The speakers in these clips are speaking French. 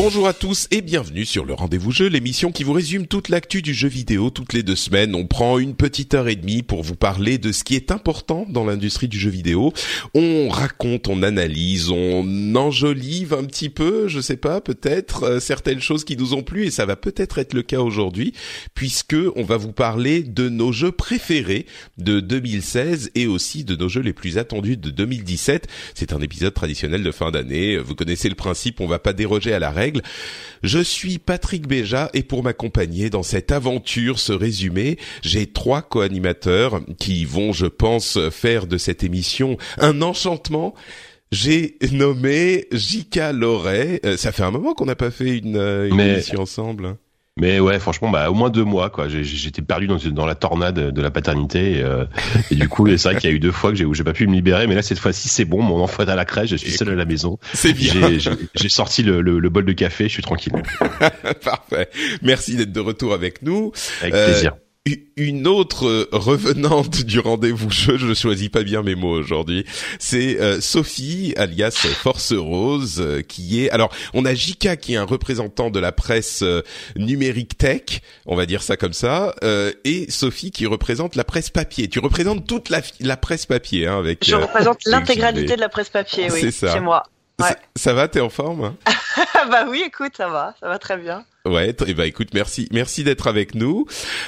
Bonjour à tous et bienvenue sur le Rendez-vous Jeu, l'émission qui vous résume toute l'actu du jeu vidéo toutes les deux semaines. On prend une petite heure et demie pour vous parler de ce qui est important dans l'industrie du jeu vidéo. On raconte, on analyse, on enjolive un petit peu, je sais pas, peut-être euh, certaines choses qui nous ont plu et ça va peut-être être le cas aujourd'hui puisque on va vous parler de nos jeux préférés de 2016 et aussi de nos jeux les plus attendus de 2017. C'est un épisode traditionnel de fin d'année. Vous connaissez le principe, on va pas déroger à la règle. Je suis Patrick Béja et pour m'accompagner dans cette aventure, ce résumé, j'ai trois co-animateurs qui vont, je pense, faire de cette émission un enchantement. J'ai nommé Jika Loret. Euh, ça fait un moment qu'on n'a pas fait une, euh, une Mais- émission ensemble. Mais ouais, franchement, bah au moins deux mois, quoi. J'ai- J'étais perdu dans, dans la tornade de la paternité, et, euh, et du coup, c'est vrai qu'il y a eu deux fois que j'ai où j'ai pas pu me libérer, mais là cette fois-ci, c'est bon. Mon enfant est à la crèche, je suis seul à la maison. C'est bien. J'ai- sorti le, le, le bol de café, je suis tranquille. Parfait. Merci d'être de retour avec nous. Avec Euh, plaisir. Une autre euh, revenante du rendez-vous jeu, je ne choisis pas bien mes mots aujourd'hui, c'est euh, Sophie, alias Force Rose, euh, qui est... Alors, on a Jika qui est un représentant de la presse euh, numérique tech, on va dire ça comme ça, euh, et Sophie qui représente la presse papier. Tu représentes toute la, la presse papier, hein, avec... Je euh, représente l'intégralité de la presse papier, oui, C'est ça. chez moi. Ouais. Ça- Ça va, t'es en forme hein? Bah oui, écoute, ça va, ça va très bien. Ouais, t- eh ben écoute, merci, merci d'être avec nous.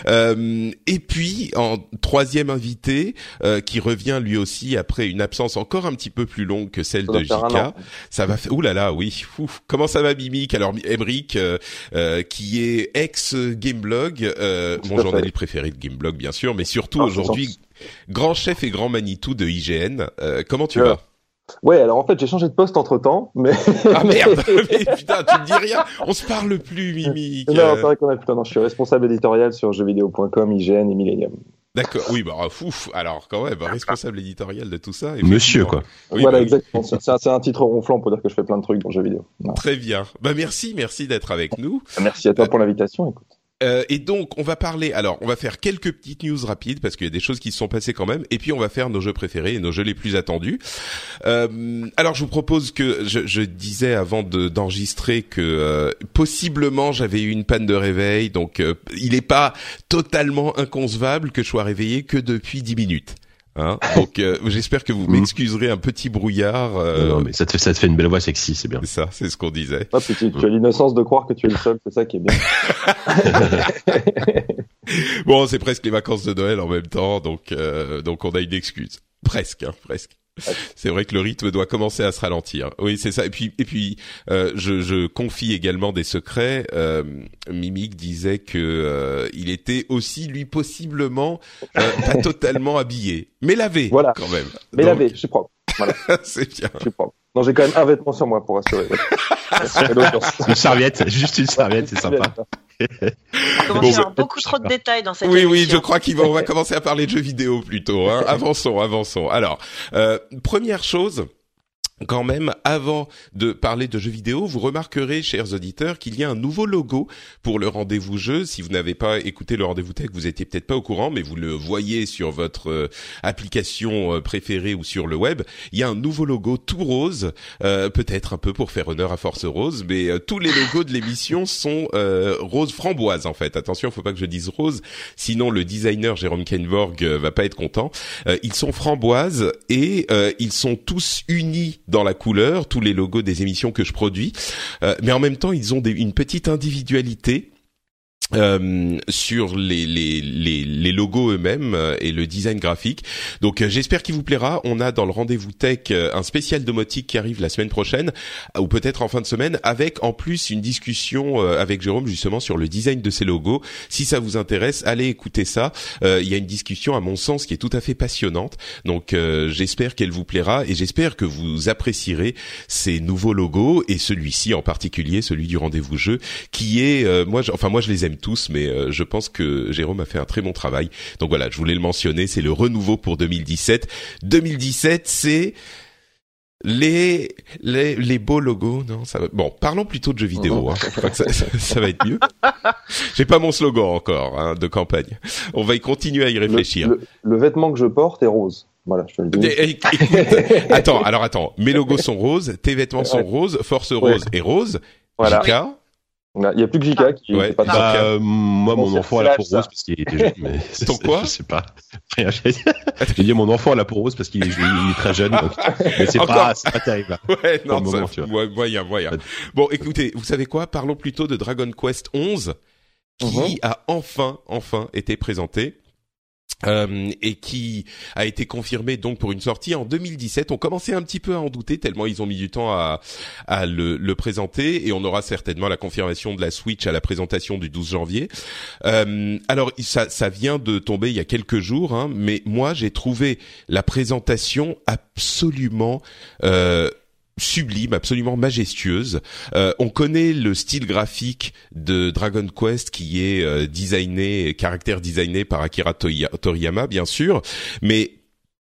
Euh, et puis en troisième invité euh, qui revient lui aussi après une absence encore un petit peu plus longue que celle Ça de Jika. Ça va faire. Ouh là là, oui. Ouf. Comment ça va, Mimic Alors Emric, euh, euh, qui est ex Gameblog, euh, mon journaliste préféré de Gameblog bien sûr, mais surtout Ah, aujourd'hui grand chef et grand Manitou de IGN. Euh, comment tu Ouais. vas? Ouais, alors en fait, j'ai changé de poste entre temps, mais. Ah merde Mais Putain, tu me dis rien. On se parle plus, Mimic. non, Euh, c'est vrai qu'on a putain, non, je suis responsable éditorial sur jeuxvideo.com, IGN et Millennium. D'accord, oui, bah fouf. Alors quand même, responsable éditorial de tout ça. Monsieur, quoi. Oui, voilà, bah, exactement. C'est un, titre ronflant pour dire que je fais plein de trucs dans le jeu vidéo. Très bien. Bah merci, merci d'être avec nous. Merci à toi pour l'invitation. Écoute. Euh, et donc on va parler. Alors on va faire quelques petites news rapides parce qu'il y a des choses qui se sont passées quand même. Et puis on va faire nos jeux préférés et nos jeux les plus attendus. Euh, alors je vous propose que je, je disais avant de- d'enregistrer que euh, possiblement j'avais eu une panne de réveil. Donc euh, il n'est pas totalement inconcevable que je sois réveillé que depuis 10 minutes. Hein donc euh, j'espère que vous Mhm. m'excuserez un petit brouillard. euh, Non, mais ça te fait ça te fait une belle voix sexy, c'est bien. c'est ça, c'est ce qu'on disait. Et tu, tu as l'innocence de croire que tu es le seul, c'est ça qui est bien. Bon, c'est presque les vacances de Noël en même temps, donc euh, donc on a une excuse. Presque, hein, presque. C'est vrai que le rythme doit commencer à se ralentir. Oui, c'est ça. Et puis et puis euh, je, je confie également des secrets. Euh, Mimic disait que euh, il était aussi lui possiblement euh, pas totalement habillé, mais lavé Voilà. quand même. Mais Donc, lavé, je suis propre. c'est bien. Je suis propre. Non, j'ai quand même un vêtement sur moi pour assurer. Et l'autre, Une serviette, juste une serviette, c'est sympa. On commence Bon, à avoir bah, beaucoup trop de détails dans cette Oui, oui, émission. je crois qu'on va, on va commencer à parler de jeux vidéo plutôt. Hein. Avançons, avançons. Alors, euh, première chose. Quand même, avant de parler de jeux vidéo, vous remarquerez, chers auditeurs, qu'il y a un nouveau logo pour le rendez-vous jeu. Si vous n'avez pas écouté le rendez-vous tech, vous étiez peut-être pas au courant, mais vous le voyez sur votre euh, application euh, préférée ou sur le web. Il y a un nouveau logo tout rose, euh, peut-être un peu pour faire honneur à Force Rose, mais tous les logos de l'émission sont rose framboise en fait. Attention, faut pas que je dise rose, sinon le designer Jérôme Kenborg va pas être content. ils sont framboises et ils sont tous unis dans la couleur, tous les logos des émissions que je produis, euh, mais en même temps ils ont une petite individualité euh, sur les, les, les, les logos eux-mêmes euh, et le design graphique. Donc euh, j'espère qu'il vous plaira. On a dans le rendez-vous tech un spécial domotique qui arrive la semaine prochaine ou peut-être en fin de semaine avec en plus une discussion avec Jérôme justement sur le design de ces logos. Si ça vous intéresse, allez écouter ça. Il y a une discussion à mon sens qui est tout à fait passionnante. Donc j'espère qu'elle vous plaira et j'espère que vous apprécierez ces nouveaux logos et celui-ci en particulier, celui du rendez-vous jeu qui est moi enfin moi je les aime tous, mais euh, je pense que Jérôme a fait un très bon travail. Donc voilà, je voulais le mentionner, c'est le renouveau pour 2017. 2017, c'est les, les les beaux logos non ça va... bon parlons plutôt de jeux vidéo hein. ça, va être mieux j'ai pas mon slogan encore hein, de campagne on va y continuer à y réfléchir le, vêtement que je porte est rose voilà, je te le dis. attends, alors attends. Mes logos sont roses, tes vêtements sont roses, Force Rose et rose. Voilà. Il n'y a plus que Jika qui ouais. pas bah, euh, Moi, mon enfant a la peau rose parce qu'il était jeune. Mais Ton quoi Je sais pas. Rien. J'ai dit mon enfant a la peau rose parce qu'il est, est, très jeune. Donc... Mais c'est pas, pas terrible. Ouais, non, ça, moment, moyen, moyen. Bon, écoutez, vous savez quoi? Parlons plutôt de Dragon Quest 11 qui uh-huh. a enfin, enfin été présenté. Euh, et qui a été confirmé donc pour une sortie en 2017. On commençait un petit peu à en douter tellement ils ont mis du temps à, à le, le, présenter et on aura certainement la confirmation de la Switch à la présentation du 12 janvier. Euh, alors ça, ça vient de tomber il y a quelques jours, hein, mais moi j'ai trouvé la présentation absolument euh, sublime, absolument majestueuse. Euh, on connaît le style graphique de Dragon Quest qui est euh, designé, caractère designé par Akira Toriyama, bien sûr, mais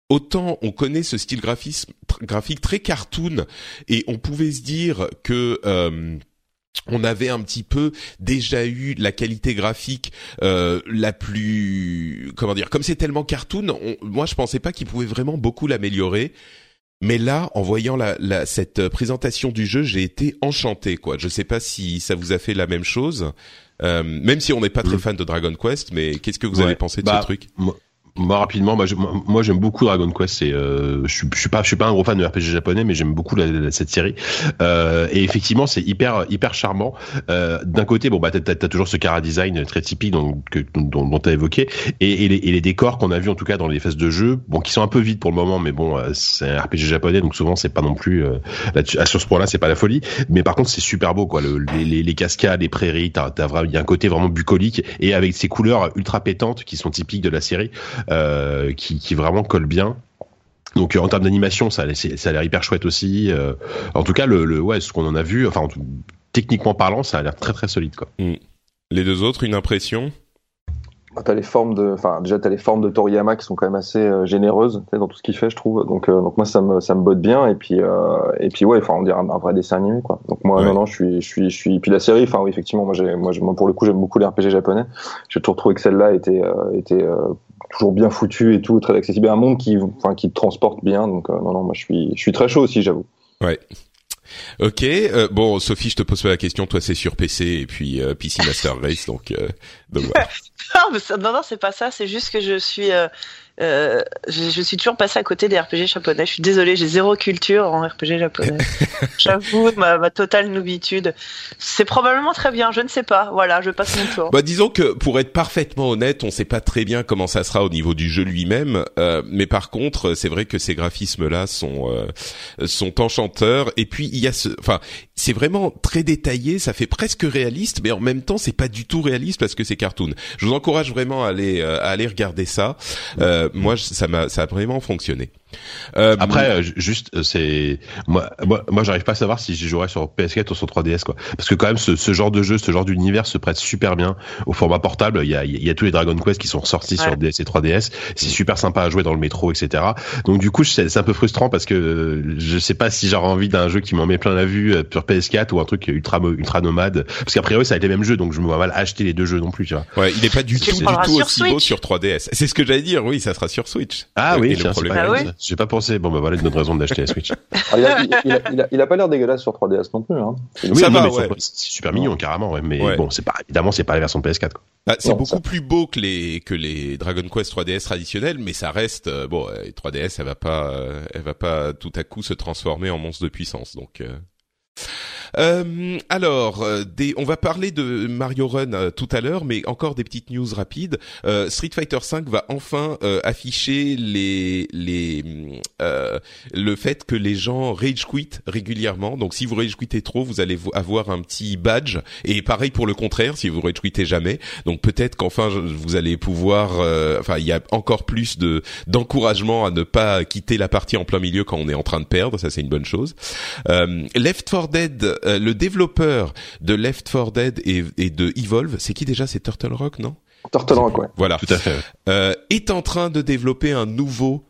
autant on connaît ce style graphique très cartoon et on pouvait se dire que euh, on avait un petit peu déjà eu la qualité graphique la plus comment dire comme c'est tellement cartoon moi je pensais pas qu'il pouvait vraiment beaucoup l'améliorer mais là, en voyant la, la, cette présentation du jeu, j'ai été enchanté. Quoi. Je sais pas si ça vous a fait la même chose, euh, même si on n'est pas très fan de Dragon Quest. Mais qu'est-ce que vous avez pensé de ce bah, truc? moi rapidement, moi, moi j'aime beaucoup Dragon Quest. Et euh, je, je suis pas, je suis pas un gros fan de RPG japonais, mais j'aime beaucoup la, cette série. Euh, et effectivement, c'est hyper, hyper charmant. Euh, D'un côté, bon bah t'as as toujours ce cara design très typique dont, que, dont, dont t'as évoqué, et, et, les, et, les, décors qu'on a vu en tout cas dans les phases de jeu, bon qui sont un peu vides pour le moment, mais bon euh, c'est un RPG japonais, donc souvent c'est pas non plus euh, là, sur ce point-là, c'est pas la folie. Mais par contre, c'est super beau quoi. Le, les, les, cascades, les prairies, t'as, il y a un côté vraiment bucolique et avec ces couleurs ultra pétantes qui sont typiques de la série. Euh, qui, vraiment colle bien. Donc en termes d'animation, ça, ça a l'air hyper chouette aussi. Euh, en tout cas, le, ouais, ce qu'on en a vu, enfin techniquement parlant, ça a l'air très très solide quoi. Mm. Les deux autres, une impression? Bah, t'as les formes de, enfin déjà t'as les formes de Toriyama qui sont quand même assez euh, généreuses dans tout ce qu'il fait, je trouve. Donc euh, donc moi ça me ça me botte bien et puis euh, et puis ouais, enfin on dirait un, vrai dessin animé quoi. Donc moi non non je suis je suis je suis puis la série, enfin oui effectivement moi j'ai moi, moi, pour le coup j'aime beaucoup les RPG japonais. J'ai toujours trouvé que celle-là était était toujours bien foutu et tout, très accessible. Un monde qui enfin qui te transporte bien. Donc non non moi je suis je suis très chaud aussi j'avoue. Ouais. Ok, euh, bon Sophie, je te pose pas la question. Toi, c'est sur PC et puis euh, PC Master Race, donc, euh, donc voilà. non, non, c'est pas ça. C'est juste que je suis euh, je, je, suis toujours passé à côté des RPG japonais. Je suis désolé, j'ai zéro culture en RPG japonais. J'avoue ma, ma, totale noubitude. C'est probablement très bien, je ne sais pas. Voilà, je passe mon tour. Bah disons que pour être parfaitement honnête, on sait pas très bien comment ça sera au niveau du jeu lui-même, euh, mais par contre, c'est vrai que ces graphismes-là sont euh, sont enchanteurs. Et puis il y a ce, enfin, c'est vraiment très détaillé, ça fait presque réaliste, mais en même temps, c'est pas du tout réaliste parce que c'est cartoon. Je vous encourage vraiment à aller euh, à aller regarder ça. Euh, moi, ça m'a ça a vraiment fonctionné. Euh, Après, euh, juste, euh, c'est moi, moi, moi j'arrive pas à savoir si je jouerais sur PS4 ou sur 3DS, quoi. Parce que quand même, ce, ce genre de jeu, ce genre d'univers se prête super bien au format portable. Il y a, il y a tous les Dragon Quest qui sont ressortis sur DS et 3DS. C'est super sympa à jouer dans le métro, etc. Donc du coup, c'est un peu frustrant parce que je sais pas si j'aurais envie d'un jeu qui m'en met plein la vue sur PS4 ou un truc ultra ultra nomade. Parce qu'après priori, ça a été les mêmes jeux, donc je me vois mal acheter les deux jeux non plus, tu vois. Ouais, il est pas du tout, du tout aussi beau sur 3DS. C'est ce que j'allais dire. Oui, ça sera sur Switch. Ah oui, c'est pas, ah j'ai pas pensé. Bon, bah voilà une autre raison d'acheter la Switch. Ah, il, a, il, a, il, a, pas l'air dégueulasse sur 3DS non plus. Hein. Oui, ça va, ouais. c'est super mignon carrément, ouais, mais bon, c'est pas évidemment c'est pas la version PS4. Quoi. Bah, c'est beaucoup plus beau que les que les Dragon Quest 3DS traditionnels, mais ça reste euh, bon. 3DS, elle va pas, euh, elle va pas tout à coup se transformer en monstre de puissance, donc. Euh... Euh, alors, euh, des, on va parler de Mario Run euh, tout à l'heure, mais encore des petites news rapides. Euh, Street Fighter V va enfin afficher les, les, le fait que les gens rage quit régulièrement. Donc, si vous rage quittez trop, vous allez avoir un petit badge. Et pareil pour le contraire, si vous rage quittez jamais. Donc, peut-être qu'enfin vous allez pouvoir. enfin, il y a encore plus de d'encouragement à ne pas quitter la partie en plein milieu quand on est en train de perdre. Ça, c'est une bonne chose. Left 4 Dead euh, le développeur de Left 4 Dead et, et de Evolve, c'est qui déjà? C'est Turtle Rock, non? Turtle Rock, ouais. Voilà. Tout à fait. Euh, est en train de développer un nouveau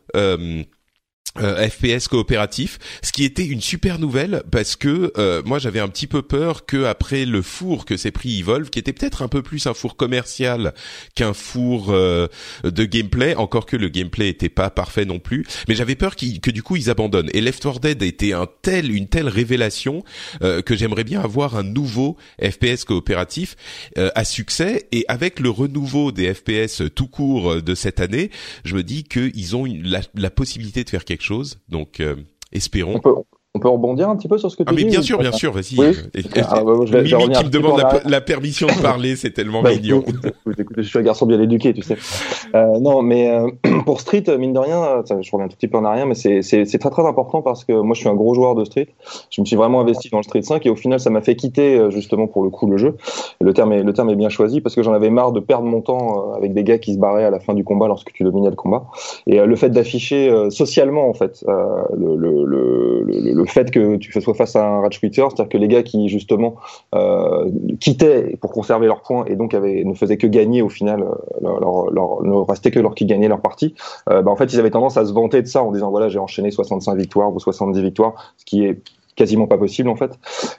euh, euh, FPS coopératif, ce qui était une super nouvelle parce que euh, moi j'avais un petit peu peur que après le four que s'est pris Evolve, qui était peut-être un peu plus un four commercial qu'un four euh, de gameplay, encore que le gameplay était pas parfait non plus, mais j'avais peur que du coup ils abandonnent. Et Left 4 Dead était un tel, une telle révélation que j'aimerais bien avoir un nouveau FPS coopératif à succès. Et avec le renouveau des FPS tout court de cette année, je me dis qu'ils ont la, la possibilité de faire quelque chose Donc, euh, espérons. Rebondir un petit peu sur ce que tu ah, mais bien sûr, bien sûr, vas-y. Oui. Ah, bah, je Mimi qui me demande la, permission de parler, c'est tellement bah, mignon. Écoute, je suis un garçon bien éduqué, tu sais. Euh, non, mais euh, pour Street, mine de rien, je reviens un tout petit peu en arrière, mais c'est très très important parce que moi je suis un gros joueur de Street. Je me suis vraiment investi dans le Street 5 et au final ça m'a fait quitter euh, justement pour le coup le jeu. Le terme est, le terme est bien choisi parce que j'en avais marre de perdre mon temps euh, avec des gars qui se barraient à la fin du combat lorsque tu dominais le combat. Et le fait d'afficher socialement en fait le, le, le, le, fait que tu sois face à un rage quitter, c'est-à-dire que les gars qui justement euh, quittaient pour conserver leurs points et donc avaient, ne faisaient que gagner au final, euh, leur, leur, ne restait que leur qui gagnait leur partie, euh, bah, en fait ils avaient tendance à se vanter de ça en disant voilà j'ai enchaîné 65 victoires ou 70 victoires, ce qui est quasiment pas possible en fait.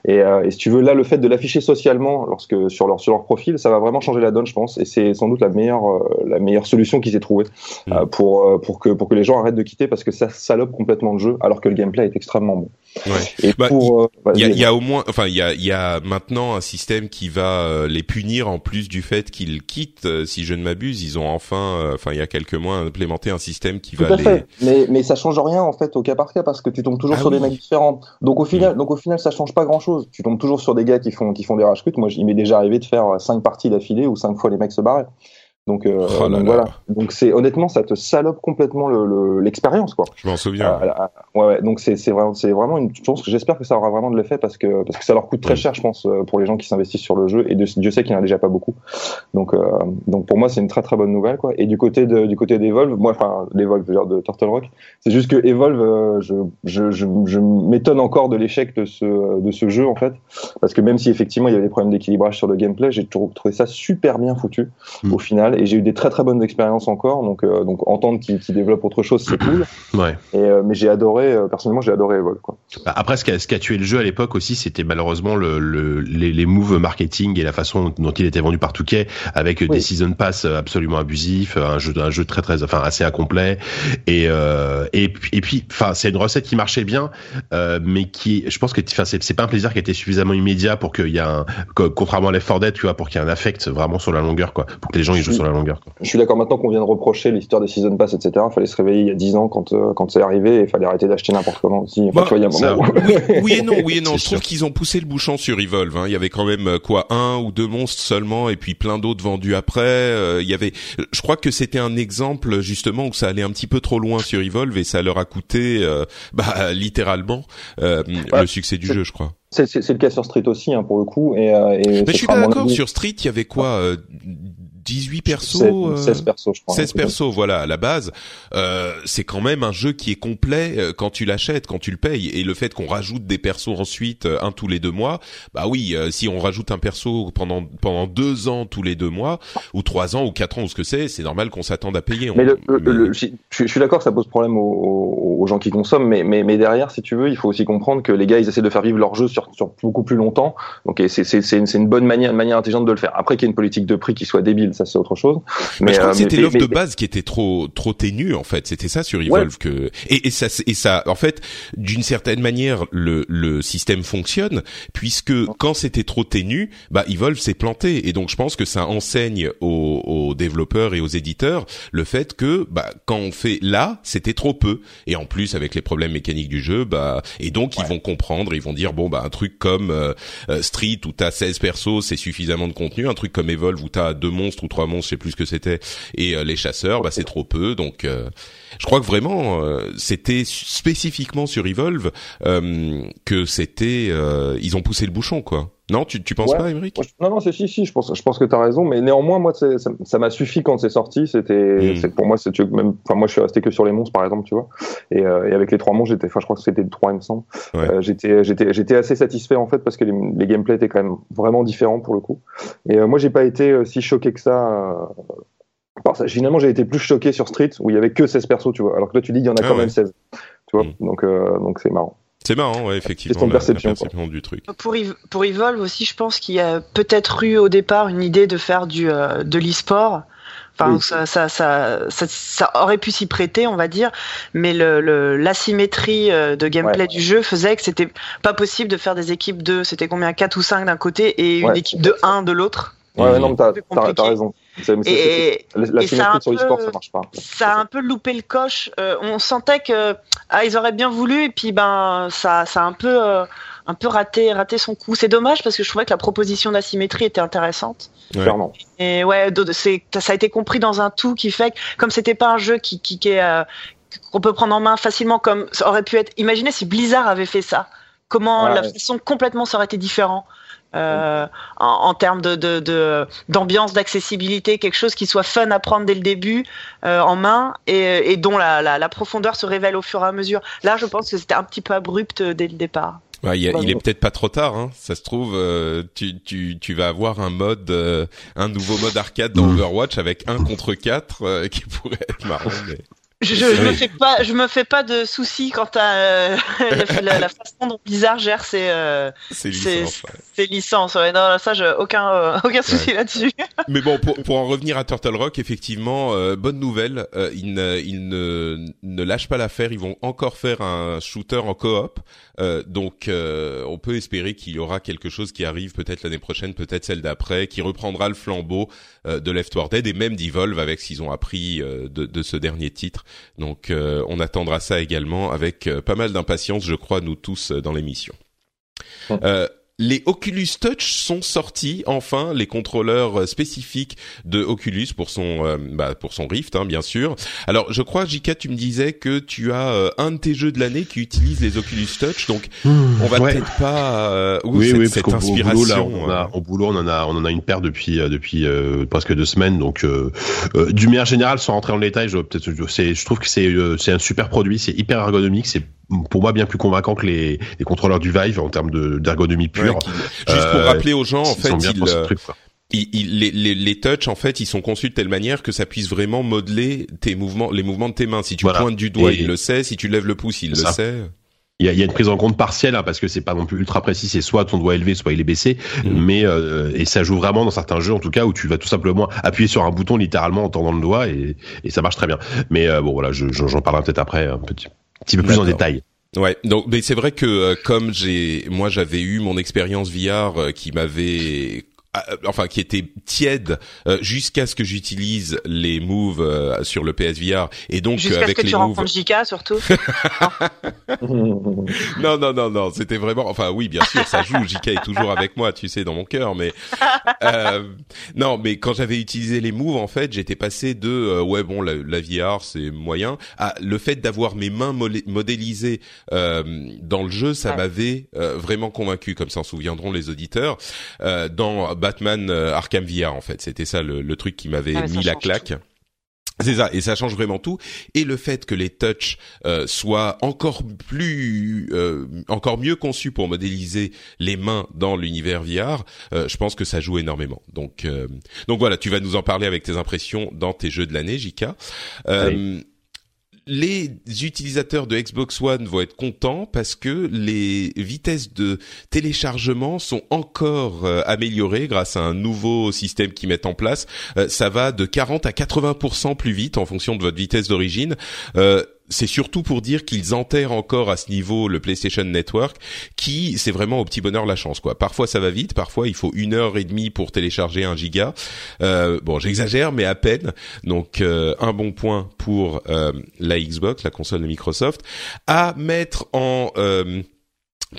Et, euh, et si tu veux, là, le fait de l'afficher socialement, lorsque sur leur sur leur profil, ça va vraiment changer la donne, je pense. Et c'est sans doute la meilleure euh, la meilleure solution qu'ils aient trouvée mm. euh, pour euh, pour que pour que les gens arrêtent de quitter parce que ça salope complètement le jeu, alors que le gameplay est extrêmement bon. Ouais. Et bah, pour il y, a, y, a au moins, enfin il y a il y a maintenant un système qui va les punir en plus du fait qu'ils quittent. Si je ne m'abuse, ils ont enfin, enfin il y a quelques mois implémenté un système qui Tout va à Fait. Mais mais ça change rien en fait au cas par cas parce que tu tombes toujours ah sur des mecs différents. Donc au final, donc au final, ça change pas grand chose. Tu tombes toujours sur des gars qui font, qui font des rage Moi, il m'est déjà arrivé de faire cinq parties d'affilée où cinq fois les mecs se barraient. Donc, euh, oh voilà. Donc c'est honnêtement, ça te salope complètement l'expérience, le, quoi. Je m'en souviens. Euh, ouais, ouais, Donc c'est vraiment, c'est vraiment une. Pense que j'espère que ça aura vraiment de l'effet parce que parce que ça leur coûte très cher, je pense, euh, pour les gens qui s'investissent sur le jeu. Et Dieu sait qu'il n'y en a déjà pas beaucoup. Donc euh, donc pour moi, c'est une très très bonne nouvelle, quoi. Et du côté de du côté d'Evolve, moi, enfin d'Evolve, dire de Turtle Rock, c'est juste que Evolve, je je je, je m'étonne encore de l'échec de ce de ce jeu en fait, parce que même si effectivement il y avait des problèmes d'équilibrage sur le gameplay, j'ai trouvé ça super bien foutu mm. au final et j'ai eu des très très bonnes expériences encore. Donc, euh, donc entendre qu'ils développent autre chose, c'est cool. Ouais. Et, euh, mais j'ai adoré, euh, personnellement, j'ai adoré Evolve. Quoi. Bah, après, ce qui, a, ce qui a tué le jeu à l'époque aussi, c'était malheureusement le, le, les, les moves marketing et la façon dont il était vendu par Touquet, avec des season pass absolument abusifs, un jeu, un jeu très très, enfin assez incomplet. Et et, et puis, enfin, c'est une recette qui marchait bien, mais qui, je pense que, enfin, c'est pas un plaisir qui était suffisamment immédiat pour qu'il y ait un, contrairement à l'effort 4 tu vois, pour qu'il y ait un affect vraiment sur la longueur, quoi, pour que les gens y jouent sur la longueur. Je suis d'accord maintenant qu'on vient de reprocher l'histoire des season pass, etc. Il fallait se réveiller il y a 10 ans quand euh, quand c'est arrivé et il fallait arrêter d'acheter n'importe comment aussi. Enfin, bah, oui, et non, oui et non. Je trouve qu'ils ont poussé le bouchon sur Evolve. Hein. Il y avait quand même euh, quoi un ou deux monstres seulement et puis plein d'autres vendus après. Euh, il y avait, je crois que c'était un exemple justement où ça allait un petit peu trop loin sur Evolve et ça leur a coûté, bah, littéralement le succès du jeu, je crois. C'est le cas sur Street aussi, hein, pour le coup. Et, et Mais je suis pas d'accord. Sur Street, il y avait quoi 18 persos, 16 persos, je crois. 16 persos, voilà, à la base, euh, c'est quand même un jeu qui est complet euh, quand tu l'achètes, quand tu le payes, et le fait qu'on rajoute des persos ensuite euh, un tous les deux mois, bah oui, euh, si on rajoute un perso pendant pendant deux ans tous les deux mois, ou trois ans, ou quatre ans, ou ce que c'est, c'est normal qu'on s'attende à payer. Mais, le, le- mais- le- je, je suis d'accord que ça pose problème aux, aux- gens qui consomment, mais, mais, mais derrière, si tu veux, il faut aussi comprendre que les gars, ils essaient de faire vivre leur jeu sur, sur beaucoup plus longtemps. Donc, c'est c'est- c'est une, une bonne manière, une manière intelligente de le faire. Après, qu'il y ait une politique de prix qui soit débile, ça c'est autre chose. Mais, je crois euh, que c'était l'offre de base qui était trop trop ténue en fait. C'était ça sur Evolve que et, et ça et ça en fait d'une certaine manière le le système fonctionne puisque quand c'était trop ténu, bah Evolve s'est planté. Et donc je pense que ça enseigne aux, aux développeurs et aux éditeurs le fait que bah quand on fait là c'était trop peu. Et en plus avec les problèmes mécaniques du jeu bah et donc ils vont comprendre ils vont dire bon bah un truc comme euh, euh, Street où t'as 16 persos c'est suffisamment de contenu. Un truc comme Evolve où t'as deux monstres trois monstres je sais plus ce que c'était. Et euh, les chasseurs bah c'est trop peu. Donc euh, je crois que vraiment euh, c'était spécifiquement sur Evolve euh, que c'était euh, ils ont poussé le bouchon quoi non tu tu penses Ouais. pas Émeric? Non, non, c'est si, si, je pense, je pense que tu as raison, mais néanmoins, moi, ça m'a suffi quand c'est sorti. C'était, Mm. c'est- pour moi, c'est même, enfin, moi, je suis resté que sur les monstres, par exemple, tu vois. Et, euh, et avec les trois monstres, j'étais, enfin, je crois que c'était le 3, il me semble. Ouais. Euh, j'étais, j'étais, j'étais assez satisfait, en fait, parce que les, les gameplays étaient quand même vraiment différents pour le coup. Et euh, moi, j'ai pas été euh, si choqué que ça. euh, par ça. Finalement, j'ai été plus choqué sur Street, où il y avait que 16 persos, tu vois. Alors que là, tu dis, il y en a Ah quand ouais. même 16. Tu vois. Mm. Donc, donc c'est marrant. C'est marrant ouais effectivement Question de la- la perception, perception du truc Pour, Ev- pour Evolve aussi, je pense qu'il y a peut-être eu au départ une idée de faire du euh, de l'e-sport. Enfin, Oui. ça, ça, ça, ça, ça aurait pu s'y prêter, on va dire, mais le, le, l'asymétrie euh, de gameplay Ouais. du jeu faisait que c'était pas possible de faire des équipes de, c'était combien, 4 ou 5 d'un côté et une Ouais. équipe de 1 de l'autre. Ouais, ouais, Mm. non, t'as raison. Et, c'est- la, la et ça un sur l'e-sport, peu- ça marche pas. ça a un peu loupé le coche. Euh, on sentait que ah ils auraient bien voulu et puis ben ça ça a un peu euh, un peu raté raté son coup. C'est dommage parce que je trouvais que la proposition d'asymétrie était intéressante. Ouais. Clairement. Et ouais, ça a été compris dans un tout qui fait que comme c'était pas un jeu qui qui, qui est euh, qu'on peut prendre en main facilement comme ça aurait pu être. Imaginez si Blizzard avait fait ça. Comment Ouais, la ouais. façon complètement ça aurait été différent. Euh, en, en termes de de- de- d'ambiance, d'accessibilité, quelque chose qui soit fun à prendre dès le début euh, en main et, et dont la, la, la profondeur se révèle au fur et à mesure. Là, je pense que c'était un petit peu abrupt euh, dès le départ. Ouais, il, a- Bah, il est peut-être pas trop tard, hein. Ça se trouve, euh, tu, tu, tu vas avoir un mode, euh, un nouveau mode arcade dans Mm. Overwatch avec un contre quatre euh, qui pourrait être marrant. Mais... Je, je, je me fais pas, je me fais pas de soucis quant à euh, la, la- façon dont Blizzard gère ses, euh, ses, licence, ouais. ses licences. Ouais, non, ça, j'ai aucun, euh, aucun souci là-dessus. Mais bon, pour, pour en revenir à Turtle Rock, effectivement, euh, bonne nouvelle. euh, ils ne, ils ne, ne lâchent pas l'affaire. Ils vont encore faire un shooter en coop. Euh, donc, euh, on peut espérer qu'il y aura quelque chose qui arrive peut-être l'année prochaine, peut-être celle d'après, qui reprendra le flambeau de Left 4 Dead et même d'Evolve avec ce qu'ils ont appris euh, de, de ce dernier titre. Donc, euh, on attendra ça également avec euh, pas mal d'impatience, je crois, nous tous euh, dans l'émission. Euh, les Oculus Touch sont sortis enfin, les contrôleurs euh, spécifiques de Oculus pour son euh, bah, pour son Rift, hein, bien sûr. Alors, je crois, Jika, tu me disais que tu as euh, un de tes jeux de l'année qui utilise les Oculus Touch, donc on va Ouais. peut-être pas euh, ou Oui, cette, oui, parce cette qu'au au inspiration. boulot, là, on euh, a, au boulot, on en a, on en a une paire depuis, depuis euh, presque deux semaines. Donc, euh, euh, du manière générale, sans rentrer dans le détail, je, peut-être, je, c'est- je trouve que c'est, euh, c'est un super produit, c'est hyper ergonomique, c'est pour moi bien plus convaincant que les, les contrôleurs du Vive en termes de, d'ergonomie ouais, pure. qui- Juste pour Euh, rappeler aux gens, en fait, ils, truc, ils- ils- les, les, les touch en fait ils sont conçus de telle manière que ça puisse vraiment modeler tes mouvements les mouvements de tes mains si tu Voilà. pointes du doigt Et- il le sait si tu lèves le pouce il le ça. sait Il y a, il y a une prise en compte partielle hein, parce que c'est pas non plus ultra précis, c'est soit ton doigt élevé, soit il est baissé, Mhm. mais euh, et ça joue vraiment dans certains jeux en tout cas où tu vas tout simplement appuyer sur un bouton littéralement en tendant le doigt et, et ça marche très bien. Mais euh, bon voilà, je- je- j'en parlerai peut-être après un petit, petit peu plus en détail. Ouais, donc mais c'est vrai que euh, comme j'ai moi j'avais eu mon expérience VR euh, qui m'avait enfin qui était tiède euh, jusqu'à ce que j'utilise les moves euh, sur le PSVR et donc euh, Jusqu'à ce que les tu moves rencontres Jika, surtout. non non non non c'était vraiment enfin oui bien sûr ça joue JK est toujours avec moi tu sais dans mon cœur mais euh, non mais quand j'avais utilisé les moves en fait j'étais passé de euh, ouais bon la, la VR c'est moyen à le fait d'avoir mes mains modélisées euh, dans le jeu ça Ouais. m'avait euh, vraiment convaincu comme s'en souviendront les auditeurs euh, dans Batman Arkham VR en fait. C'était ça le, le, truc qui m'avait Ah, mis la claque. C'est ça, et ça change vraiment tout. Et le fait que les touch euh, soient encore plus, euh, encore mieux conçus pour modéliser les mains dans l'univers VR, euh, je pense que ça joue énormément. Donc, euh, donc voilà, tu vas nous en parler avec tes impressions dans tes jeux de l'année, Jika. Euh, les utilisateurs de Xbox One vont être contents parce que les vitesses de téléchargement sont encore euh, améliorées grâce à un nouveau système qu'ils mettent en place. Euh, ça va de 40 à 80% plus vite en fonction de votre vitesse d'origine. Euh, c'est surtout pour dire qu'ils enterrent encore à ce niveau le PlayStation Network, qui c'est vraiment au petit bonheur la chance quoi. Parfois ça va vite, parfois il faut une heure et demie pour télécharger un giga. Euh, bon, j'exagère, mais à peine. Donc euh, un bon point pour euh, la Xbox, la console de Microsoft, à mettre en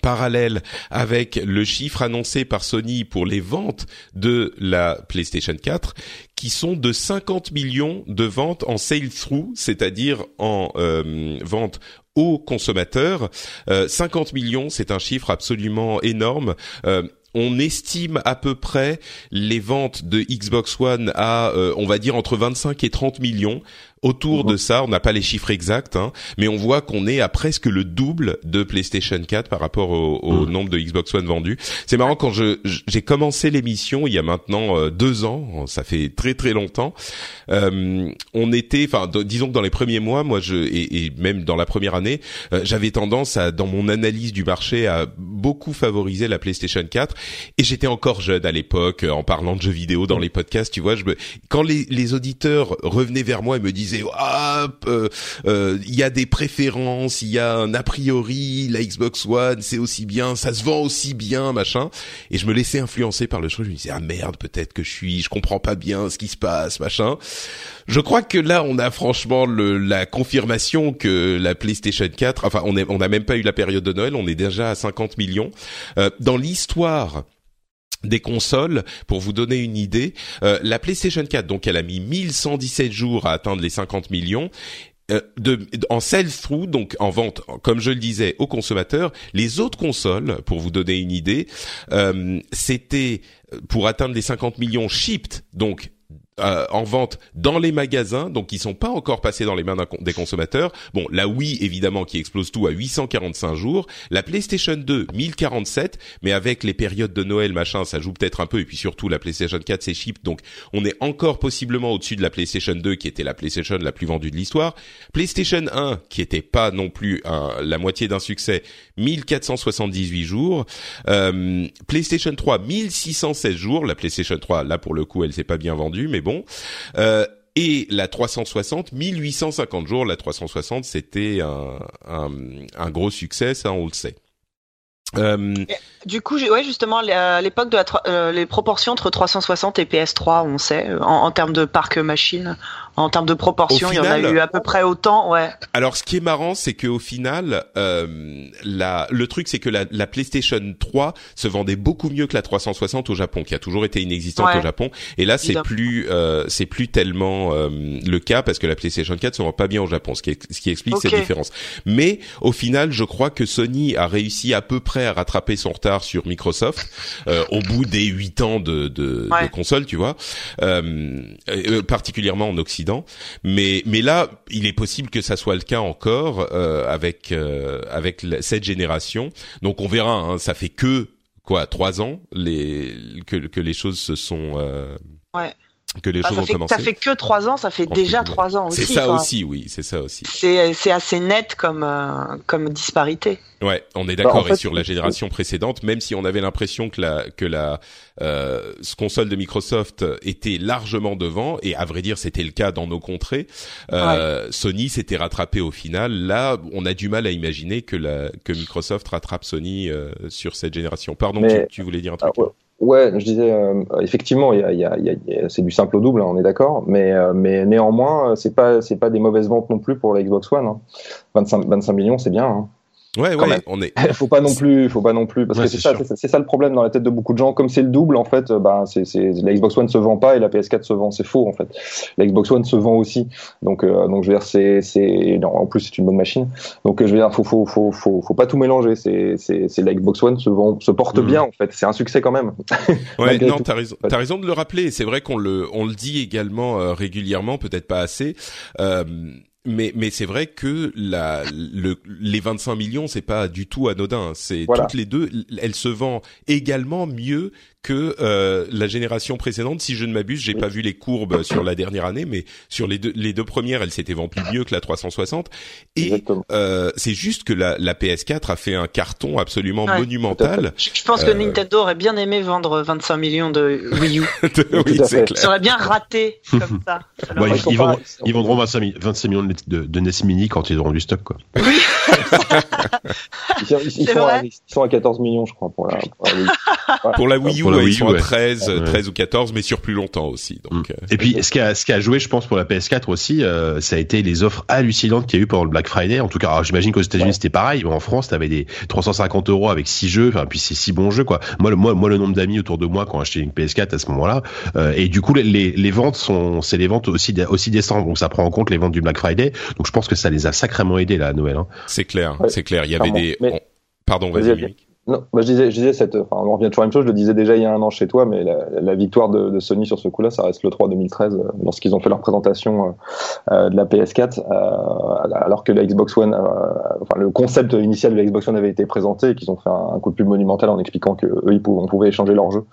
parallèle avec le chiffre annoncé par Sony pour les ventes de la PlayStation 4 qui sont de 50 millions de ventes en sale-through, c'est-à-dire en euh, vente aux consommateurs. Euh, 50 millions, c'est un chiffre absolument énorme. Euh, on estime à peu près les ventes de Xbox One à, euh, on va dire, entre 25 et 30 millions. Autour de ça, on n'a pas les chiffres exacts, hein, mais on voit qu'on est à presque le double de PlayStation 4 par rapport au, au nombre de Xbox One vendus. C'est marrant quand je j'ai commencé l'émission il y a maintenant euh, deux ans, ça fait très très longtemps. Euh, on était, enfin, disons que dans les premiers mois, moi, je et, et même dans la première année, euh, j'avais tendance à, dans mon analyse du marché, à beaucoup favoriser la PlayStation 4. Et j'étais encore jeune à l'époque, en parlant de jeux vidéo dans les podcasts, tu vois. Je me, quand les, les auditeurs revenaient vers moi et me disaient, ah, euh, euh, il y a des préférences, il y a un a priori, la Xbox One, c'est aussi bien, ça se vend aussi bien, machin. Et je me laissais influencer par le truc. Je me disais, ah merde, peut-être que je suis, je comprends pas bien ce qui se passe, machin. Je crois que là, on a franchement le, la confirmation que la PlayStation 4, enfin, on est, on n'a même pas eu la période de Noël, on est déjà à 50 millions. Euh, dans l'histoire des consoles, pour vous donner une idée, euh, la PlayStation 4, donc elle a mis 1117 jours à atteindre les 50 millions. euh, De, en sell-through, donc en vente, comme je le disais, aux consommateurs, les autres consoles, pour vous donner une idée, euh, c'était euh, pour atteindre les 50 millions shipped, donc euh, en vente dans les magasins, donc qui sont pas encore passés dans les mains des consommateurs. Bon, la Wii évidemment qui explose tout à 845 jours, la PlayStation 2 1047, mais avec les périodes de Noël machin, ça joue peut-être un peu. Et puis surtout la PlayStation 4 c'est chip, donc on est encore possiblement au-dessus de la PlayStation 2 qui était la PlayStation la plus vendue de l'histoire. PlayStation 1 qui était pas non plus un- la moitié d'un succès, 1478 jours. Euh, PlayStation 3 1616 jours. La PlayStation 3 là pour le coup elle s'est pas bien vendue, mais bon. Euh, et la 360, 1850 jours. La 360, c'était un, gros succès, ça on le sait. Euh, Du coup, ouais, justement, à l'époque de la, euh, les proportions entre 360 et PS3, on sait, euh, en, en termes de parc machine, en termes de proportions, Au il y en a eu à peu près autant, ouais. Alors, ce qui est marrant, c'est que au final, euh, la, le truc, c'est que la, la PlayStation 3 se vendait beaucoup mieux que la 360 au Japon, qui a toujours été inexistante Ouais. au Japon. Et là, c'est plus, euh, c'est plus tellement euh, le cas parce que la PlayStation 4 se vend pas bien au Japon, ce qui, ce qui explique cette différence. Mais au final, je crois que Sony a réussi à peu près à rattraper son retard sur Microsoft euh, au bout des huit ans de, de, Ouais. de console, tu vois, euh, euh, particulièrement en Occident. Mais mais là, il est possible que ça soit le cas encore euh, avec euh, avec cette génération. Donc on verra. Hein, ça fait que quoi trois ans les que que les choses se sont euh, Ouais. Que les Enfin, choses ça, ont fait, commencé. ça fait que trois ans, ça fait déjà trois ans aussi. C'est ça aussi, oui, c'est ça aussi. C'est c'est assez net comme, euh, comme disparité. Ouais, on est Bah, d'accord. en fait, et sur la génération précédente, même si on avait l'impression que la que la euh, ce console de Microsoft était largement devant, et à vrai dire c'était le cas dans nos contrées, euh, Sony s'était rattrapé au final. Là, on a du mal à imaginer que la que Microsoft rattrape Sony euh, sur cette génération. Pardon, Mais- tu, tu voulais dire un truc? Ah, ouais. Ouais, je disais, euh, effectivement, y a, y a, y a- c'est du simple au double, hein, on est d'accord, mais, euh, mais néanmoins, c'est pas, c'est pas des mauvaises ventes non plus pour la Xbox One. hein. 25, 25 millions, c'est bien. Hein. Ouais, Quand ouais, même. on est. faut pas non plus, faut pas non plus, parce Ouais, que c'est ça, c'est ça le problème dans la tête de beaucoup de gens. Comme c'est le double, en fait, ben c'est c'est la Xbox One se vend pas et la PS4 se vend, c'est faux en fait. La Xbox One se vend aussi, donc euh, donc je veux dire c'est c'est en plus c'est une bonne machine. Donc euh, je veux dire faut faut faut faut, faut pas tout mélanger. C'est c'est c'est la Xbox One se vend se porte Mhm. bien en fait. C'est un succès quand même. Ouais, non, t'as raison. T'as raison de le rappeler. C'est vrai qu'on le, on le dit également euh, régulièrement, peut-être pas assez. Euh, mais mais c'est vrai que la le les 25 millions c'est pas du tout anodin. C'est Voilà. toutes les deux, elle se vend également mieux que euh, la génération précédente. Si je ne m'abuse, j'ai Oui. pas vu les courbes sur la dernière année, mais sur les deux les deux premières, elle s'était vendue mieux que la 360. Et euh, c'est juste que la, la PS4 a fait un carton absolument Ouais, monumental. Je je pense que Euh, Nintendo aurait bien aimé vendre 25 millions de Wii U. oui, c'est clair. Ça aurait bien raté comme ça. Ouais, ils, vendront, ils vendront 25, mi- 25 millions de, de, de NES Mini quand ils auront du stock, quoi. Ils, sont- ils- sont à, ils sont à 14 millions, je crois, pour la. Pour la Wii. Pour la Wii U, Pour la ouais, Wii ils sont U, à ouais. 13, Ouais. 13 ou 14, mais sur plus longtemps aussi. Donc, euh, Et puis, ce qui a, ce qui a joué, je pense, pour la PS4 aussi, euh, ça a été les offres hallucinantes qu'il y a eu pendant le Black Friday. En tout cas, j'imagine qu'aux États-Unis Ouais. c'était pareil, mais en France, t'avais des 350 euros avec six jeux, enfin, puis c'est six bons jeux, quoi. Moi, le, moi, moi, le nombre d'amis autour de moi qui ont acheté une PS4 à ce moment-là, euh, et du coup, les, les, les ventes sont, c'est les ventes aussi, aussi décembre, donc ça prend en compte les ventes du Black Friday. Donc, je pense que ça les a sacrément aidés là à Noël. Hein. c'est clair, Ouais, c'est clair. Il y avait des. Mais- on- Pardon, vas-y. Non, moi je disais, je disais cette, enfin, on revient toujours à la même chose. Je le disais déjà il y a un an chez toi, mais la, la victoire de, de Sony sur ce coup-là, ça reste le 3 2013 euh, lorsqu'ils ont fait leur présentation euh, euh, de la PS4, euh, alors que la Xbox One, euh, enfin le concept initial de la Xbox One avait été présenté et qu'ils ont fait un, un coup de pub monumental en expliquant que eux ils pouvaient, on pouvait échanger leurs jeux.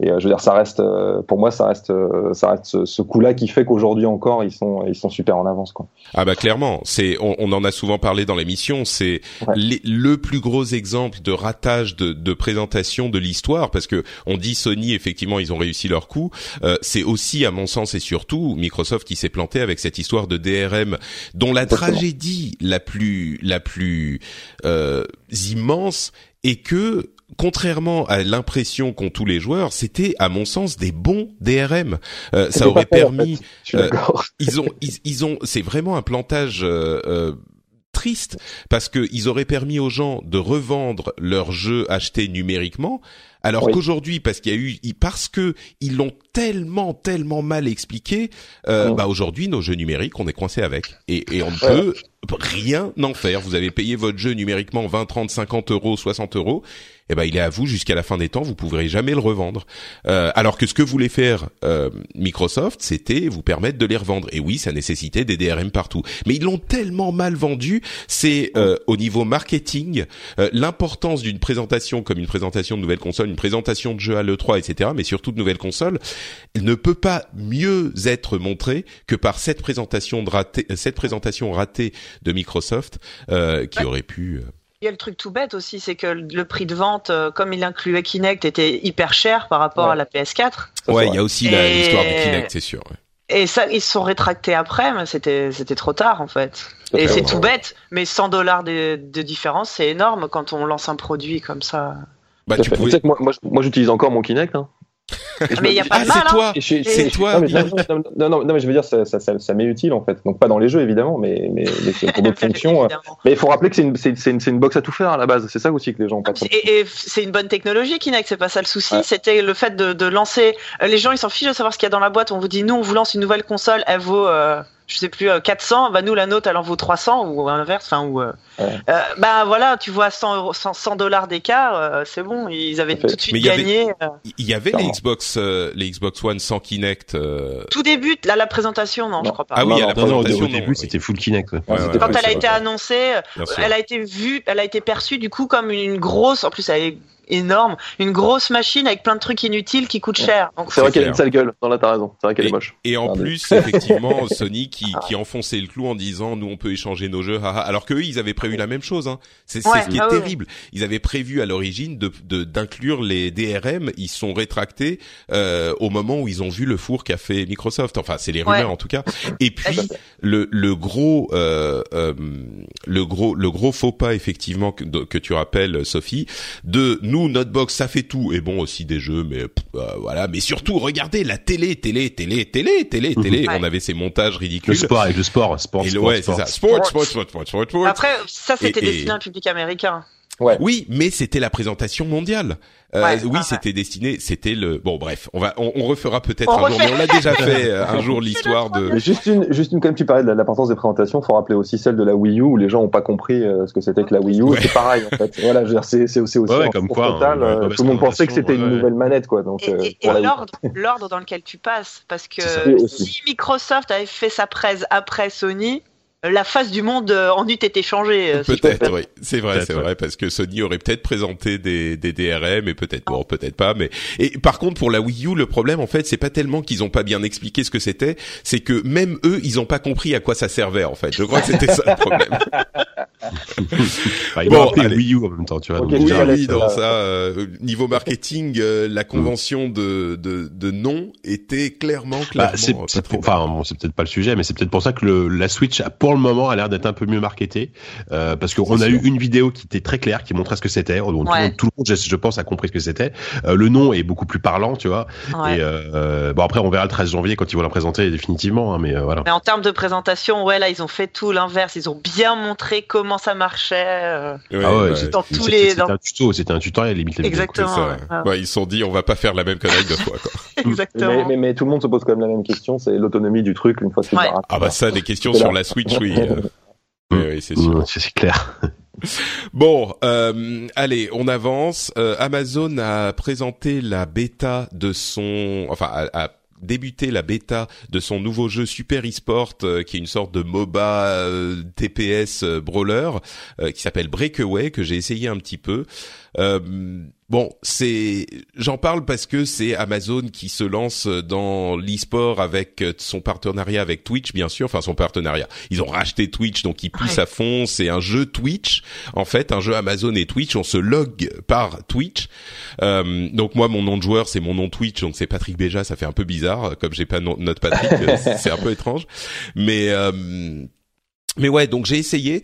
Et euh, je veux dire, ça reste, euh, pour moi, ça reste, euh, ça reste ce, ce coup-là qui fait qu'aujourd'hui encore ils sont, ils sont super en avance quoi. Ah bah clairement, c'est on, on en a souvent parlé dans l'émission, c'est Ouais. le plus gros exemple de ratage de, de présentation de l'histoire parce que on dit Sony effectivement ils ont réussi leur coup, Euh, c'est aussi à mon sens et surtout Microsoft qui s'est planté avec cette histoire de DRM dont la Exactement. tragédie la plus la plus euh, immense est que contrairement à l'impression qu'ont tous les joueurs, c'était à mon sens des bons DRM. Euh, ça aurait en permis fait. Euh, ils ont ils, ils ont c'est vraiment un plantage euh, euh, triste parce que ils auraient permis aux gens de revendre leurs jeux achetés numériquement alors Oui. qu'aujourd'hui parce qu'il y a eu parce que ils l'ont tellement tellement mal expliqué euh, bah aujourd'hui nos jeux numériques on est coincé avec et, et on ne peut rien en faire vous avez payé votre jeu numériquement 20 30 50 euros 60 euros eh ben il est à vous jusqu'à la fin des temps vous pourrez jamais le revendre euh, alors que ce que voulait faire euh, Microsoft, c'était vous permettre de les revendre. Et oui, ça nécessitait des DRM partout. Mais ils l'ont tellement mal vendu, c'est euh, au niveau marketing, euh, l'importance d'une présentation comme une présentation de nouvelles consoles, une présentation de jeux à l'E3, etc., mais surtout de nouvelles consoles, ne peut pas mieux être montrée que par cette présentation, de raté, euh, cette présentation ratée de Microsoft euh, qui Ouais. aurait pu... euh, Il y a le truc tout bête aussi, c'est que le prix de vente, comme il incluait Kinect, était hyper cher par rapport Ouais. à la PS4. Ça, Ouais, il y a aussi Et- l'histoire du Kinect, c'est sûr. ouais. Et ça, ils se sont rétractés après, mais c'était c'était trop tard en fait. Et c'est ouais. tout bête, mais 100 dollars de, de différence, c'est énorme quand on lance un produit comme ça. Bah, tu pouvais... Tu sais que moi, moi, j'utilise encore mon Kinect. Hein. Mais il y a pas Ah, de mal, hein. C'est toi, Non non, non, mais je veux dire, ça, ça, ça, ça m'est utile en fait. Donc pas dans les jeux évidemment, mais, mais, mais c'est pour d'autres fonctions. euh. Évidemment. Mais il faut rappeler que c'est une, une, box à tout faire à la base. C'est ça aussi que les gens ont pas compris. Et, et c'est une bonne technologie, Kinect, c'est pas ça le souci. Ouais. C'était le fait de, de lancer. euh, Les gens, ils s'en fichent de savoir ce qu'il y a dans la boîte. On vous dit, nous, on vous lance une nouvelle console, elle vaut, euh, je sais plus, euh, 400. Bah nous, la nôtre, elle en vaut 300 ou l'inverse. Enfin, ou. euh, Ouais. euh, bah voilà, tu vois 100 euros, 100, 100 dollars d'écart, euh, c'est bon. Ils avaient Tout de suite Mais il y avait- gagné. euh. Il y avait les. Xbox, euh, les Xbox One sans Kinect. euh, Tout début, là, la présentation, non, je Non. crois pas. Ah oui, Non, à la Non, non, au, présentation. au début, c'était full Kinect. ouais. Ouais, c'était ouais, Quand ouais, elle a été annoncée, elle a été vue, elle a été perçue du coup comme une grosse, en plus elle est énorme, une grosse machine avec plein de trucs inutiles qui coûtent cher. Donc C'est vrai qu'elle a une sale gueule. Non là t'as raison. C'est vrai qu'elle est moche. Et en plus, effectivement, Sony qui, qui enfonçait le clou en disant nous on peut échanger nos jeux, haha. alors qu'eux ils avaient prévu la même chose. Hein. C'est c'est Ouais, ce qui est ah terrible. Ils avaient prévu à l'origine de de- d'inclure les DRM. Ils sont rétractés euh, au moment où ils ont vu le four qu'a fait Microsoft. Enfin, c'est les rumeurs Ouais. en tout cas. Et puis le le gros euh, euh, le gros le gros faux pas effectivement que, que tu rappelles Sophie de nous nous notre box ça fait tout. Et bon aussi des jeux mais voilà. Mais surtout regardez la télé télé télé télé télé télé. On avait ces montages ridicules. Le sport avec le sport sport, et sport, ouais, sport. Ça. sport sport. sport sport sport sport après ça c'était destiné à un public américain Ouais. Oui, mais c'était la présentation mondiale. Euh, Ouais, oui, c'était destiné, c'était le. Bon, bref, on va, on, on refera peut-être un jour, mais on l'a déjà fait euh, un jour l'histoire de. Mais juste une, juste une, comme tu parlais de l'importance des présentations, faut rappeler aussi celle de la Wii U où les gens ont pas compris euh, ce que c'était que la Wii U. Ouais. C'est pareil en fait. Voilà, je veux dire, c'est c'est aussi aussi Ouais, comme quoi, total. hein, euh, tout le monde pensait que c'était une nouvelle manette quoi. Donc Et, l'ordre, dans lequel tu passes, parce que si Microsoft avait fait sa presse après Sony, la face du monde euh, en eût été changée. euh, si Peut-être, oui, c'est vrai, c'est vrai, parce que Sony aurait peut-être présenté des, des DRM, et peut-être bon, peut-être pas, mais et par contre pour la Wii U, le problème en fait, c'est pas tellement qu'ils ont pas bien expliqué ce que c'était, c'est que même eux, ils ont pas compris à quoi ça servait en fait. Je crois que c'était ça le problème. Ils Bon, allez. Wii U en même temps, tu vois. Donc Oui, dans ça. euh, niveau marketing, euh, la convention de, de de nom était clairement clairement. Bah, c'est c'est pas très pour- enfin bon, c'est peut-être pas le sujet, mais c'est peut-être pour ça que le, la Switch a, pour le moment a l'air d'être un peu mieux marketée, euh, parce qu'on a eu une vidéo qui était très claire, qui montrait ce que c'était. Donc, tout le Ouais. monde- tout le monde, je, je pense, a compris ce que c'était. Euh, le nom est beaucoup plus parlant, tu vois. Ouais. Et euh, bon après, on verra le 13 janvier quand ils vont la présenter définitivement, hein, mais euh, voilà. Mais en termes de présentation, ouais, là, ils ont fait tout l'inverse. Ils ont bien montré comment ça marchait. euh, Ouais, ah ouais, ouais. c'est- Dans c'est- tous c'était- les- C'était dans- un tuto, c'était un tutoriel limite. Exactement. ça. ouais. Ouais, ils se sont dit, on va pas faire la même connerie deux fois. Quoi. Exactement. Mais, mais, mais tout le monde se pose quand même la même question, c'est l'autonomie du truc une fois que Ouais. Ah bah ça, des questions sur la Switch, oui. euh, oui, oui, c'est sûr. Mmh, c'est c'est clair. Bon, euh, allez, on avance. Euh, Amazon a présenté la bêta de son, enfin, a, a débuté la bêta de son nouveau jeu Super eSport, euh, qui est une sorte de MOBA euh, TPS euh, brawler, qui s'appelle Breakaway, que j'ai essayé un petit peu. Euh, bon, c'est, j'en parle parce que c'est Amazon qui se lance dans l'e-sport avec euh, son partenariat avec Twitch, bien sûr. Enfin, son partenariat. Ils ont racheté Twitch, donc ils poussent Ouais. à fond. C'est un jeu Twitch, en fait, un jeu Amazon et Twitch. On se log par Twitch. Euh, donc moi, mon nom de joueur, c'est mon nom Twitch, donc c'est Patrick Béja. Ça fait un peu bizarre, comme j'ai pas no- notre Patrick, euh, c'est c'est un peu étrange. Mais euh, mais ouais, donc j'ai essayé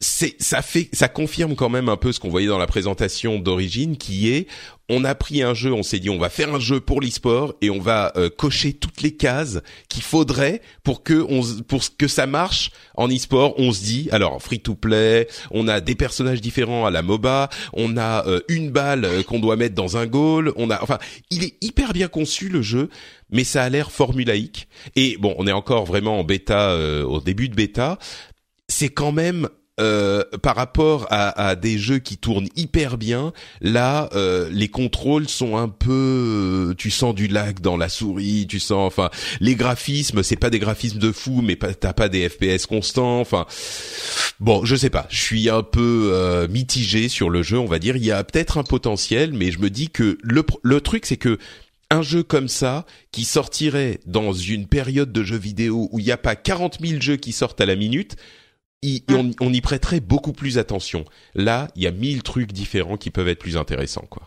c'est ça fait ça confirme quand même un peu ce qu'on voyait dans la présentation d'origine qui est on a pris un jeu on s'est dit on va faire un jeu pour l'e-sport et on va euh, cocher toutes les cases qu'il faudrait pour que on pour que ça marche en e-sport. On se dit alors free to play on a des personnages différents à la MOBA on a euh, une balle euh, qu'on doit mettre dans un goal on a enfin il est hyper bien conçu le jeu mais ça a l'air formulaïque. Et bon on est encore vraiment en bêta euh, au début de bêta. C'est quand même euh, par rapport à, à des jeux qui tournent hyper bien, là, euh, les contrôles sont un peu, euh, tu sens du lag dans la souris, tu sens, enfin, les graphismes, c'est pas des graphismes de fou, mais t'as pas des FPS constants, enfin, bon, je sais pas, je suis un peu euh, mitigé sur le jeu, on va dire, il y a peut-être un potentiel, mais je me dis que le, le truc, c'est que un jeu comme ça, qui sortirait dans une période de jeux vidéo où il n'y a pas 40 000 jeux qui sortent à la minute, y- on, on y prêterait beaucoup plus attention. Là, il y a mille trucs différents qui peuvent être plus intéressants, quoi.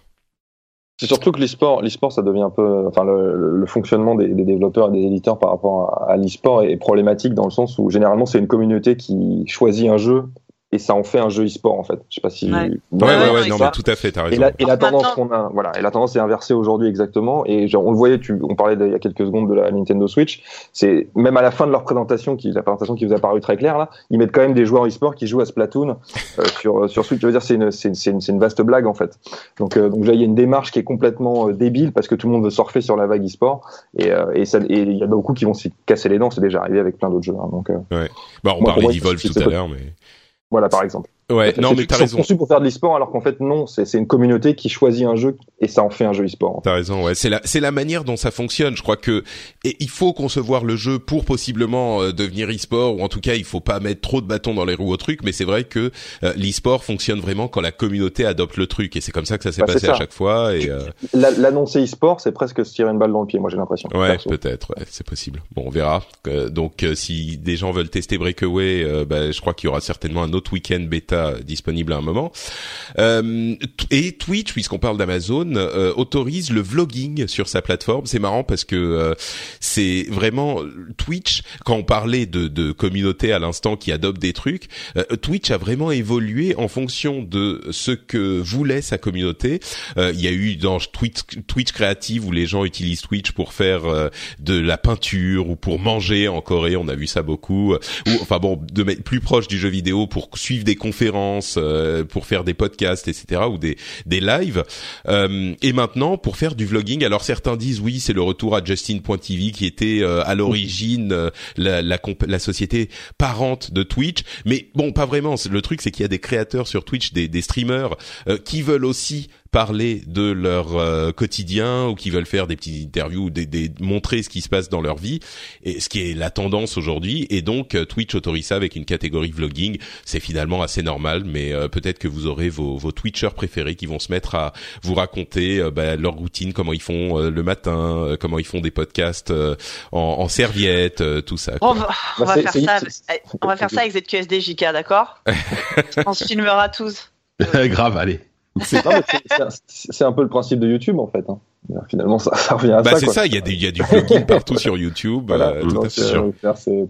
C'est surtout que l'e-sport, l'e-sport, ça devient un peu, enfin, le, le- le fonctionnement des, des développeurs et des éditeurs par rapport à, à l'e-sport est problématique dans le sens où généralement c'est une communauté qui choisit un jeu et ça en fait un jeu e-sport en fait. Je sais pas si. Ouais. Ouais, ouais, ouais, ouais, non, mais tout à fait, t'as Et raison. la, et la tendance qu'on a, voilà, et la tendance est inversée aujourd'hui exactement. Et genre, on le voyait, tu, on parlait de- il y a quelques secondes de la Nintendo Switch. C'est même à la fin de leur présentation, qui, la présentation qui vous a paru très claire là, ils mettent quand même des joueurs e-sport qui jouent à Splatoon euh, sur sur Switch. Je veux dire, c'est une, c'est, une, c'est une vaste blague en fait. Donc, euh, donc là, il y a une démarche qui est complètement euh, débile parce que tout le monde veut surfer sur la vague e-sport et euh, et ça- et il y a beaucoup qui vont s'y casser les dents. C'est déjà arrivé avec plein d'autres jeux. hein. donc euh, Bah, on Moi, parlait d'Evolve tout à l'heure, mais voilà, par exemple. Ouais, non, mais t'as c'est raison. conçu pour faire de l'e-sport alors qu'en fait non, c'est, une communauté qui choisit un jeu et ça en fait un jeu e-sport. T'as raison, ouais. C'est la, c'est la manière dont ça fonctionne. Je crois que et il faut concevoir le jeu pour possiblement euh, devenir e-sport ou en tout cas il faut pas mettre trop de bâtons dans les roues au truc. Mais c'est vrai que euh, l'e-sport fonctionne vraiment quand la communauté adopte le truc et c'est comme ça que ça s'est Bah, passé à chaque fois. Et euh, La- L'annoncer e-sport, c'est presque se tirer une balle dans le pied, moi j'ai l'impression. ouais, peut-être, ouais, c'est possible. Bon, on verra. Euh, donc euh, si des gens veulent tester Breakaway, bah, je crois qu'il y aura certainement un autre week-end bêta disponible à un moment. Euh, et Twitch, puisqu'on parle d'Amazon, euh, autorise le vlogging sur sa plateforme. C'est marrant parce que euh, c'est vraiment Twitch. Quand on parlait de, de communauté à l'instant qui adopte des trucs, Twitch a vraiment évolué en fonction de ce que voulait sa communauté. Il y a eu dans Twitch, Twitch créative où les gens utilisent Twitch pour faire de la peinture ou pour manger en Corée. On a vu ça beaucoup. Ou enfin bon, de plus proche du jeu vidéo pour suivre des conférences, pour faire des podcasts, etc. ou des des lives. Euh, et maintenant, pour faire du vlogging, alors certains disent oui, c'est le retour à Justin.tv qui était euh, à l'origine euh, la, la, la, société parente de Twitch. Mais bon, pas vraiment. Le truc, c'est qu'il y a des créateurs sur Twitch, des, des streamers qui veulent aussi parler de leur euh, quotidien ou qui veulent faire des petites interviews, des, des, montrer ce qui se passe dans leur vie, et ce qui est la tendance aujourd'hui. Et donc euh, Twitch autorise ça avec une catégorie vlogging. C'est finalement assez normal, mais euh, peut-être que vous aurez vos, vos Twitchers préférés qui vont se mettre à vous raconter bah, leur routine, comment ils font le matin, comment ils font des podcasts en, en serviette, tout ça. On va, on va faire ça. On va faire ça avec ZQSD JK, d'accord? On se filmera tous. Grave, allez. C'est un peu le principe de YouTube en fait. Hein. Finalement, ça, revient à bah, ça. C'est ça, il y, a y a du vlogging partout sur YouTube. Voilà, euh, tout à fait sûr. Euh,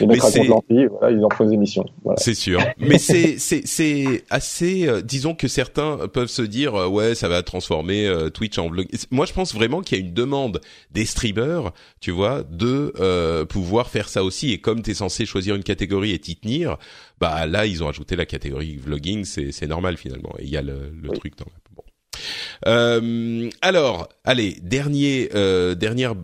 les mecs racontent leur vie, voilà, ils en font des émissions. Voilà. C'est sûr. Mais c'est c'est c'est assez. Euh, disons que certains peuvent se dire euh, ouais ça va transformer euh, Twitch en vlog. Moi je pense vraiment qu'il y a une demande des streamers, tu vois, de pouvoir faire ça aussi. Et comme tu es censé choisir une catégorie et t'y tenir, bah là ils ont ajouté la catégorie vlogging. C'est c'est normal finalement. il y a le, le truc dans la euh, alors, allez, dernier, euh, dernière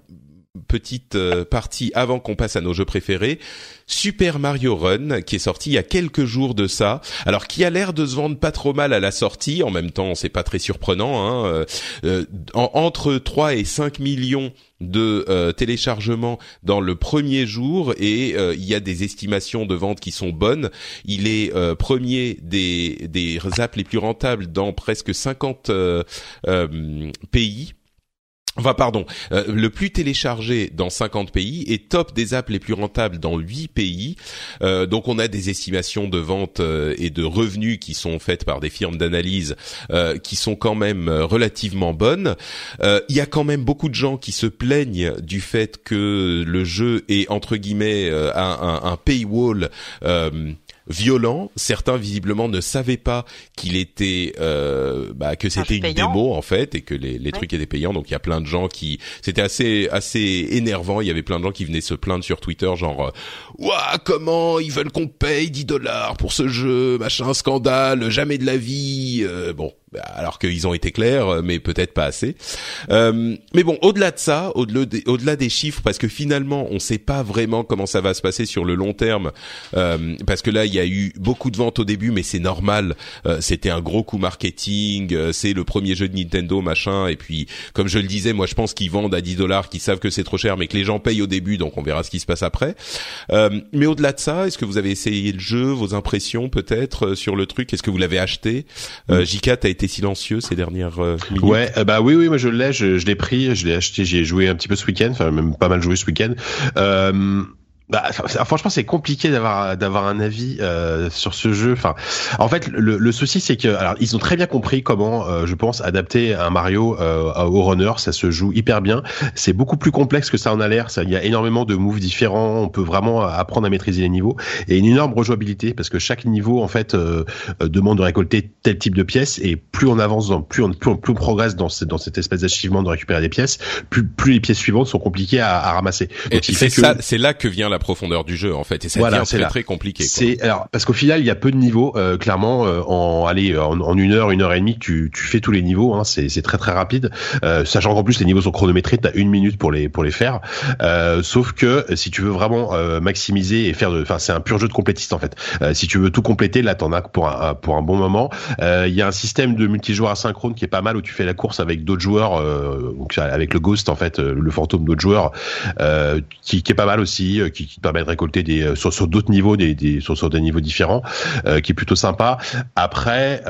petite euh, partie avant qu'on passe à nos jeux préférés. Super Mario Run, qui est sorti il y a quelques jours de ça. Alors, qui a l'air de se vendre pas trop mal à la sortie. En même temps, c'est pas très surprenant. Hein. Euh, entre 3 et 5 millions de euh, téléchargements dans le premier jour et il y a des estimations de vente qui sont bonnes. Il est premier des, des apps les plus rentables dans presque 50 pays Enfin, pardon, euh, le plus téléchargé dans 50 pays et top des apps les plus rentables dans 8 pays. Euh, donc, on a des estimations de vente euh, et de revenus qui sont faites par des firmes d'analyse qui sont quand même relativement bonnes. Il y a quand même beaucoup de gens qui se plaignent du fait que le jeu est entre guillemets un paywall violent. Certains visiblement ne savaient pas qu'il était euh, bah, que c'était une démo en fait et que les, les trucs étaient payants. Donc il y a plein de gens qui c'était assez assez énervant. Il y avait plein de gens qui venaient se plaindre sur Twitter genre Ouah, comment ils veulent qu'on paye 10 dollars pour ce jeu machin scandale jamais de la vie. Euh, bon alors qu'ils ont été clairs, mais peut-être pas assez. Euh, mais bon, au-delà de ça, au-delà des, chiffres, parce que finalement, on ne sait pas vraiment comment ça va se passer sur le long terme, euh, parce que là, il y a eu beaucoup de ventes au début, mais c'est normal. Euh, c'était un gros coup marketing. Euh, c'est le premier jeu de Nintendo, machin. Et puis, comme je le disais, moi, je pense qu'ils vendent à 10 dollars, qu'ils savent que c'est trop cher, mais que les gens payent au début, donc on verra ce qui se passe après. Euh, mais au-delà de ça, est-ce que vous avez essayé le jeu, vos impressions peut-être euh, sur le truc? Est-ce que vous l'avez acheté? Euh, J4 a été silencieux ces dernières euh, minutes. Ouais, euh, bah oui, oui, moi je l'ai, je, je l'ai pris, je l'ai acheté, j'ai joué un petit peu ce week-end, enfin même pas mal joué ce week-end. Euh, bah, franchement, c'est compliqué d'avoir d'avoir un avis euh, sur ce jeu. Enfin, en fait, le, le souci c'est que alors ils ont très bien compris comment, euh, je pense, adapter un Mario euh, au runner. Ça se joue hyper bien. C'est beaucoup plus complexe que ça en a l'air. Il y a énormément de moves différents. On peut vraiment apprendre à maîtriser les niveaux et une énorme rejouabilité parce que chaque niveau en fait euh, euh, demande de récolter tel type de pièces et plus on avance dans, plus on plus on, plus on progresse dans cette dans cette espèce d'achievement de récupérer des pièces, plus plus les pièces suivantes sont compliquées à, à ramasser. Donc, et c'est ça, c'est là que vient la profondeur du jeu en fait. Et ça devient très très compliqué. C'est alors parce qu'au final il y a peu de niveaux euh, clairement euh, en allez en, en, une heure une heure et demie tu, tu fais tous les niveaux hein, c'est c'est très très rapide. Euh, sachant qu'en plus les niveaux sont chronométrés t'as une minute pour les pour les faire. Sauf que si tu veux vraiment maximiser et faire de enfin c'est un pur jeu de complétiste en fait. Si tu veux tout compléter là t'en as pour un pour un bon moment. Il y a un système de multijoueur asynchrone qui est pas mal où tu fais la course avec d'autres joueurs donc avec le ghost en fait le fantôme d'autres joueurs qui, qui est pas mal aussi qui, qui te permet de récolter des euh, sur, d'autres niveaux, des, des sur, sur, des niveaux différents, euh, qui est plutôt sympa. Après.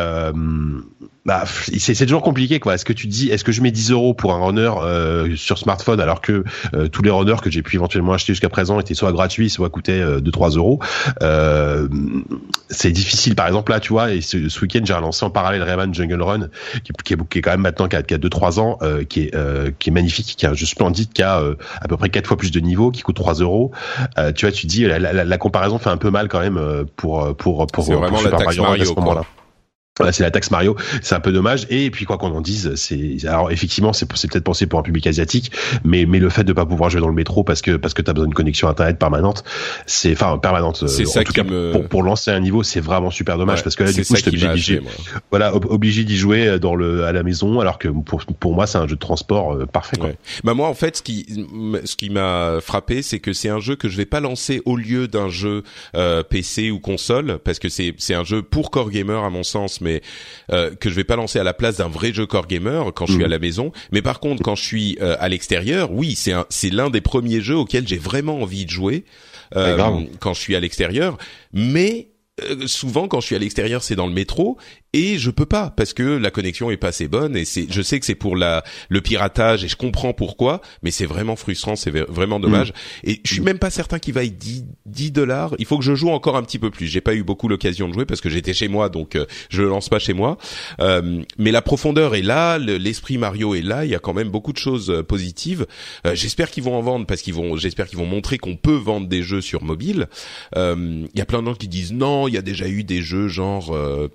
Bah, c'est toujours compliqué quoi. Est-ce que tu dis, est-ce que je mets 10 euros pour un runner euh, sur smartphone alors que euh, tous les runners que j'ai pu éventuellement acheter jusqu'à présent étaient soit gratuits, soit coûtaient euh, 2-3 euros. Euh, c'est difficile. Par exemple là, tu vois, et ce, ce week-end j'ai relancé en parallèle Rayman Jungle Run, qui, qui, est, qui est quand même maintenant qui a, qui a 2-3 ans, euh, qui est euh, qui est magnifique, qui a un jeu splendide, qui a à peu près 4 fois plus de niveau, qui coûte 3 euros. tu vois, tu dis la, la, la, comparaison fait un peu mal quand même pour pour pour, pour, vraiment pour Super Mario, Mario à ce moment-là. Voilà, c'est la taxe Mario, c'est un peu dommage. Et puis quoi qu'on en dise, c'est alors effectivement c'est peut-être pensé pour un public asiatique, mais mais le fait de pas pouvoir jouer dans le métro parce que parce que t'as besoin d'une connexion internet permanente, c'est enfin permanente. C'est ça en tout cas me... pour, pour lancer un niveau, c'est vraiment super dommage ouais, parce que là du coup je obligé d'y voilà obligé d'y jouer dans le à la maison alors que pour pour moi c'est un jeu de transport euh, parfait. Quoi. Ouais. Bah moi en fait ce qui ce qui m'a frappé c'est que c'est un jeu que je vais pas lancer au lieu d'un jeu euh, PC ou console parce que c'est c'est un jeu pour core gamer à mon sens mais euh, que je vais pas lancer à la place d'un vrai jeu core gamer quand je suis Mhm. à la maison. Mais par contre, quand je suis euh, à l'extérieur, oui, c'est c'est l'un des premiers jeux auxquels j'ai vraiment envie de jouer euh, quand je suis à l'extérieur. Mais euh, souvent quand je suis à l'extérieur, c'est dans le métro et je peux pas parce que la connexion est pas assez bonne et c'est je sais que c'est pour la le piratage et je comprends pourquoi mais c'est vraiment frustrant c'est vraiment dommage. Et je suis même pas certain qu'il vaille 10 10 dollars. Il faut que je joue encore un petit peu plus. J'ai pas eu beaucoup l'occasion de jouer parce que j'étais chez moi donc euh, je le lance pas chez moi. Euh, mais la profondeur est là le- l'esprit Mario est là. Il y a quand même beaucoup de choses euh, positives. Euh, j'espère qu'ils vont en vendre parce qu'ils vont j'espère qu'ils vont montrer qu'on peut vendre des jeux sur mobile. Euh, il y a plein de gens qui disent non il y a déjà eu des jeux genre euh,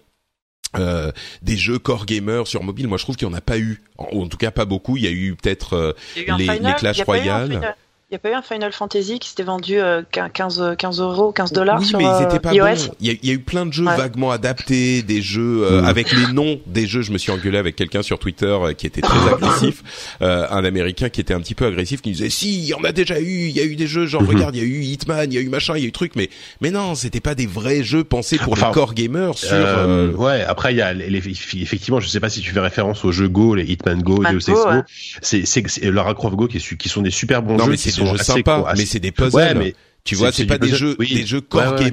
euh, des jeux core gamer sur mobile, moi je trouve qu'il n'y en a pas eu, en, en tout cas pas beaucoup. Il y a eu peut-être euh, les, les Clash Royale. Final- Il n'y a pas eu un Final Fantasy qui s'était vendu euh, 15, 15 euros, 15 dollars oui, sur mais ils euh, étaient pas iOS. Il y, a, il y a eu plein de jeux Ouais. vaguement adaptés, des jeux euh, Mm. avec les noms des jeux. Je me suis engueulé avec quelqu'un sur Twitter euh, qui était très agressif, euh, un Américain qui était un petit peu agressif, qui disait si, il y en a déjà eu, il y a eu des jeux genre Mhm. regarde, il y a eu Hitman, il y a eu machin, il y a eu truc, mais mais non, c'était pas des vrais jeux pensés pour Enfin, les core gamers sur. Euh, euh, ouais, après il y a les, les- effectivement, je sais pas si tu fais référence aux jeux Go, les Hitman Go, Hitman Deus Go, Ex Go. ouais. C'est Lara Croft Go qui, est qui sont des super bons non jeux mais des jeux sympas, quoi, mais c'est des puzzles. Ouais, mais Tu vois, c'est pas des jeux, oui. des jeux core Ouais,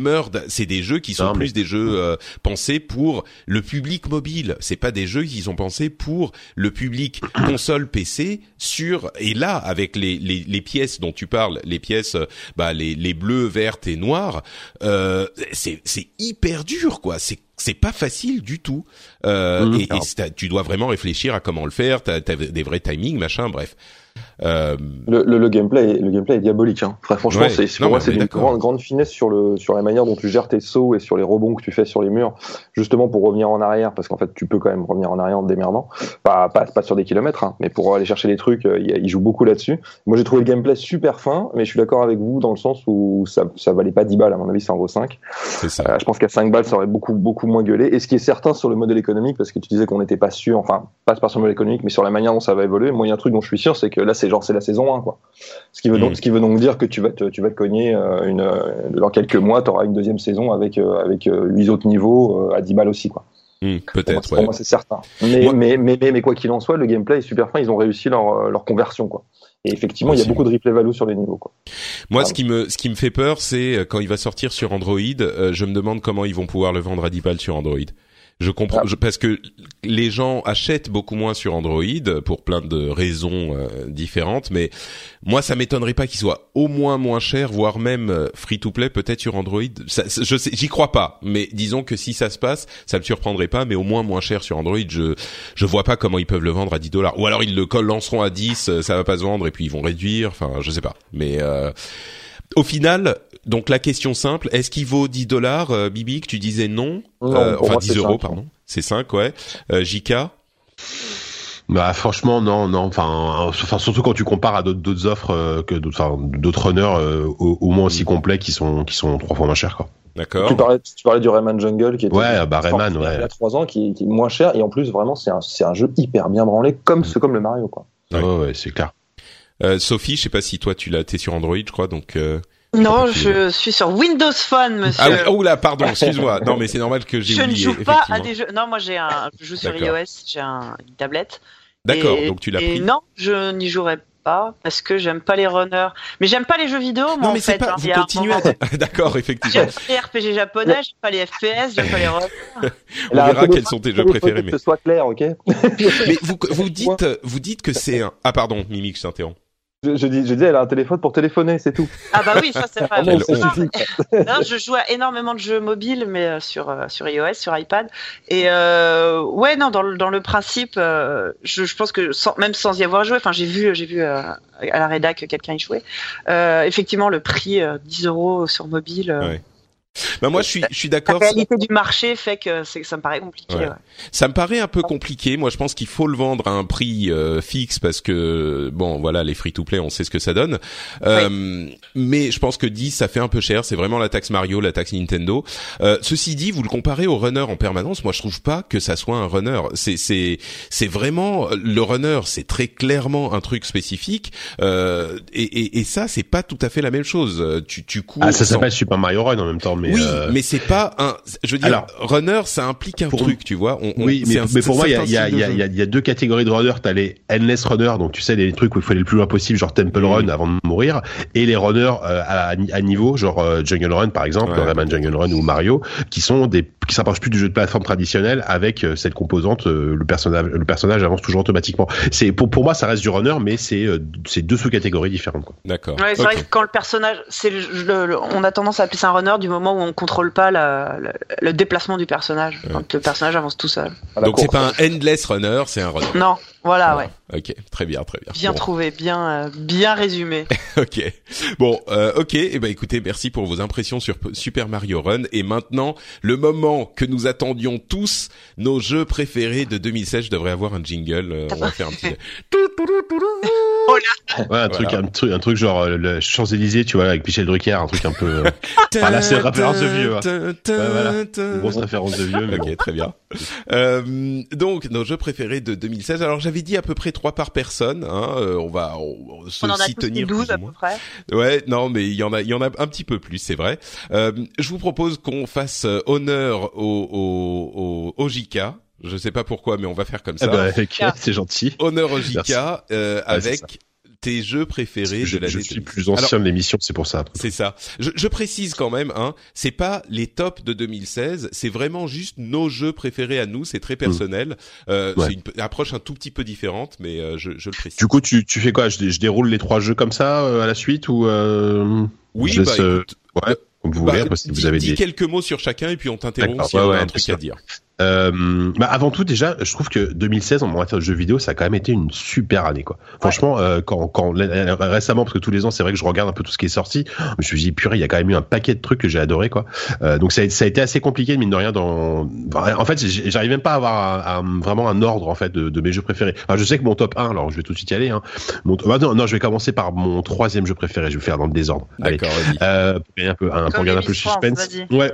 c'est des jeux qui sont Non, mais- plus des jeux euh, pensés pour le public mobile. C'est pas des jeux qui sont pensés pour le public console PC sur et là avec les, les les pièces dont tu parles, les pièces euh, bah les les bleues, vertes et noires, euh, c'est c'est hyper dur quoi. C'est c'est pas facile du tout. Euh, Mhm. et, et tu dois vraiment réfléchir à comment le faire. T'as as des vrais timings, machin. Bref. Euh, Le, le, le gameplay, est- le gameplay est diabolique. Hein. Enfin, franchement, Ouais. c'est c'est- pour moi c'est est une grande, grande finesse sur le sur la manière dont tu gères tes sauts et sur les rebonds que tu fais sur les murs, justement pour revenir en arrière, parce qu'en fait tu peux quand même revenir en arrière en te démerdant, pas pas, pas sur des kilomètres, hein, mais pour aller chercher des trucs, euh, il, il joue beaucoup là-dessus. Moi j'ai trouvé le gameplay super fin, mais je suis d'accord avec vous dans le sens où ça ça valait pas 10 balles à mon avis, ça en vaut 5. c'est ça. Euh, je pense qu'à 5 balles, ça aurait beaucoup, beaucoup moins gueulé. Et ce qui est certain sur le modèle économique, parce que tu disais qu'on n'était pas sûr, enfin, pas pas sur le modèle économique, mais sur la manière dont ça va évoluer. Moi, il y a un truc dont je suis sûr, c'est que là, c'est genre, c'est la saison 1, quoi. Ce qui veut donc, Mm. ce qui veut donc dire que tu vas te, tu vas te cogner euh, une, euh, dans quelques mois, tu auras une deuxième saison avec, euh, avec 8 autres niveaux à 10 balles aussi, quoi. Pour moi, Peut-être. pour Ouais. moi, c'est certain. Mais, Moi- mais, mais, mais, mais quoi qu'il en soit, le gameplay est super fin. Ils ont réussi leur, leur conversion, quoi. Et effectivement, il y a beaucoup de replay value sur les niveaux, quoi. Moi, Pardon. ce qui me ce qui me fait peur, c'est quand il va sortir sur Android. euh, je me demande comment ils vont pouvoir le vendre à 10 balles sur Android. Je comprends Ah. je- parce que les gens achètent beaucoup moins sur Android pour plein de raisons euh, différentes, mais moi ça m'étonnerait pas qu'il soit au moins moins cher, voire même free to play peut-être sur Android. Ça, je sais, j'y crois pas, mais disons que si ça se passe, ça me surprendrait pas, mais au moins moins cher sur Android. Je je vois pas comment ils peuvent le vendre à 10 dollars, ou alors ils le lanceront à 10, euh, ça va pas se vendre et puis ils vont réduire. Enfin, je sais pas, mais euh, au final, donc la question simple, est-ce qu'il vaut 10 dollars, euh, Bibi, que tu disais non, Non, Euh, Enfin moi, 10 c'est euros, 5, pardon. C'est 5, ouais. Euh, JK Bah franchement non non enfin enfin surtout quand tu compares à d'autres d'autres offres euh, que d'autres enfin, d'autres runners euh, au, au moins aussi complets qui sont qui sont trois fois moins chers quoi. D'accord. Tu parlais, tu parlais du Rayman Jungle qui était Ouais, bah, Rayman, ouais. il y a trois ans, qui, qui est moins cher et en plus vraiment c'est un, c'est un jeu hyper bien branlé comme ce comme le Mario quoi. Ouais. Ouais ouais, c'est clair. Euh, Sophie, je sais pas si toi tu l'as, t'es sur Android, je crois, donc. Euh... Non, je suis sur Windows Phone, monsieur. Ah oui, oh là, pardon, excuse-moi. Non, mais c'est normal que j'ai je ne oublié. joue pas à des jeux. Non, moi j'ai un. Je joue sur D'accord. iOS, j'ai un, une tablette. D'accord, donc tu l'as pris. Non, je n'y jouerai pas parce que j'aime pas les runners. Mais j'aime pas les jeux vidéo, moi Non, en mais c'est fait. pas. hein. Vous continuez moment- à. D'accord, effectivement. J'aime pas les RPG japonais, j'aime pas les FPS, j'aime pas les runners. On verra quels sont tes jeux préférés. Mais, Que ce soit clair, ok mais vous, vous dites, vous dites que c'est un. Ah pardon, Mimic, je t'interromps. Je, je dis, je dis, elle a un téléphone pour téléphoner, c'est tout. Ah bah oui, ça c'est vrai. Ah honte. suffit. Non, je joue à énormément de jeux mobiles, mais euh, sur euh, sur iOS, sur iPad. Et euh, ouais, non, dans le dans le principe, euh, je, je pense que sans, même sans y avoir joué, enfin j'ai vu j'ai vu euh, à la rédac que quelqu'un y jouait. Euh, effectivement, le prix euh, 10 euros sur mobile. euh, Ouais. Bah moi, je suis, je suis La d'accord. réalité du marché fait que c'est ça me paraît compliqué. Ouais. ouais. Ça me paraît un peu compliqué. Moi, je pense qu'il faut le vendre à un prix euh, fixe parce que bon, voilà, les free-to-play, on sait ce que ça donne. Euh, Mais je pense que 10, ça fait un peu cher. C'est vraiment la taxe Mario, la taxe Nintendo. Euh, ceci dit, vous le comparez au runner en permanence. Moi, je trouve pas que ça soit un runner. C'est c'est c'est vraiment le runner. C'est très clairement un truc spécifique. Euh, et, et, et ça, c'est pas tout à fait la même chose. Euh, Tu tu cours. Ah, ça sans- s'appelle Super Mario Run en même temps, mais. Oui, euh, mais c'est pas un. Je veux dire, Alors, runner, ça implique un truc, tu vois. On, Oui, mais, un- mais pour moi, il y a, y, y, y deux catégories de runners. T'as les endless runners, donc tu sais les trucs où il faut aller le plus loin possible, genre Temple Mhm. Run avant de mourir, et les runners euh, à, à niveau, genre euh, Jungle Run par exemple, Ouais. Rayman Jungle Run ou Mario, qui sont des qui s'approchent plus du jeu de plateforme traditionnel avec euh, cette composante, euh, le personnage le personnage avance toujours automatiquement. C'est pour pour moi ça reste du runner, mais c'est euh, c'est deux sous-catégories différentes. D'accord. Ouais, c'est vrai que quand le personnage, c'est le, le- le- on a tendance à appeler ça un runner du moment où on contrôle pas la, la- le déplacement du personnage, quand le personnage avance tout seul. Donc c'est pas un endless runner, c'est un runner. Non, voilà, ouais. Ok, très bien, très bien. Bien Bon. trouvé, bien, euh, bien résumé. Ok. Bon, euh, ok. Et ben écoutez, merci pour vos impressions sur Super Mario Run. Et maintenant, le moment que nous attendions tous, nos jeux préférés de 2016. Je devrais avoir un jingle. euh, on va faire un petit. Ouais, un truc un truc un truc genre euh, le Champs Élysées, tu vois, avec Michel Drucker, un truc un peu euh, Ah, là, c'est référence de vieux, hein. voilà. une grosse référence de vieux. Mais bon. Ok, très bien. Euh, donc nos jeux préférés de 2016. Alors j'avais dit à peu près trois par personne. Hein, euh, on va on, on se On en a tenir 12 plus à peu près. Ouais, non, mais il y en a, il y en a un petit peu plus, c'est vrai. Euh, je vous propose qu'on fasse euh, honneur au, au, au, au JK. Je sais pas pourquoi, mais on va faire comme ça. Ah bah, c'est gentil. Honneur au JK euh, Ouais, avec tes jeux préférés Je, de l'année. je suis 2016. plus ancien Alors, de l'émission, c'est pour ça. c'est ça. Je, je précise quand même, hein, c'est pas les tops de 2016, c'est vraiment juste nos jeux préférés à nous. C'est très personnel. Euh, Ouais. C'est une approche un tout petit peu différente, mais euh, je, je le précise. Du coup, tu, tu fais quoi? Je, dé- je déroule les trois jeux comme ça euh, à la suite ou euh, oui, je bah, laisse, écoute, ouais, comme vous bah, voulez. Si dis, vous avez dis des. quelques mots sur chacun et puis on t'interrompt si ouais, on a un truc sûr. à dire. Euh, bah avant tout, déjà, je trouve que 2016 en matière de jeux vidéo, ça a quand même été une super année, quoi. Franchement, euh, quand, quand récemment, parce que tous les ans, c'est vrai que je regarde un peu tout ce qui est sorti, je me suis dit purée, il y a quand même eu un paquet de trucs que j'ai adoré, quoi. Euh, donc ça a, ça a été assez compliqué, mine de rien. Dans, en fait, j'arrive même pas à avoir un- un- vraiment un ordre en fait de, de mes jeux préférés. Enfin, je sais que mon top 1, alors je vais tout de suite y aller. Hein. Mon, bah, non, non, je vais commencer par mon troisième jeu préféré. Je vais le faire dans le désordre. Allez. D'accord. Euh, pour gagner un peu, un, pour Comme garder un peu le suspense. Ouais.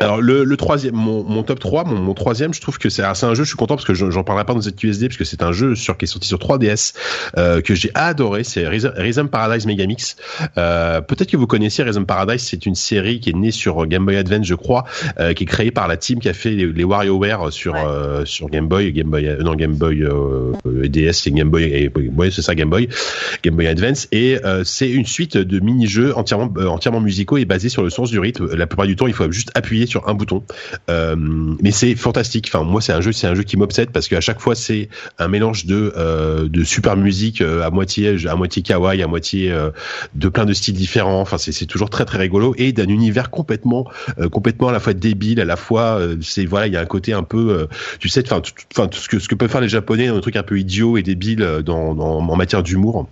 Alors le, le troisième, mon, mon top 3, mon, mon troisième, je trouve que c'est un jeu, je suis content parce que je- j'en parlerai pas dans ZQSD parce que c'est un jeu sur qui est sorti sur 3DS euh, que j'ai adoré, c'est Rhythm Paradise Megamix. Euh, Peut-être que vous connaissez Rhythm Paradise, c'est une série qui est née sur Game Boy Advance, je crois, euh, qui est créée par la team qui a fait les, les WarioWare sur Ouais. euh, sur Game Boy, Game Boy, euh, non Game Boy euh, euh, DS et Game Boy, et, ouais c'est ça Game Boy, Game Boy Advance et euh, c'est une suite de mini-jeux entièrement euh, entièrement musicaux et basés sur le sens du rythme. La plupart du temps, il faut juste appuyer sur un bouton. Euh, mais c'est fantastique. Enfin, moi, c'est un jeu, c'est un jeu qui m'obsède parce qu'à chaque fois, c'est un mélange de euh, de super musique euh, à moitié à moitié kawaii, à moitié de plein de styles différents. Enfin, c'est toujours très très rigolo et d'un univers complètement complètement à la fois débile, à la fois c'est voilà, il y a un côté un peu, tu sais, enfin tout, ce que ce que peuvent faire les Japonais, un truc un peu idiot et débile dans en matière d'humour.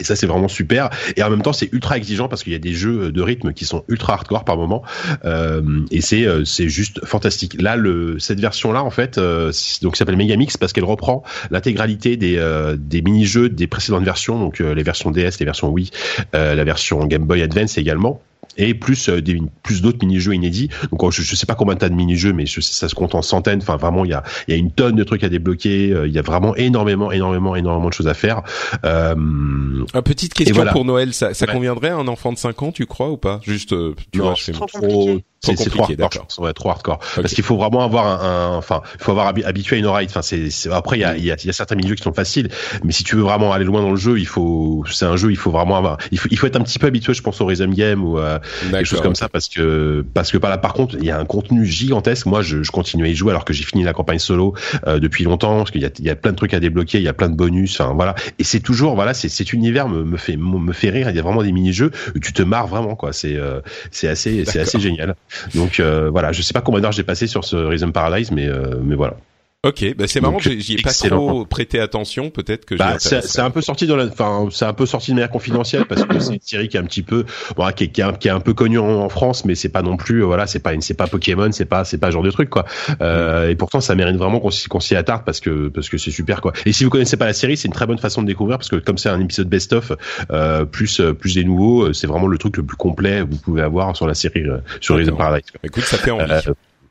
Et ça, c'est vraiment super. Et en même temps, c'est ultra exigeant parce qu'il y a des jeux de rythme qui sont ultra hardcore par moment. Euh, et c'est euh, c'est juste fantastique. Là, le cette version-là, en fait, euh, donc s'appelle Megamix parce qu'elle reprend l'intégralité des euh, des mini-jeux des précédentes versions, donc les versions DS, les versions Wii, la version Game Boy Advance également. Et plus euh, des plus d'autres mini-jeux inédits. Donc je, je sais pas combien t'as de mini-jeux, mais je ça se compte en centaines. Enfin vraiment, il y a il y a une tonne de trucs à débloquer. Euh, Il y a vraiment énormément, énormément, énormément de choses à faire. Euh, Ah, petite question voilà. pour Noël, ça, ça Ouais. conviendrait à un enfant de 5 ans, tu crois ou pas? Juste, euh, tu Non, vois, je trop. C'est trop hardcore, ouais, trop hardcore. Parce qu'il faut vraiment avoir un, enfin, il faut avoir habitué à une oreille. Enfin, c'est, après il y a, il y, a, y a certains milieux qui sont faciles, mais si tu veux vraiment aller loin dans le jeu, il faut, c'est un jeu, il faut vraiment avoir, il faut, il faut être un petit peu habitué, je pense, au rhythm game ou euh, quelque chose comme ça, parce que, parce que par là, par contre, il y a un contenu gigantesque. Moi, je, je continue à y jouer alors que j'ai fini la campagne solo euh, depuis longtemps, parce qu'il y a, il y a plein de trucs à débloquer, il y a plein de bonus, enfin voilà. Et c'est toujours, voilà, c'est, cet univers me, me fait, me fait rire. Il y a vraiment des mini-jeux où tu te marres vraiment, quoi. C'est, euh, c'est assez, c'est assez génial. Donc euh, voilà, je sais pas combien d'heures j'ai passé sur ce Rhythm Paradise, mais euh, mais voilà. Ok, bah c'est marrant, j'y ai pas trop prêté attention, peut-être que. Bah, c'est un peu sorti dans la, enfin, c'est un peu sorti de manière confidentielle parce que c'est une série qui est un petit peu, bon, qui, est, qui, est, un peu connue en, France, mais c'est pas non plus, voilà, c'est pas une, c'est pas Pokémon, c'est pas, c'est pas genre de truc quoi. Euh, et pourtant, ça mérite vraiment qu'on s'y attarde parce que parce que c'est super quoi. Et si vous connaissez pas la série, c'est une très bonne façon de découvrir parce que comme c'est un épisode best of, euh, plus plus des nouveaux, c'est vraiment le truc le plus complet que vous pouvez avoir sur la série euh, sur Rhythm Paradise. Écoute, ça fait envie.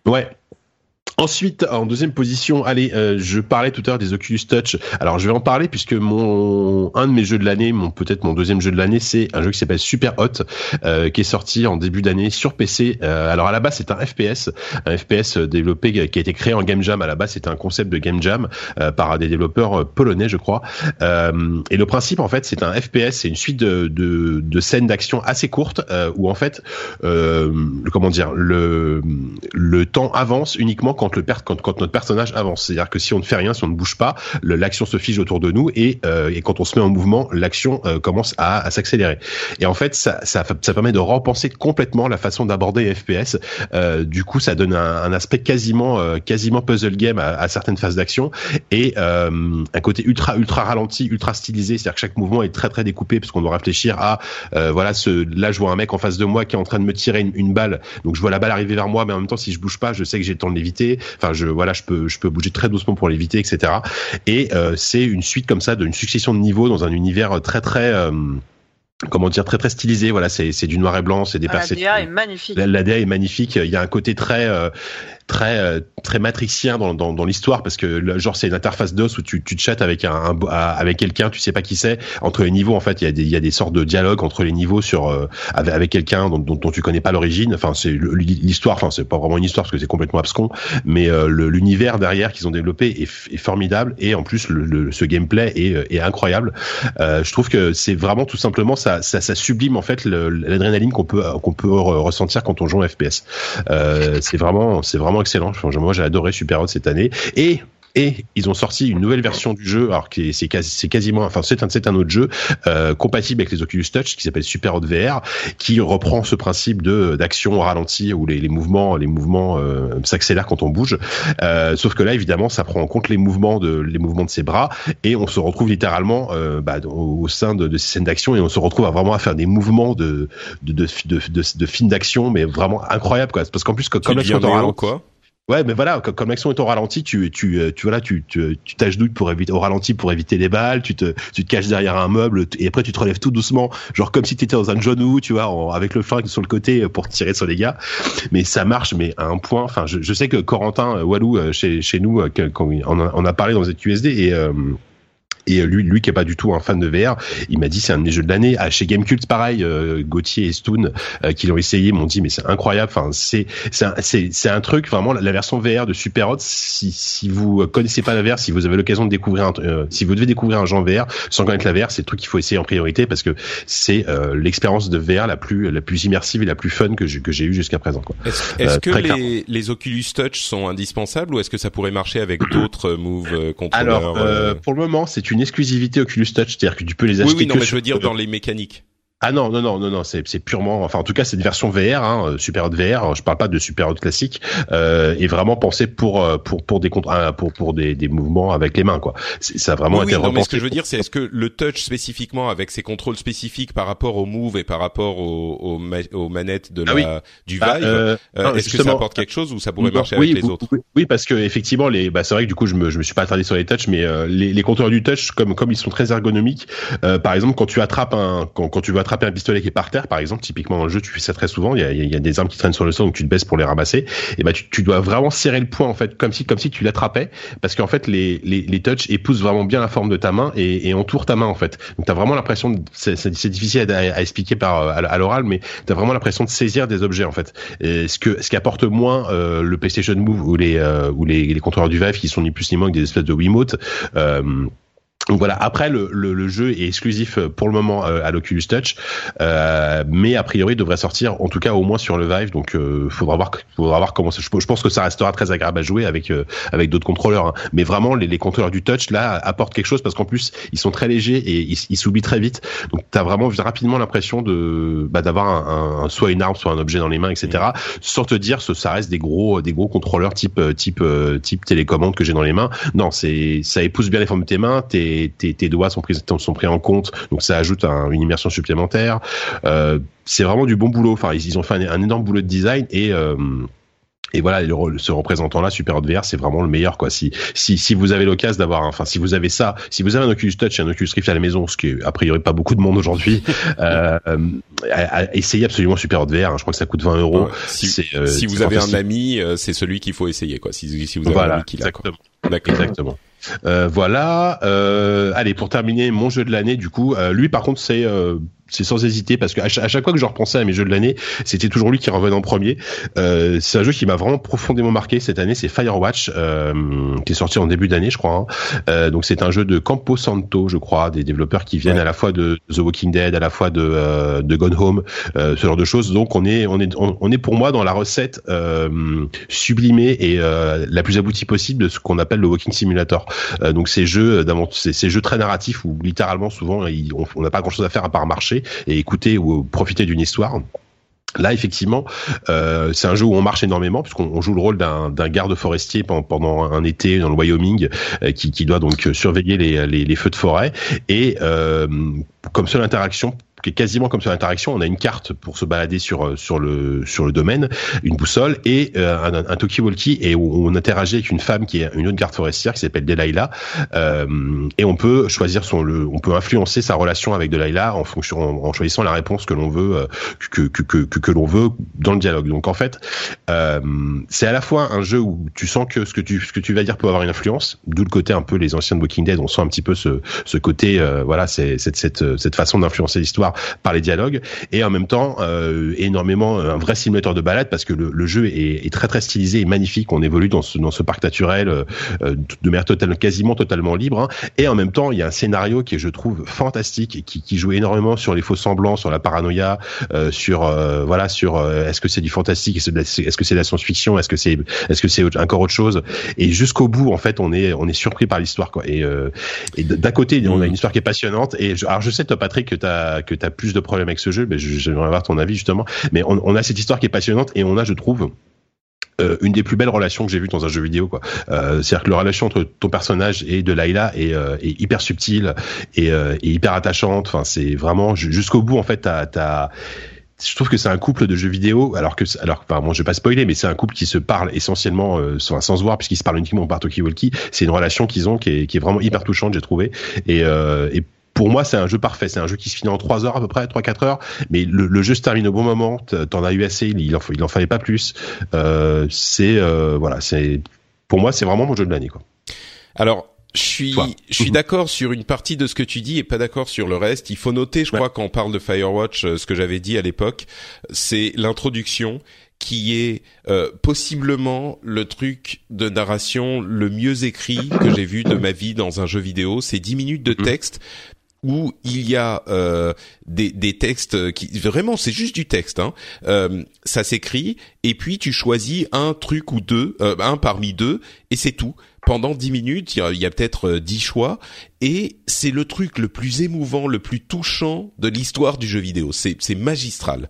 ouais, Ensuite, en deuxième position, allez, euh, je parlais tout à l'heure des Oculus Touch. Alors, je vais en parler puisque mon un de mes jeux de l'année, mon peut-être mon deuxième jeu de l'année, c'est un jeu qui s'appelle Super Hot, euh, qui est sorti en début d'année sur PC. Euh, alors à la base, c'est un FPS, un FPS développé qui a été créé en Game Jam. À la base, c'était un concept de Game Jam par des développeurs polonais, je crois. et le principe, en fait, c'est un FPS, c'est une suite de, de, de scènes d'action assez courtes où en fait, comment dire, le le temps avance uniquement quand quand le quand, quand notre personnage avance. C'est-à-dire que si on ne fait rien, si on ne bouge pas, l'action se fige autour de nous et, euh, et quand on se met en mouvement, l'action euh, commence à, s'accélérer. Et en fait, ça, permet de repenser complètement la façon d'aborder FPS. Euh, du coup, ça donne un, aspect quasiment, quasiment puzzle game à, certaines phases d'action et un côté ultra, ultra ralenti, ultra stylisé. C'est-à-dire que chaque mouvement est très, très découpé parce qu'on doit réfléchir à, voilà, là, je vois un mec en face de moi qui est en train de me tirer une, une balle. Donc, je vois la balle arriver vers moi, mais en même temps, si je bouge pas, je sais que j'ai le temps de l'éviter. Enfin, je voilà, je peux je peux bouger très doucement pour l'éviter, etc. Et euh, c'est une suite comme ça d'une succession de niveaux dans un univers très très euh, comment dire très très stylisé. Voilà c'est c'est du noir et blanc c'est des ah, la DA est magnifique. La, DA est magnifique. Il y a un côté très euh, très euh, très matrixien dans, dans, l'histoire parce que genre c'est une interface DOS où tu, tu te chattes avec un, avec quelqu'un tu sais pas qui c'est. Entre les niveaux en fait il y a des il y a des sortes de dialogues entre les niveaux sur euh, avec, quelqu'un dont, dont, dont, tu connais pas l'origine. Enfin c'est l'histoire enfin c'est pas vraiment une histoire parce que c'est complètement abscon mais euh, l'univers derrière qu'ils ont développé est, formidable. Et en plus le, ce gameplay est, est incroyable. Je trouve que c'est vraiment tout simplement ça, ça, ça sublime en fait l'adrénaline qu'on peut qu'on peut ressentir quand on joue en FPS c'est vraiment c'est vraiment excellent. Moi, j'ai adoré Super Hot cette année. Et et ils ont sorti une nouvelle version du jeu alors que c'est quasi, quasiment enfin c'est un autre jeu euh, compatible avec les Oculus Touch qui s'appelle Super Hot VR qui reprend ce principe de d'action au ralenti où les, les mouvements les mouvements euh, s'accélèrent quand on bouge. Euh, sauf que là évidemment ça prend en compte les mouvements de les mouvements de ses bras et on se retrouve littéralement euh, bah, au, sein de, de, ces scènes d'action et on se retrouve à vraiment à faire des mouvements de de de, de, de, de films d'action mais vraiment incroyable quoi. Parce qu'en plus comme, comme là, quoi Ouais, mais voilà, comme l'action est au ralenti, tu, tu, euh, tu, voilà, tu, tu, t'agenouilles pour éviter, au ralenti pour éviter les balles, tu te, tu te caches derrière un meuble, et après tu te relèves tout doucement, genre comme si tu étais dans un John Woo, tu vois, avec le flingue sur le côté euh, pour tirer sur les gars. Mais ça marche, mais à un point, enfin, je, je sais que Corentin euh, Walou, chez, chez nous, on on a parlé dans ZQSD, et, et lui, lui qui est pas du tout un fan de VR, il m'a dit c'est un des jeux de l'année. Ah, chez Gamecult, pareil, euh, Gauthier et Stoon euh, qui l'ont essayé m'ont dit mais c'est incroyable. Enfin, c'est c'est c'est un truc vraiment la, version VR de Super Hot. Si si vous connaissez pas la VR, si vous avez l'occasion de découvrir, un, euh, si vous devez découvrir un genre VR sans connaître la VR, c'est le truc qu'il faut essayer en priorité parce que c'est euh, l'expérience de VR la plus la plus immersive et la plus fun que j'ai que j'ai eu jusqu'à présent. Est-ce que les, les Oculus Touch sont indispensables ou est-ce que ça pourrait marcher avec d'autres Move contrôleurs Alors pour le moment c'est une une exclusivité Oculus Touch, c'est-à-dire que tu peux les acheter. Oui, oui, non, mais je veux dire dans les mécaniques. Ah non non non non non c'est c'est purement enfin en tout cas c'est une version VR hein, euh, Super Hot VR je parle pas de Super Hot classique euh, et vraiment pensé pour euh, pour pour des euh, pour pour des, des mouvements avec les mains quoi. Ça a vraiment oui, été oui, non, mais ce que je veux dire c'est est-ce que le touch spécifiquement avec ses contrôles spécifiques par rapport au move et par rapport aux aux, manettes de ah la du bah, Vive euh, est-ce que ça apporte quelque chose ou ça pourrait marcher avec les autres? oui, parce que effectivement les bah c'est vrai que du coup je me je me suis pas attardé sur les touch mais les les contrôleurs du touch comme comme ils sont très ergonomiques par exemple quand tu attrapes un quand quand tu veux attraper attraper un pistolet qui est par terre, par exemple, typiquement dans le jeu, tu fais ça très souvent. Il y a, des armes qui traînent sur le sol, donc tu te baisses pour les ramasser. Et bah, tu, dois vraiment serrer le poing en fait, comme si, comme si tu l'attrapais, parce qu'en fait, les, les, touches épousent vraiment bien la forme de ta main et, entourent ta main en fait. Donc t'as vraiment l'impression, c'est, difficile à, expliquer par à, l'oral, mais t'as vraiment l'impression de saisir des objets en fait. Ce que, ce qui apporte moins euh, le PlayStation Move ou les, euh, ou les contrôleurs du Vive qui sont ni plus ni moins que des espèces de Wiimote. Euh, donc voilà. Après, le, le, le, jeu est exclusif euh, pour le moment euh, à l'Oculus Touch, euh, mais a priori devrait sortir, en tout cas au moins sur le Vive. Donc, euh, faudra voir, faudra voir comment ça. Je pense que ça restera très agréable à jouer avec euh, avec d'autres contrôleurs. Hein. Mais vraiment, les, les, contrôleurs du Touch là apportent quelque chose parce qu'en plus, ils sont très légers et ils, ils s'oublient très vite. Donc, t'as vraiment rapidement l'impression de bah, d'avoir un, un, soit une arme, soit un objet dans les mains, etc. Mmh. Sans te dire, ça reste des gros des gros contrôleurs type type type télécommande que j'ai dans les mains. Non, c'est ça épouse bien les formes de tes mains. T'es tes, tes, doigts sont pris, sont pris en compte, donc ça ajoute un, une immersion supplémentaire. Euh, c'est vraiment du bon boulot. Enfin, ils, ils ont fait un, un, énorme boulot de design et euh, et voilà, le, ce représentant-là, Super VR, c'est vraiment le meilleur, quoi. Si, si, si vous avez l'occasion d'avoir, enfin, si vous avez ça, si vous avez un Oculus Touch et un Oculus Rift à la maison, ce qui est a priori pas beaucoup de monde aujourd'hui, euh, essayez absolument Super VR. Hein, je crois que ça coûte 20 euros. Ouais, si, euh, si vous avez un ami, c'est celui qu'il faut essayer, quoi. Si, si vous avez voilà, un ami qui l'a, exactement. Euh, voilà. Euh, allez, pour terminer, mon jeu de l'année, du coup, euh, lui, par contre, c'est euh, c'est sans hésiter parce que à chaque, fois que je repensais à mes jeux de l'année, c'était toujours lui qui revenait en premier. Euh, c'est un jeu qui m'a vraiment profondément marqué cette année, c'est Firewatch, euh, qui est sorti en début d'année, je crois. Hein. Euh, donc c'est un jeu de Campo Santo, je crois, des développeurs qui viennent ouais. à la fois de The Walking Dead, à la fois de euh, de Gone Home, euh, ce genre de choses. Donc on est on est on, on est pour moi dans la recette euh, sublimée et la plus aboutie possible de ce qu'on appelle le Walking Simulator. Donc ces jeux ces, ces jeux très narratifs où littéralement souvent on n'a pas grand chose à faire à part marcher et écouter ou profiter d'une histoire. Là, effectivement, euh, c'est un jeu où on marche énormément puisqu'on joue le rôle d'un garde forestier pendant, pendant, un été dans le Wyoming euh, qui, qui, doit donc surveiller les, les, les, feux de forêt et euh, comme seule interaction quasiment comme sur l'interaction. On a une carte pour se balader sur sur le sur le domaine, une boussole et euh, un, un talkie-walkie et on, interagit avec une femme qui est une autre garde forestière qui s'appelle Delilah euh, et on peut choisir son le, on peut influencer sa relation avec Delilah en fonction en, choisissant la réponse que l'on veut euh, que que que que, que l'on veut dans le dialogue. Donc en fait, euh, c'est à la fois un jeu où tu sens que ce que tu ce que tu vas dire peut avoir une influence, d'où le côté un peu les anciens de Walking Dead, on sent un petit peu ce ce côté euh, voilà, c'est cette cette cette façon d'influencer l'histoire par les dialogues et en même temps euh, énormément un vrai simulateur de balade parce que le, le jeu est, est, très très stylisé et magnifique. On évolue dans ce dans ce parc naturel euh, de manière totalement quasiment totalement libre hein. et en même temps il y a un scénario qui est je trouve fantastique et qui, qui joue énormément sur les faux semblants, sur la paranoïa, euh, sur euh, voilà sur euh, est-ce que c'est du fantastique, est-ce que c'est de la science-fiction, est-ce que c'est est-ce que c'est encore autre chose et jusqu'au bout en fait on est on est surpris par l'histoire quoi et, et d'un côté on a une histoire qui est passionnante et je, alors je sais toi Patrick que t'as que plus de problèmes avec ce jeu, mais j'aimerais avoir ton avis justement. Mais on, a cette histoire qui est passionnante et on a, je trouve, euh, une des plus belles relations que j'ai vues dans un jeu vidéo quoi. Euh, c'est-à-dire que la relation entre ton personnage et de Layla est, euh, est hyper subtile et, hyper attachante. Enfin, c'est vraiment jusqu'au bout en fait. T'as, t'as je trouve que c'est un couple de jeux vidéo, alors que, alors, enfin, bon, je vais pas spoiler, mais c'est un couple qui se parle essentiellement sans, se voir, puisqu'ils se parlent uniquement par talkie-walkie. C'est une relation qu'ils ont qui est, vraiment hyper touchante, j'ai trouvé. Pour moi, c'est un jeu parfait. C'est un jeu qui se finit en 3 heures à peu près, 3-4 heures. Mais le, le, jeu se termine au bon moment. T'en as eu assez. Il en, il en fallait pas plus. Euh, c'est euh, voilà. C'est pour moi, c'est vraiment mon jeu de l'année. Quoi. Alors, je suis, je suis d'accord sur une partie de ce que tu dis et pas d'accord sur le reste. Il faut noter, je ouais. crois, quand on parle de Firewatch, ce que j'avais dit à l'époque, c'est l'introduction qui est euh, possiblement le truc de narration le mieux écrit que j'ai vu de ma vie dans un jeu vidéo. C'est 10 minutes de texte où il y a euh, des, des, textes qui vraiment c'est juste du texte. Hein. Euh, ça s'écrit et puis tu choisis un truc ou deux, euh, un parmi deux et c'est tout. Pendant dix minutes, il y a, a peut-être euh, dix choix et c'est le truc le plus émouvant, le plus touchant de l'histoire du jeu vidéo. C'est magistral.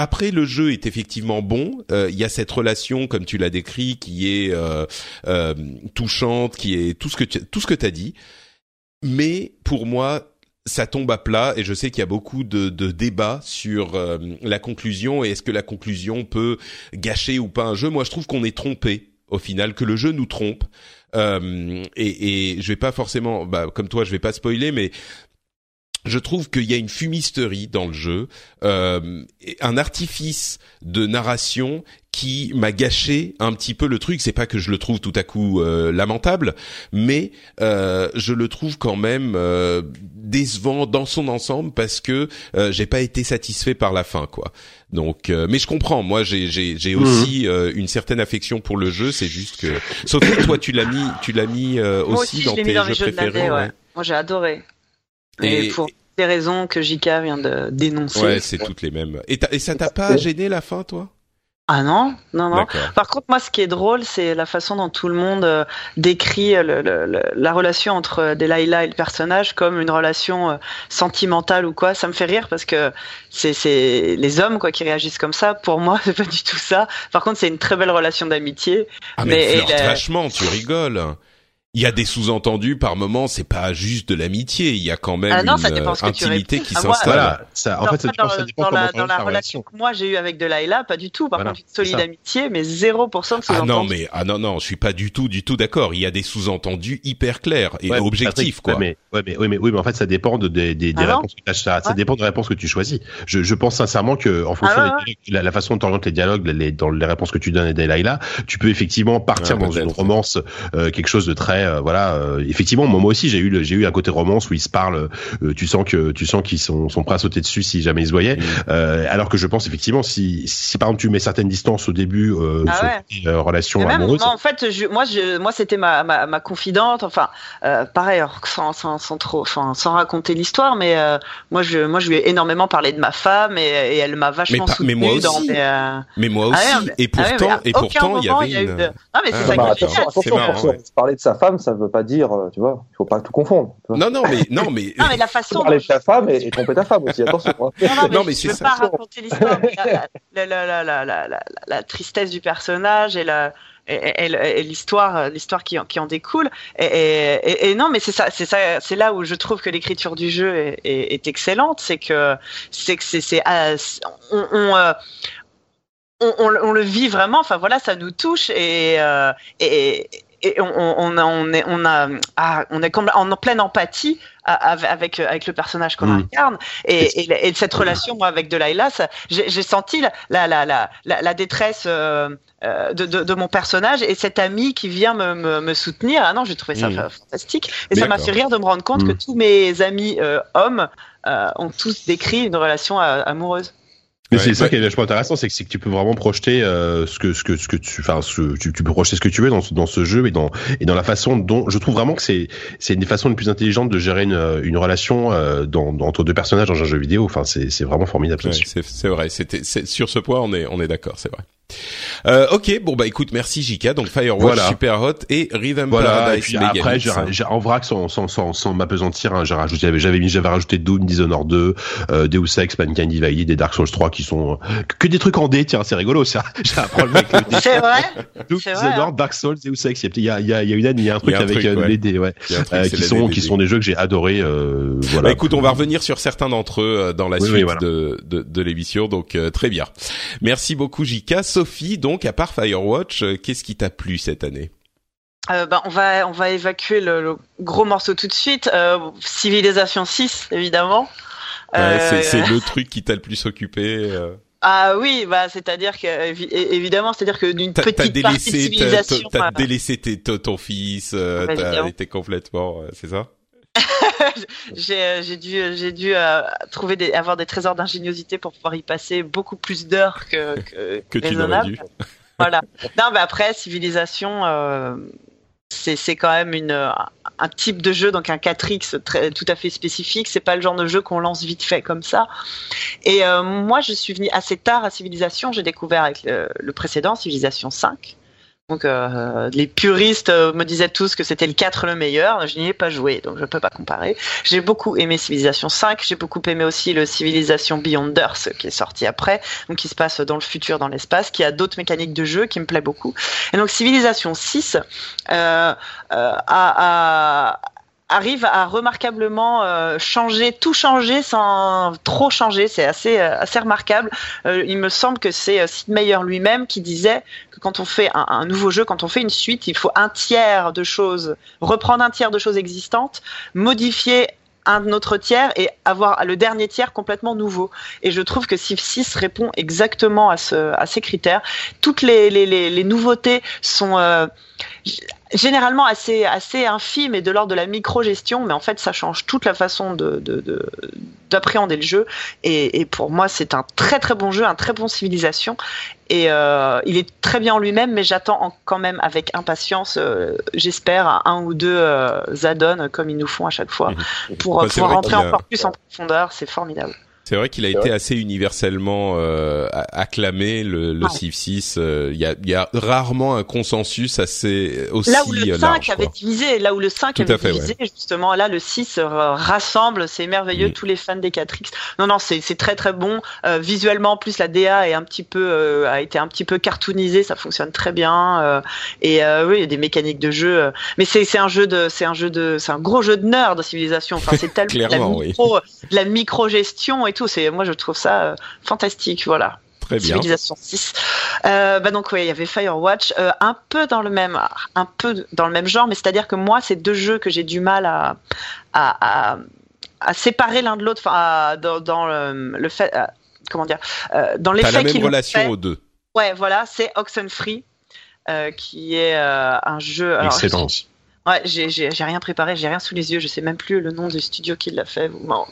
Après, le jeu est effectivement bon. Il euh, y a cette relation, comme tu l'as décrit, qui est euh, euh, touchante, qui est tout ce que tu, tout ce que t'as dit. Mais pour moi, ça tombe à plat et je sais qu'il y a beaucoup de, de débats sur euh, la conclusion et est-ce que la conclusion peut gâcher ou pas un jeu. Moi, je trouve qu'on est trompé au final, que le jeu nous trompe. Euh, et, et je vais pas forcément, bah, comme toi, je vais pas spoiler, mais je trouve qu'il y a une fumisterie dans le jeu, euh, un artifice de narration qui m'a gâché un petit peu le truc. C'est pas que je le trouve tout à coup euh, lamentable, mais euh, je le trouve quand même euh, décevant dans son ensemble parce que euh, j'ai pas été satisfait par la fin, quoi. Donc, euh, mais je comprends. Moi, j'ai j'ai j'ai Mhm. aussi euh, une certaine affection pour le jeu. C'est juste que, Sophie, toi, tu l'as mis, tu l'as mis euh, aussi, aussi, dans je tes mis dans jeux mes jeux de préférés. l'année, ouais. ouais. Moi, j'ai adoré. Et- Et, pour des raisons que Jika vient de dénoncer. Ouais, c'est toutes les mêmes. Et, ça t'a pas gêné la fin, toi? Ah non, non, non. Par contre, moi, ce qui est drôle, c'est la façon dont tout le monde euh, décrit euh, le- le- le- la relation entre euh, Delilah et le personnage comme une relation euh, sentimentale ou quoi. Ça me fait rire parce que c'est les hommes quoi qui réagissent comme ça. Pour moi, c'est pas du tout ça. Par contre, c'est une très belle relation d'amitié. Ah mais, Mais- flirte la- vachement, tu rigoles. Il y a des sous-entendus par moment, c'est pas juste de l'amitié, il y a quand même Ah non, une ça dépend ce euh, que tu intimité qui Ah, s'installe. Voilà, ça, en fait, ça, dans, ça dépend dans comment la, dans la relation que moi j'ai eue avec Delilah, pas du tout. Par Voilà, contre, une solide amitié, mais 0% de Ah non sous-entendus. mais ah non non, je suis pas du tout du tout d'accord. Il y a des sous-entendus hyper clairs et Ouais, objectifs quoi. ouais, mais, ouais, mais, ouais, mais, oui, mais en fait, ça dépend de, des, des, des Ah réponses que tu ça, ça dépend des réponses que tu choisis. Je, je pense sincèrement que, en fonction Ah ouais, des dialogues, la, la façon dont tu orientes les dialogues, les, dans les réponses que tu donnes à Delilah, tu peux effectivement partir dans une romance, euh, quelque chose de très, euh, voilà, euh, effectivement, moi, moi aussi, j'ai eu, le- j'ai eu un côté romance où ils se parlent, euh, tu sens que, tu sens qu'ils sont, sont prêts à sauter dessus si jamais ils se voyaient. Mm. Euh, alors que je pense effectivement, si, si par exemple tu mets certaines distances au début, euh, Ah sur ouais. tes, euh, relations Mais même, amoureuses, moi, en fait, je, moi, je, moi, c'était ma, ma, ma confidente. Enfin, euh, pareil, sans, sans, sans trop, enfin, sans raconter l'histoire, mais euh, moi, je, moi, je lui ai énormément parlé de ma femme et, et elle m'a vachement mais soutenue moi dans aussi. mes, euh, Mais moi aussi. ah ouais, mais- et ah ouais, mais pourtant, et pourtant, il y avait a eu une. de- Non, mais c'est Ah, ça bah, qui est attention, génial. c'est attention, marrant, pour se- ouais. se parler de sa femme, ça veut pas dire, euh, tu vois, il faut pas tout confondre. Non non mais non mais Non, mais la façon Parler dont de ta femme et, et tromper ta femme aussi, attention. hein. Non, non, mais, Non, mais je c'est veux ça. pas raconter l'histoire, mais la, la, la, la, la, la, la, la tristesse du personnage et la et, et- et- et l'histoire l'histoire qui, en- qui en découle et, et, et- et non mais c'est ça c'est ça c'est là où je trouve que l'écriture du jeu est, est, est excellente c'est que c'est que c'est c'est c'est- on, on, euh, on, on, le- on le vit vraiment enfin voilà ça nous touche et euh, et, et on, on, a on est on a ah, on est en pleine empathie avec avec le personnage qu'on Mm. incarne et, et, et cette relation moi avec Delilah j'ai senti la la la la, la, détresse euh, euh, de, de, de mon personnage et cet ami qui vient me, me, me soutenir ah non j'ai trouvé ça Mm. fa- fantastique et ça m'a fait rire de me rendre compte Mm. que tous mes amis euh, hommes euh, ont tous décrit une relation euh, amoureuse Mais Ouais, c'est ça qui est vachement intéressant, c'est que, tu peux vraiment projeter euh, ce que ce que ce que tu, enfin, tu, tu peux projeter ce que tu veux dans ce, dans ce jeu et dans et dans la façon dont je trouve vraiment que c'est c'est une des façons les plus intelligentes de gérer une, une relation euh, dans, dans- entre deux personnages dans un jeu vidéo. Enfin, c'est c'est vraiment formidable. Ouais, c'est c'est vrai. C'était c'est- sur ce point, on est on est d'accord, c'est vrai. Euh, ok, bon bah écoute, merci Jika. Donc Firewatch, Voilà. Super Hot et Rhythm Voilà. Et puis après, j'ai, en vrac, sans, sans, sans, sans m'apesantir, hein, j'ai rajouté, j'avais, j'avais mis, j'avais rajouté Doom, Dishonored 2, euh, Deus Ex, Mankind Divided et Dark Souls 3 qui sont que, des trucs en D. Tiens, c'est rigolo ça. J'ai un problème avec le D. c'est vrai Doom, c'est vrai, Dishonored, Dark Souls, Deus Ex. Il y a, il y a, il y a une année, il y a un truc a un avec truc, euh, ouais. les dés, ouais. Truc, Euh, qui sont, qui sont des jeux que j'ai adorés. Euh, voilà. Bah écoute, on va revenir sur certains d'entre eux dans la Oui, suite oui, voilà. de, de, de l'émission, donc euh, très bien. Merci beaucoup Jika. Sophie, donc à part Firewatch, qu'est-ce qui t'a plu cette année? Euh, ben, on va on va évacuer le, le gros morceau tout de suite. Euh, Civilisation 6, évidemment. Ouais, Euh, c'est, le truc qui t'a le plus occupé. euh. Ah oui, bah c'est-à-dire que évidemment, c'est-à-dire que d'une petite t'as partie de délaissé, civilisation. t'as délaissé tes- ton, fils, euh, Bah, t'as été complètement, c'est ça? J'ai dû j'ai dû euh, trouver des avoir des trésors d'ingéniosité pour pouvoir y passer beaucoup plus d'heures que que, Que tu raisonnable. dû. Voilà. Non, mais après civilisation. Euh, c'est quand même une un type de jeu donc un 4x très, tout à fait spécifique. C'est pas le genre de jeu qu'on lance vite fait comme ça. Et euh, moi je suis venu assez tard à civilisation j'ai découvert avec le, le précédent civilisation 5 donc euh, les puristes euh, me disaient tous que c'était le 4 le meilleur. Je n'y ai pas joué donc je peux pas comparer. J'ai beaucoup aimé civilisation 5 j'ai beaucoup aimé aussi le civilisation Beyond Earth qui est sorti après donc qui se passe dans le futur dans l'espace qui a d'autres mécaniques de jeu qui me plaît beaucoup. Et donc civilisation 6 euh, euh, a- arrive à remarquablement euh, changer, tout changer sans trop changer. C'est assez, euh, assez remarquable. Euh, il me semble que c'est euh, Sid Meier lui-même qui disait que quand on fait un, un nouveau jeu, quand on fait une suite, il faut un tiers de choses, reprendre un tiers de choses existantes, modifier un autre tiers et avoir le dernier tiers complètement nouveau. Et je trouve que Civ 6 répond exactement à, ce, à ces critères. Toutes les, les, les, les nouveautés sont euh, généralement assez assez infime et de l'ordre de la micro-gestion, mais en fait ça change toute la façon de d'appréhender le jeu. Et, et, pour moi c'est un très très bon jeu, un très bon civilisation. Et euh, il est très bien en lui-même, mais j'attends quand même avec impatience, euh, j'espère, un ou deux euh, add-ons comme ils nous font à chaque fois, mmh. pour bah, pouvoir rentrer encore plus en profondeur. C'est formidable. C'est vrai qu'il a été assez universellement euh, acclamé le, le Civ 6. Euh, il y, a, y, a, rarement un consensus assez aussi Là où le 5 large, avait divisé, là où le 5 Tout avait fait, divisé, justement, là le 6 euh, rassemble, c'est merveilleux, Mm. tous les fans des 4X. Non, non, c'est c'est très très bon. Euh, visuellement, en plus, la DA est un petit peu euh, a été un petit peu cartoonisée, ça fonctionne très bien. euh, et euh, oui, il y a des mécaniques de jeu, euh, mais c'est c'est un jeu de c'est un jeu de c'est un gros jeu de nerd, Civilisation. Enfin, c'est tellement de la Clairement, oui. micro, de la micro gestion et tout. C'est moi je trouve ça euh, fantastique. Voilà. Très bien. Civilisation 6. Euh, bah donc ouais, il y avait Firewatch, euh, un peu dans le même, un peu dans le même genre, mais c'est-à-dire que moi, c'est deux jeux que j'ai du mal à, à, à, à séparer l'un de l'autre, enfin, dans, dans le, le fait, euh, comment dire, euh, dans T'as la l'effet même relation fait. aux deux. Ouais, voilà, c'est Oxenfree. Euh, qui est euh, un jeu. alors, Excellent. Ouais, j'ai rien préparé, j'ai rien sous les yeux, je sais même plus le nom du studio qui l'a fait. Bon,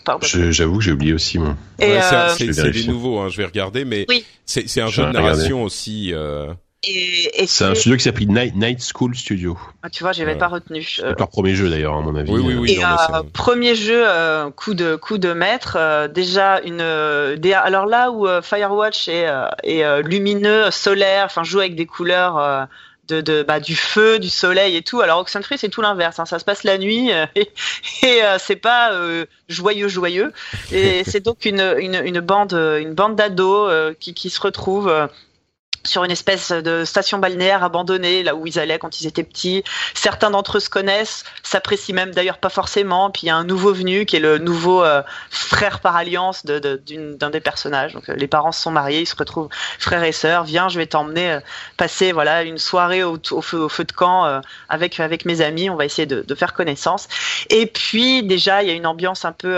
J'avoue que j'ai oublié aussi, moi. Ouais, c'est euh, c'est des nouveaux, hein, je vais regarder, mais Oui. c'est c'est un Je jeu de narration aussi. Euh... et, et C'est un studio qui s'appelle Night, Night School Studio. Ah, Tu vois, j'avais Ouais. pas retenu. C'est Euh, leur premier jeu d'ailleurs, à mon avis. Oui, oui, oui. Et non, mais c'est euh, un- premier jeu, euh, coup de coup de maître, euh, déjà une euh, des- alors là où euh, Firewatch est, euh, est euh, lumineux, solaire, enfin joue avec des couleurs euh, de, de bah, du feu, du soleil et tout. Alors Oxenfree c'est tout l'inverse, hein, ça se passe la nuit euh, et, et euh, c'est pas euh, joyeux joyeux. Et c'est donc une, une une bande euh, une bande d'ados euh, qui qui se retrouvent. Sur une espèce de station balnéaire abandonnée, là où ils allaient quand ils étaient petits. Certains d'entre eux se connaissent, s'apprécient même d'ailleurs pas forcément. Puis il y a un nouveau venu qui est le nouveau euh, frère par alliance d'un des personnages. Donc euh, les parents se sont mariés, ils se retrouvent frères et sœurs. Viens, je vais t'emmener euh, passer voilà une soirée au, feu, au feu de camp avec avec mes amis. On va essayer de, de faire connaissance. Et puis déjà il y a une ambiance un peu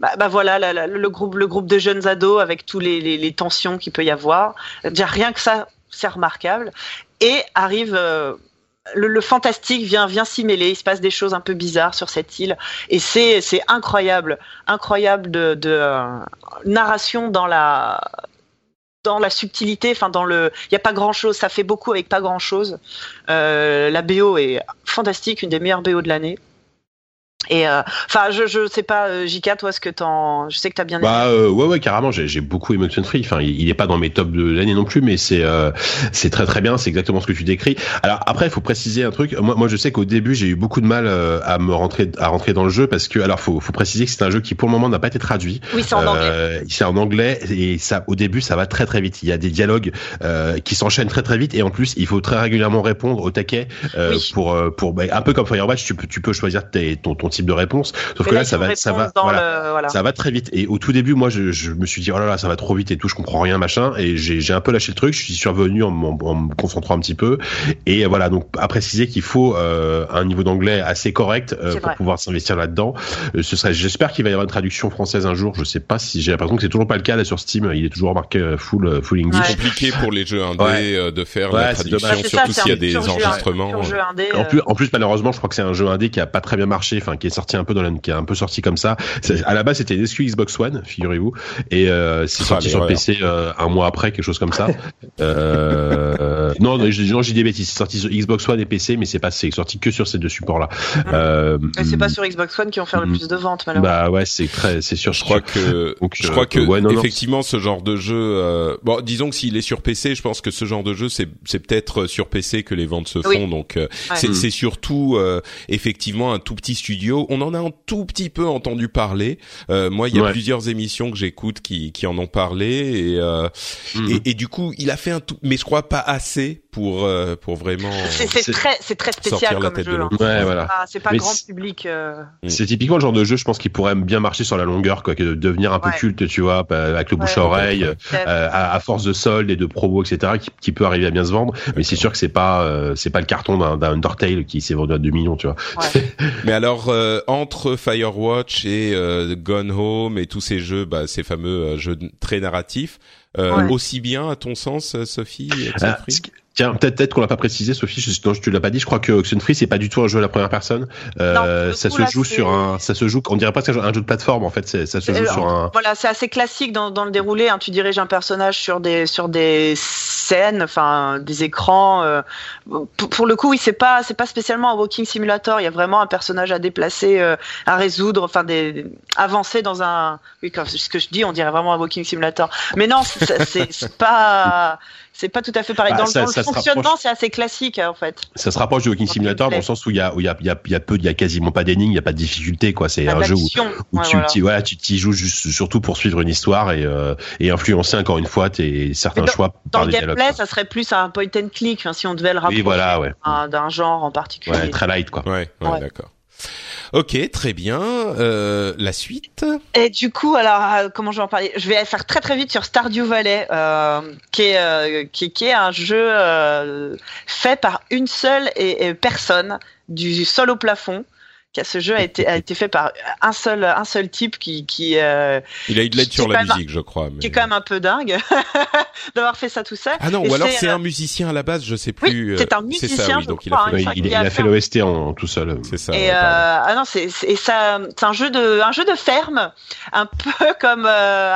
bah, bah voilà le groupe le groupe de jeunes ados avec tous les, tensions qu'il peut y avoir. Déjà rien que ça c'est remarquable. Et arrive euh, le, fantastique vient vient s'y mêler. Il se passe des choses un peu bizarres sur cette île et c'est incroyable, incroyable de, de euh, narration dans la dans la subtilité, enfin dans le, il y a pas grand chose, ça fait beaucoup avec pas grand chose. Euh, la BO est fantastique, une des meilleures BO de l'année. Et euh, enfin, je je sais pas, euh, Jika, toi, ce que t'en, je sais que t'as bien aimé. Bah euh, ouais ouais carrément j'ai j'ai beaucoup aimé Oxenfree enfin il, il est pas dans mes tops de l'année non plus mais c'est euh, c'est très très bien c'est exactement ce que tu décris alors après il faut préciser un truc moi moi je sais qu'au début j'ai eu beaucoup de mal euh, à me rentrer à rentrer dans le jeu parce que alors faut faut préciser que c'est un jeu qui pour le moment n'a pas été traduit oui, c'est en anglais. Euh, c'est en anglais et ça au début ça va très très vite il y a des dialogues euh, qui s'enchaînent très très vite et en plus il faut très régulièrement répondre au taquet euh, Oui. pour euh, pour bah, un peu comme Firewatch tu peux tu peux choisir tes, ton ton type de réponse sauf Mais que là, ça va ça va répondre dans voilà. le, voilà. Ça va très vite. Et au tout début, moi, je, je me suis dit, oh là là, ça va trop vite et tout, je comprends rien, machin. Et j'ai un peu lâché le truc. Je suis survenu en, me concentrant un petit peu. Et voilà, donc à préciser qu'il faut euh, un niveau d'anglais assez correct euh, C'est pour vrai. pouvoir s'investir là-dedans. Euh, ce serait, j'espère qu'il va y avoir une traduction française un jour. Je sais pas si j'ai l'impression que c'est toujours pas le cas là sur Steam. Il est toujours marqué full full English. Ouais. compliqué pour les jeux indés Ouais. euh, de faire Ouais, la c'est traduction, dommage. C'est surtout s'il y a c'est des enregistrements. indé, En plus, en plus, malheureusement, je crois que c'est un jeu indé qui a pas très bien marché, enfin, qui est sorti un peu dans la, qui est un peu sorti comme ça. À la base, c'était une exclu Xbox One, figurez-vous, et euh, c'est Ah, sorti sur voilà. PC euh, un mois après, quelque chose comme ça. euh, non, non, j'ai des bêtises. C'est sorti sur Xbox One et PC, mais c'est pas, c'est sorti que sur ces deux supports-là. Euh, Et c'est pas sur Xbox One qui vont faire le Mm. plus de ventes, malheureusement. Bah ouais, c'est très, c'est sûr. Je crois que Donc, je crois que ouais, non, non. effectivement ce genre de jeu euh, bon disons que s'il est sur PC je pense que ce genre de jeu c'est c'est peut-être sur PC que les ventes se font Oui. donc euh, Ouais. c'est Mm. c'est surtout euh, effectivement un tout petit studio on en a un tout petit peu entendu parler Euh, moi il y a Ouais. plusieurs émissions que j'écoute qui qui en ont parlé et, euh, Mhm. et et du coup il a fait un tout mais je crois pas assez pour euh, pour vraiment. C'est très c'est très spécial comme jeu. Hein. Ouais, voilà. C'est pas, grand public. Euh. Mm. C'est typiquement le genre de jeu, je pense, qui pourrait bien marcher sur la longueur, quoi, que de devenir un peu culte, tu vois, avec le bouche à oreille, euh, à, force de soldes et de promos, etc., qui, qui, peut arriver à bien se vendre. Mais c'est sûr que c'est pas c'est pas le carton d'un Undertale qui s'est vendu à 2 millions, tu vois. Mais alors entre Firewatch et Gone Home et tous ces jeux, bah, ces fameux jeux très narratifs. Euh, aussi bien, à ton sens, Sophie Tiens, peut-être peut-être qu'on l'a pas précisé, Sophie. Je, non, te l'ai pas dit. Je crois que Oxenfree c'est pas du tout un jeu à la première personne. Euh, ça se joue sur un, ça se joue. On dirait pas que c'est un jeu de plateforme en fait. Ça se joue sur un. Voilà, c'est assez classique dans, dans le déroulé. Hein. Tu diriges un personnage sur des sur des scènes, enfin des écrans. Euh, pour, le coup, oui, c'est pas c'est pas spécialement un walking simulator. Il y a vraiment un personnage à déplacer, euh, à résoudre, enfin des avancer dans un. Oui, comme ce que je dis, on dirait vraiment un walking simulator. Mais non, c'est pas c'est pas tout à fait pareil. Bah, dans, le, fonctionnement, c'est assez classique hein, en fait. Ça se rapproche du Walking Simulator dans le sens où il y a, il y a, il y a, y a peu, il y a quasiment pas d'énigmes, il y a pas de difficulté quoi. C'est un jeu où, où tu, voilà. tu, tu y joues juste surtout pour suivre une histoire et, euh, et influencer encore une fois tes certains choix dans par le gameplay. Ça serait plus un point and click si on devait le rapprocher voilà, ouais. d'un genre en particulier. Ouais, très light quoi. Ouais, ouais. d'accord. Ok, très bien. Euh, la suite Et du coup, alors, euh, comment je vais en parler? Je vais faire très très vite sur Stardew Valley, euh, qui, est, euh, qui, est un jeu euh, fait par une seule et personne, du sol au plafond ce jeu a été, a été fait par un seul, un seul type qui, qui euh, il a eu de l'aide sur la musique, je crois. Mais... Qui est quand même un peu dingue d'avoir fait ça tout seul. Ah non, ou alors c'est un musicien à la base, je sais plus. Oui, c'est un musicien. Ça, donc il a fait, il, a fait l'OST en tout seul. C'est ça. Et euh, ah non, c'est et ça, c'est un jeu de, un jeu de ferme, un peu comme euh,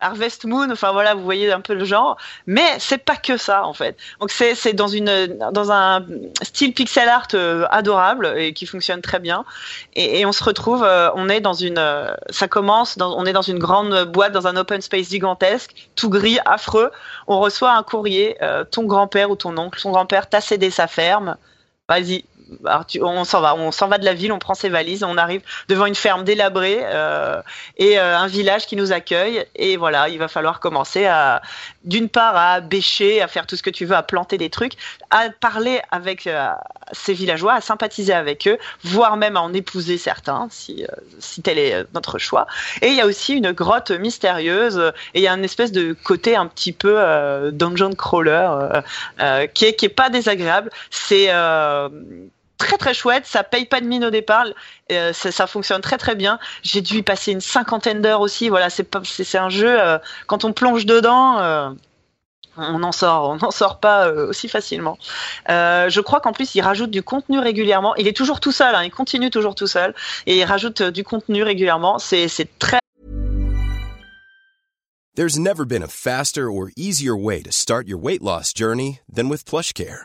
Harvest Moon. Enfin voilà, vous voyez un peu le genre. Mais c'est pas que ça en fait. Donc c'est, c'est dans une, dans un style pixel art euh, adorable et qui fonctionne très bien. Et, on se retrouve, euh, on est dans une, euh, ça commence, on est dans une grande boîte, dans un open space gigantesque, tout gris, affreux. On reçoit un courrier, euh, ton grand-père ou ton oncle, son grand-père t'a cédé sa ferme. Vas-y, on s'en va, on s'en va de la ville, on prend ses valises, on arrive devant une ferme délabrée et un village qui nous accueille. Et voilà, il va falloir commencer à, d'une part, à bêcher, à faire tout ce que tu veux, à planter des trucs, à parler avec euh, ces villageois, à sympathiser avec eux, voire même à en épouser certains, si, si tel est notre choix. Et il y a aussi une grotte mystérieuse et il y a une espèce de côté un petit peu dungeon crawler qui est qui est pas désagréable. C'est très très chouette, ça paye pas de mine au départ, euh, ça, fonctionne très très bien. J'ai dû y passer une cinquantaine d'heures aussi. Voilà, c'est un jeu euh, quand on plonge dedans. Euh, on en sort, n'en sort pas aussi facilement. Je crois qu'en plus, il rajoute du contenu régulièrement. Il est toujours tout seul, hein, il continue toujours tout seul, et il rajoute du contenu régulièrement. C'est très. There's never been a faster or easier way to start your weight loss journey than with PlushCare.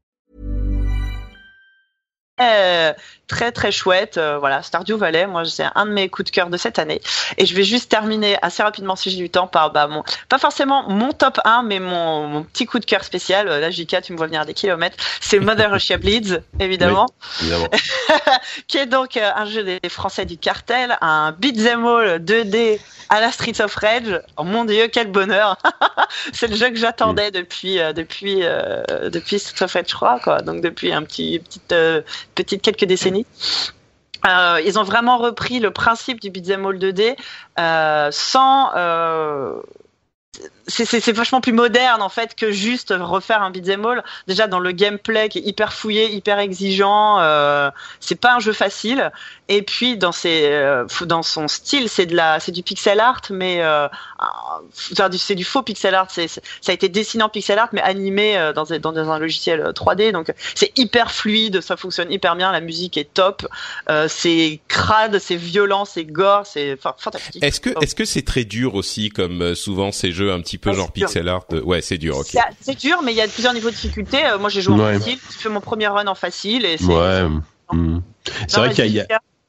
Très très chouette. Euh, voilà, Stardew Valley, moi c'est un de mes coups de cœur de cette année. Et je vais juste terminer assez rapidement si j'ai du temps par bah, mon, pas forcément mon top 1, mais mon, mon petit coup de cœur spécial. Euh, là, JK, tu me vois venir des kilomètres. C'est Mother Russia Bleeds, évidemment. évidemment. qui est donc euh, un jeu des Français du cartel, un beat'em all 2D à la Streets of Rage. Oh mon dieu, quel bonheur C'est le jeu que j'attendais mm. depuis depuis depuis Streets of Rage, je crois, quoi. Donc depuis un petit petite petite quelques décennies. Euh, ils ont vraiment repris le principe du beat'em all 2D euh, sans euh, c'est vachement plus moderne en fait que juste refaire un beat'em all. Déjà dans le gameplay qui est hyper fouillé, hyper exigeant, euh, c'est pas un jeu facile. Et puis dans ses, euh, dans son style, c'est de la, c'est du pixel art, mais euh, c'est du faux pixel art. C'est, ça a été dessiné en pixel art, mais animé euh, dans, dans, dans un logiciel 3D. Donc c'est hyper fluide, ça fonctionne hyper bien. La musique est top. Euh, c'est crade, c'est violent, c'est gore, c'est fantastique. Est-ce que, est-ce que c'est très dur aussi, comme souvent ces jeux un petit peu genre pixel art. Ouais, c'est dur. ok. C'est dur, mais il y a plusieurs niveaux de difficulté. moi, j'ai joué en facile. J'ai fait mon premier run en facile et c'est. Ouais. C'est vrai qu'il y a,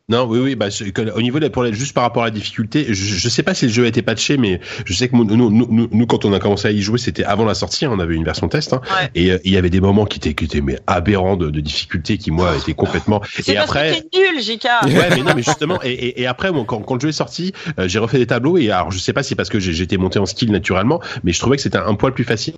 non, oui, oui. Bah, au niveau de pour juste par rapport à la difficulté, je, je sais pas si le jeu a été patché, mais je sais que nous, nous, nous, nous quand on a commencé à y jouer, c'était avant la sortie. Hein, on avait une version test, hein, et euh, il y avait des moments qui étaient, qui étaient mais aberrants de, de difficulté, qui moi étaient complètement. et après. C'est nul, JK. Ouais, mais non, mais justement, et, et, et après, quand, quand le jeu est sorti, euh, j'ai refait des tableaux, et alors je sais pas si c'est parce que j'étais monté en skill naturellement, mais je trouvais que c'était un, poil plus facile.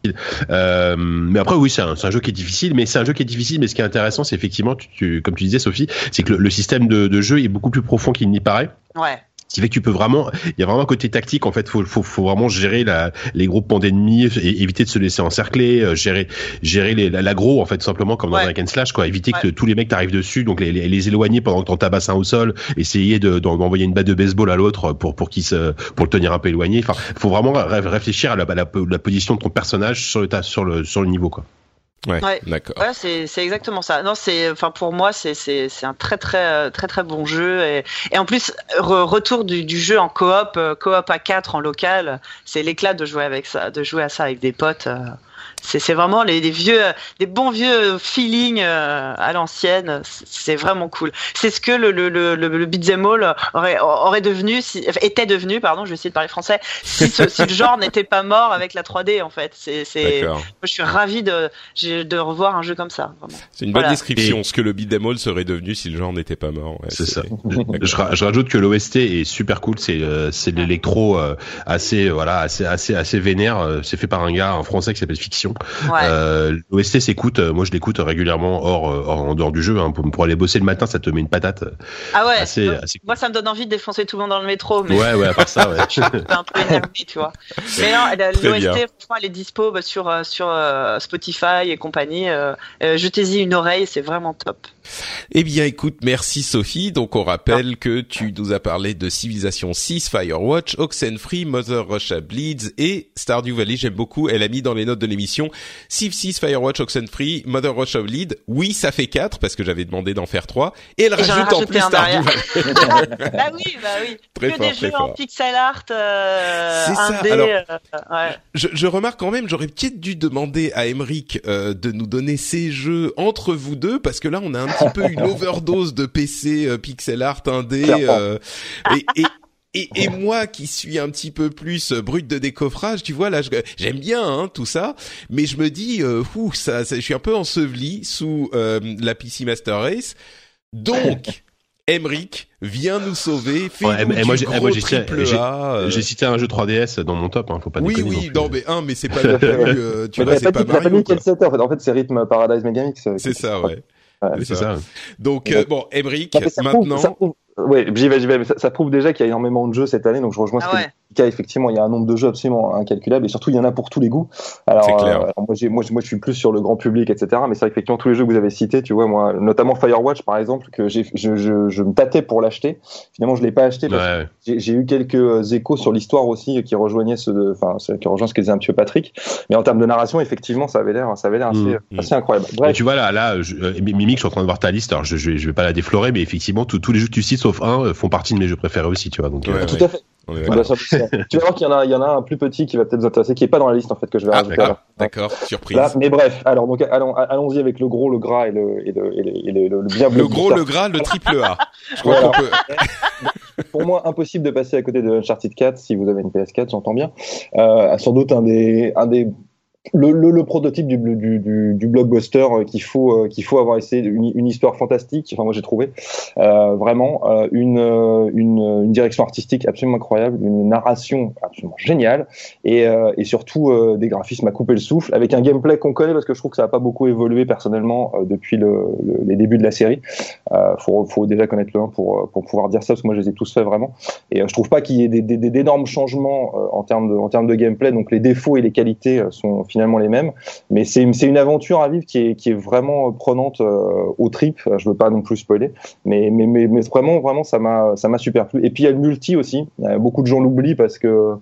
Euh, mais après, oui, c'est un, un, jeu qui est difficile, mais c'est un jeu qui est difficile, mais ce qui est intéressant, c'est effectivement, tu, comme tu disais, Sophie, c'est que le, le système de, de jeu est beaucoup plus profond qu'il n'y paraît. Ouais. Ce qui fait que tu peux vraiment, il y a vraiment un côté tactique en fait. Faut, faut, faut vraiment gérer la, les groupements d'ennemis, et éviter de se laisser encercler, euh, gérer, gérer l'agro en fait simplement comme dans un hack slash quoi. Éviter que tous les mecs t'arrivent dessus, donc les, les, les, éloigner pendant que t'en tabasses un au sol, essayer de d'envoyer une batte de baseball à l'autre pour se pour le tenir un peu éloigné. Enfin, faut vraiment réfléchir à la, la, la, position de ton personnage sur le sur le sur le niveau quoi. Ouais, d'accord. Ouais, c'est c'est exactement ça. Non, c'est enfin pour moi c'est c'est c'est un très très très très bon jeu et et en plus retour du, du jeu en coop euh, coop à 4 en local, c'est l'éclat de jouer avec ça, de jouer à ça avec des potes. Euh c'est vraiment les, les, vieux, des bons vieux feelings euh, à l'ancienne. C'est vraiment cool. C'est ce que le le le, le beat'em all aurait aurait devenu, si, était devenu, pardon, je vais essayer de parler français, si, ce, si le genre n'était pas mort avec la 3D en fait. C'est c'est. Je suis ravi de de revoir un jeu comme ça. C'est une bonne description. Ce que le beat'em all serait devenu si le genre n'était pas mort. Ouais, c'est ça. je, je, rajoute que l'OST est super cool. C'est euh, c'est l'électro euh, assez voilà assez assez assez vénère. C'est fait par un gars en français qui s'appelle Fiction. Euh, L'OST s'écoute, euh, moi je l'écoute régulièrement hors, euh, hors, en dehors du jeu. Hein, pour, pour, aller bosser le matin, ça te met une patate. Ah ouais. Assez, assez moi, ça me donne envie de défoncer tout le monde dans le métro. Mais... Ouais, ouais, à part ça, ouais. un peu énervé, tu vois. Mais non, l'OST, franchement, elle est dispo bah, sur sur Spotify et compagnie. Jetez-y une oreille, c'est vraiment top. Eh bien, écoute, merci Sophie. Donc, on rappelle que tu nous as parlé de Civilization 6, Firewatch, Oxenfree, Mother Russia Bleeds et Stardew Valley. J'aime beaucoup. Elle a mis dans les notes de l'émission Civ 6, Firewatch, Oxenfree, Mother Russia Bleed. Oui, ça fait 4 parce que j'avais demandé d'en faire 3. Et elle rajoute en plus Stardew Valley. bah oui, bah oui. Très que fort, des jeux fort. en pixel art. Euh, C'est ça. Alors, euh, ouais. je, je, remarque quand même, j'aurais peut-être dû demander à Emric euh, de nous donner ces jeux entre vous deux parce que là, on a un petit peu une overdose de PC euh, pixel art 1D euh, et, et et, et, moi qui suis un petit peu plus euh, brut de décoffrage, tu vois là, j'aime bien hein, tout ça, mais je me dis, euh, ça, ça, je suis un peu enseveli sous euh, la PC Master Race. Donc, Emric vient nous sauver, fait ouais, du moi, gros j'ai triple A. J'ai cité un jeu 3DS dans mon top, hein, faut pas Oui, oui, non, mais un, mais c'est pas non plus, euh, tu vois, c'est pas Mario. Pas en fait. En fait, c'est Rhythm Paradise Megamix. C'est ça, ouais. c'est ça. Donc, euh, bon, Emric, maintenant. Oui, j'y vais, j'y vais. Ça, ça, prouve déjà qu'il y a énormément de jeux cette année, donc je rejoins ce ah ouais. Cas. Effectivement, il y a un nombre de jeux absolument incalculable, et surtout il y en a pour tous les goûts. Alors, euh, alors moi, moi, moi, je suis plus sur le grand public, etc. Mais c'est vrai qu'effectivement tous les jeux que vous avez cités, tu vois, moi, notamment Firewatch par exemple, que j'ai, je, je, je, me tâtais pour l'acheter. Finalement, je l'ai pas acheté parce ouais. que j'ai eu quelques échos sur l'histoire aussi qui rejoignaient ce, enfin, qui rejoint ce que disait un petit peu Patrick. Mais en termes de narration, effectivement, ça avait l'air, ça avait l'air assez, mmh, assez incroyable. Bref. tu vois là, là, je, euh, Mimic, je suis en train de voir ta liste. Alors, je, je vais pas la déflorer, mais effectivement, tous les jeux que tu cites, sauf un, font partie de mes jeux préférés aussi, tu vois. Donc, ouais, euh, tout à fait. Voilà. tu vas voir qu'il y en a, il y en a un plus petit qui va peut-être vous intéresser, qui est pas dans la liste en fait que je vais ah, rajouter. D'accord, surprise. Là, mais bref, alors donc allons, allons-y avec le gros, le gras et le et le, et le, et le, le bien Le gros, le gras, le triple A. Je crois voilà. peut... Pour moi, impossible de passer à côté de Uncharted 4 si vous avez une PS4, j'entends bien. Euh, sans doute un des un des le, le, le, prototype du, du, du, du blockbuster euh, qu'il faut euh, qu'il faut avoir essayé une, une, histoire fantastique enfin moi j'ai trouvé euh, vraiment euh, une, une, une direction artistique absolument incroyable une narration absolument géniale et, et surtout des graphismes à couper le souffle avec un gameplay qu'on connaît parce que je trouve que ça n'a pas beaucoup évolué personnellement depuis le, les débuts de la série. Euh, faut, faut déjà connaître le 1 pour pour pouvoir dire ça parce que moi je les ai tous faits vraiment. Et je trouve pas qu'il y ait des, d'énormes changements en termes de en termes de gameplay. Donc les défauts et les qualités sont finalement les mêmes. Mais c'est une aventure à vivre qui est, qui est vraiment prenante euh, au trip. Je veux pas non plus spoiler, mais, mais, mais, mais vraiment, vraiment, ça m'a super plu. Et puis il y a le multi aussi. Beaucoup de gens l'oublient parce que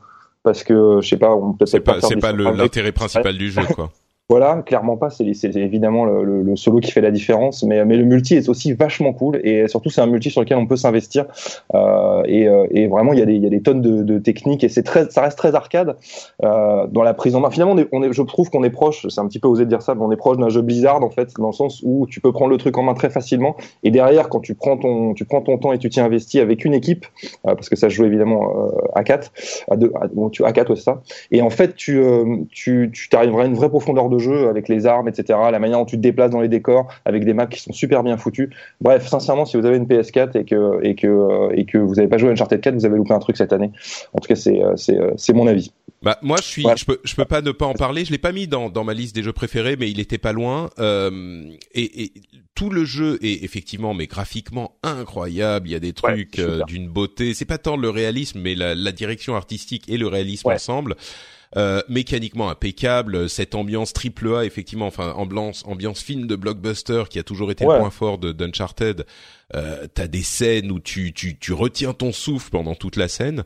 parce que je sais pas, on peut C'est pas, c'est pas l'intérêt principal du jeu, quoi. Voilà, clairement pas. C'est évidemment le, solo qui fait la différence, mais, mais le multi est aussi vachement cool et surtout c'est un multi sur lequel on peut s'investir euh, et, euh, et, vraiment il y a des, y a des tonnes de, techniques et très, ça reste très arcade euh, dans la prise en main. Finalement, je trouve qu'on est proche. C'est un petit peu osé de dire ça, mais on est proche d'un jeu Blizzard en fait, dans le sens où tu peux prendre le truc en main très facilement et derrière quand tu prends ton, tu prends ton temps et tu t'y investis avec une équipe, parce que ça se joue évidemment à 4 à 2 à, bon, à 4 ouais, c'est ça. Et en fait, tu, tu, tu à une vraie profondeur de jeu avec les armes, etc. La manière dont tu te déplaces dans les décors, avec des maps qui sont super bien foutues. Bref, sincèrement, si vous avez une PS4 et que et que euh, et que vous n'avez pas joué à Uncharted 4, vous avez loupé un truc cette année. En tout cas, c'est euh, c'est euh, mon avis. Bah moi je suis, je peux, je peux pas ne pas en parler. Je l'ai pas mis dans dans ma liste des jeux préférés, mais il était pas loin. Euh, et, et, tout le jeu est effectivement, mais graphiquement incroyable. Il y a des trucs ouais, d'une beauté. C'est pas tant le réalisme, mais la, la direction artistique et le réalisme ouais. ensemble. Euh, mécaniquement impeccable, cette ambiance triple A effectivement, enfin ambiance ambiance film de blockbuster qui a toujours été ouais. le point fort de d'Uncharted. Euh, T'as des scènes où tu tu tu retiens ton souffle pendant toute la scène.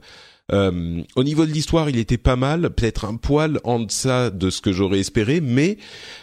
Euh, au niveau de l'histoire, il était pas mal, peut-être un poil en deçà de ce que j'aurais espéré, mais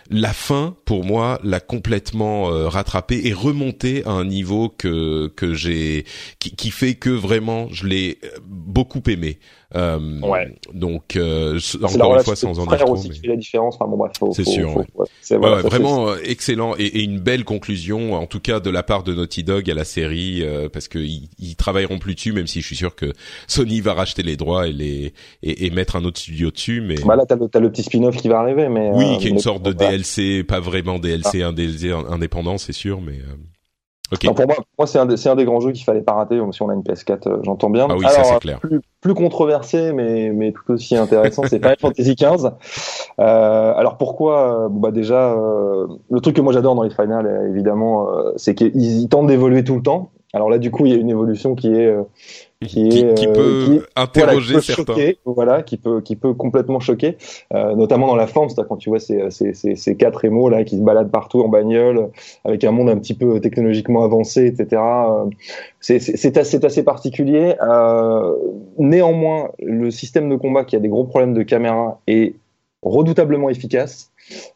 la fin, pour moi, l'a complètement euh, rattrapé et remonté à un niveau que que j'ai qui, qui fait que vraiment je l'ai beaucoup aimé. Euh, ouais. Donc euh, encore une fois, sans en dire trop. aussi mais... la différence. Enfin, bon, c'est sûr. Faut, ouais. Ouais. C'est voilà, vraiment euh, excellent et, et, une belle conclusion, en tout cas de la part de Naughty Dog à la série, euh, parce que ils, ils, travailleront plus dessus, même si je suis sûr que Sony va racheter les droits et les et, et mettre un autre studio dessus. Mais bah là, t'as le, as le petit spin-off qui va arriver, mais oui, qui est une sorte de DLC, pas vraiment DLC, ah. un DLC indépendant, c'est sûr, mais. Okay. Non, pour moi, moi c'est un, un, des grands jeux qu'il fallait pas rater, si on a une PS4, euh, j'entends bien. Ah oui, Alors, ça c'est clair. Plus, plus, controversé, mais, mais tout aussi intéressant, c'est Final Fantasy XV. Euh, alors pourquoi bon, bah Déjà, euh, le truc que moi j'adore dans les Final, évidemment, euh, c'est qu'ils tentent d'évoluer tout le temps. Alors là, du coup, il y a une évolution qui est euh, qui, est, qui, peut qui, interroger voilà, qui peut certains. Choquer, voilà, qui peut qui peut complètement choquer, euh, notamment dans la forme, c'est-à-dire quand tu vois ces, ces, ces, ces quatre émaux là qui se baladent partout en bagnole, avec un monde un petit peu technologiquement avancé, etc. C'est assez, assez particulier. Euh, néanmoins, le système de combat qui a des gros problèmes de caméra est redoutablement efficace.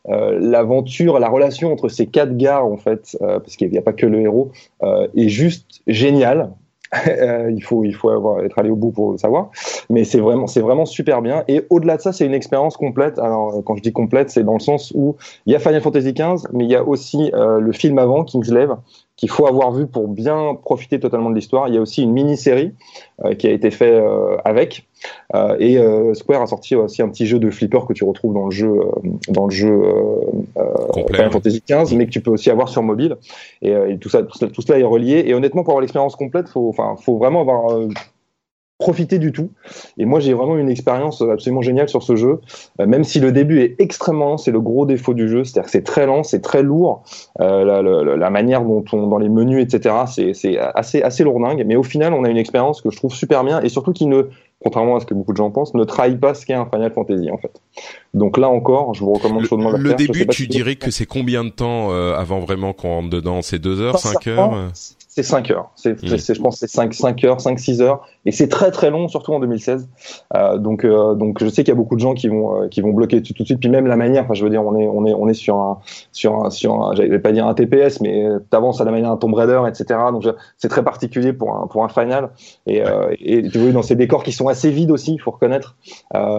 Euh, l'aventure, la relation entre ces quatre gars en fait, euh, parce qu'il n'y a pas que le héros, euh, est juste géniale. il faut il faut avoir, être allé au bout pour le savoir, mais c'est vraiment c'est vraiment super bien. Et au-delà de ça, c'est une expérience complète. Alors quand je dis complète, c'est dans le sens où il y a Final Fantasy XV, mais il y a aussi le film avant Kingslev qu'il faut avoir vu pour bien profiter totalement de l'histoire. Il y a aussi une mini-série euh, qui a été faite euh, avec. Euh, et Square a sorti aussi un petit jeu de flipper que tu retrouves dans le jeu, dans le jeu Final Fantasy XV, mais que tu peux aussi avoir sur mobile. Et, et tout, ça, tout, ça, tout cela est relié. Et honnêtement, pour avoir l'expérience complète, faut, enfin, faut vraiment avoir profiter du tout. Et moi, j'ai vraiment une expérience absolument géniale sur ce jeu, euh, même si le début est extrêmement lent, c'est le gros défaut du jeu, c'est-à-dire que c'est très lent, c'est très lourd, euh, la, la, la, manière dont on, dans les menus, etc., c'est assez, assez lourdingue, mais au final, on a une expérience que je trouve super bien, et surtout qui ne, contrairement à ce que beaucoup de gens pensent, ne trahit pas ce qu'est un Final Fantasy, en fait. Donc là encore, je vous recommande chaudement le, le début, tu dirais que c'est combien de temps euh, avant vraiment qu'on rentre dedans? C'est deux heures, cinq heures c'est 5 heures. C'est, mmh. je pense, c'est 5, 5 heures, 5, 6 heures. Et c'est très très long, surtout en 2016. Euh, donc, euh, donc, je sais qu'il y a beaucoup de gens qui vont, euh, qui vont bloquer tout, tout, de suite. Puis même la manière, enfin, je veux dire, on est, on est, on est sur un, sur un, sur un, j'allais pas dire un TPS, mais t'avances à la manière d'un Tomb Raider, etc. Donc, c'est très particulier pour un, pour un final. Et, et tu vois, dans ces décors qui sont assez vides aussi, il faut reconnaître.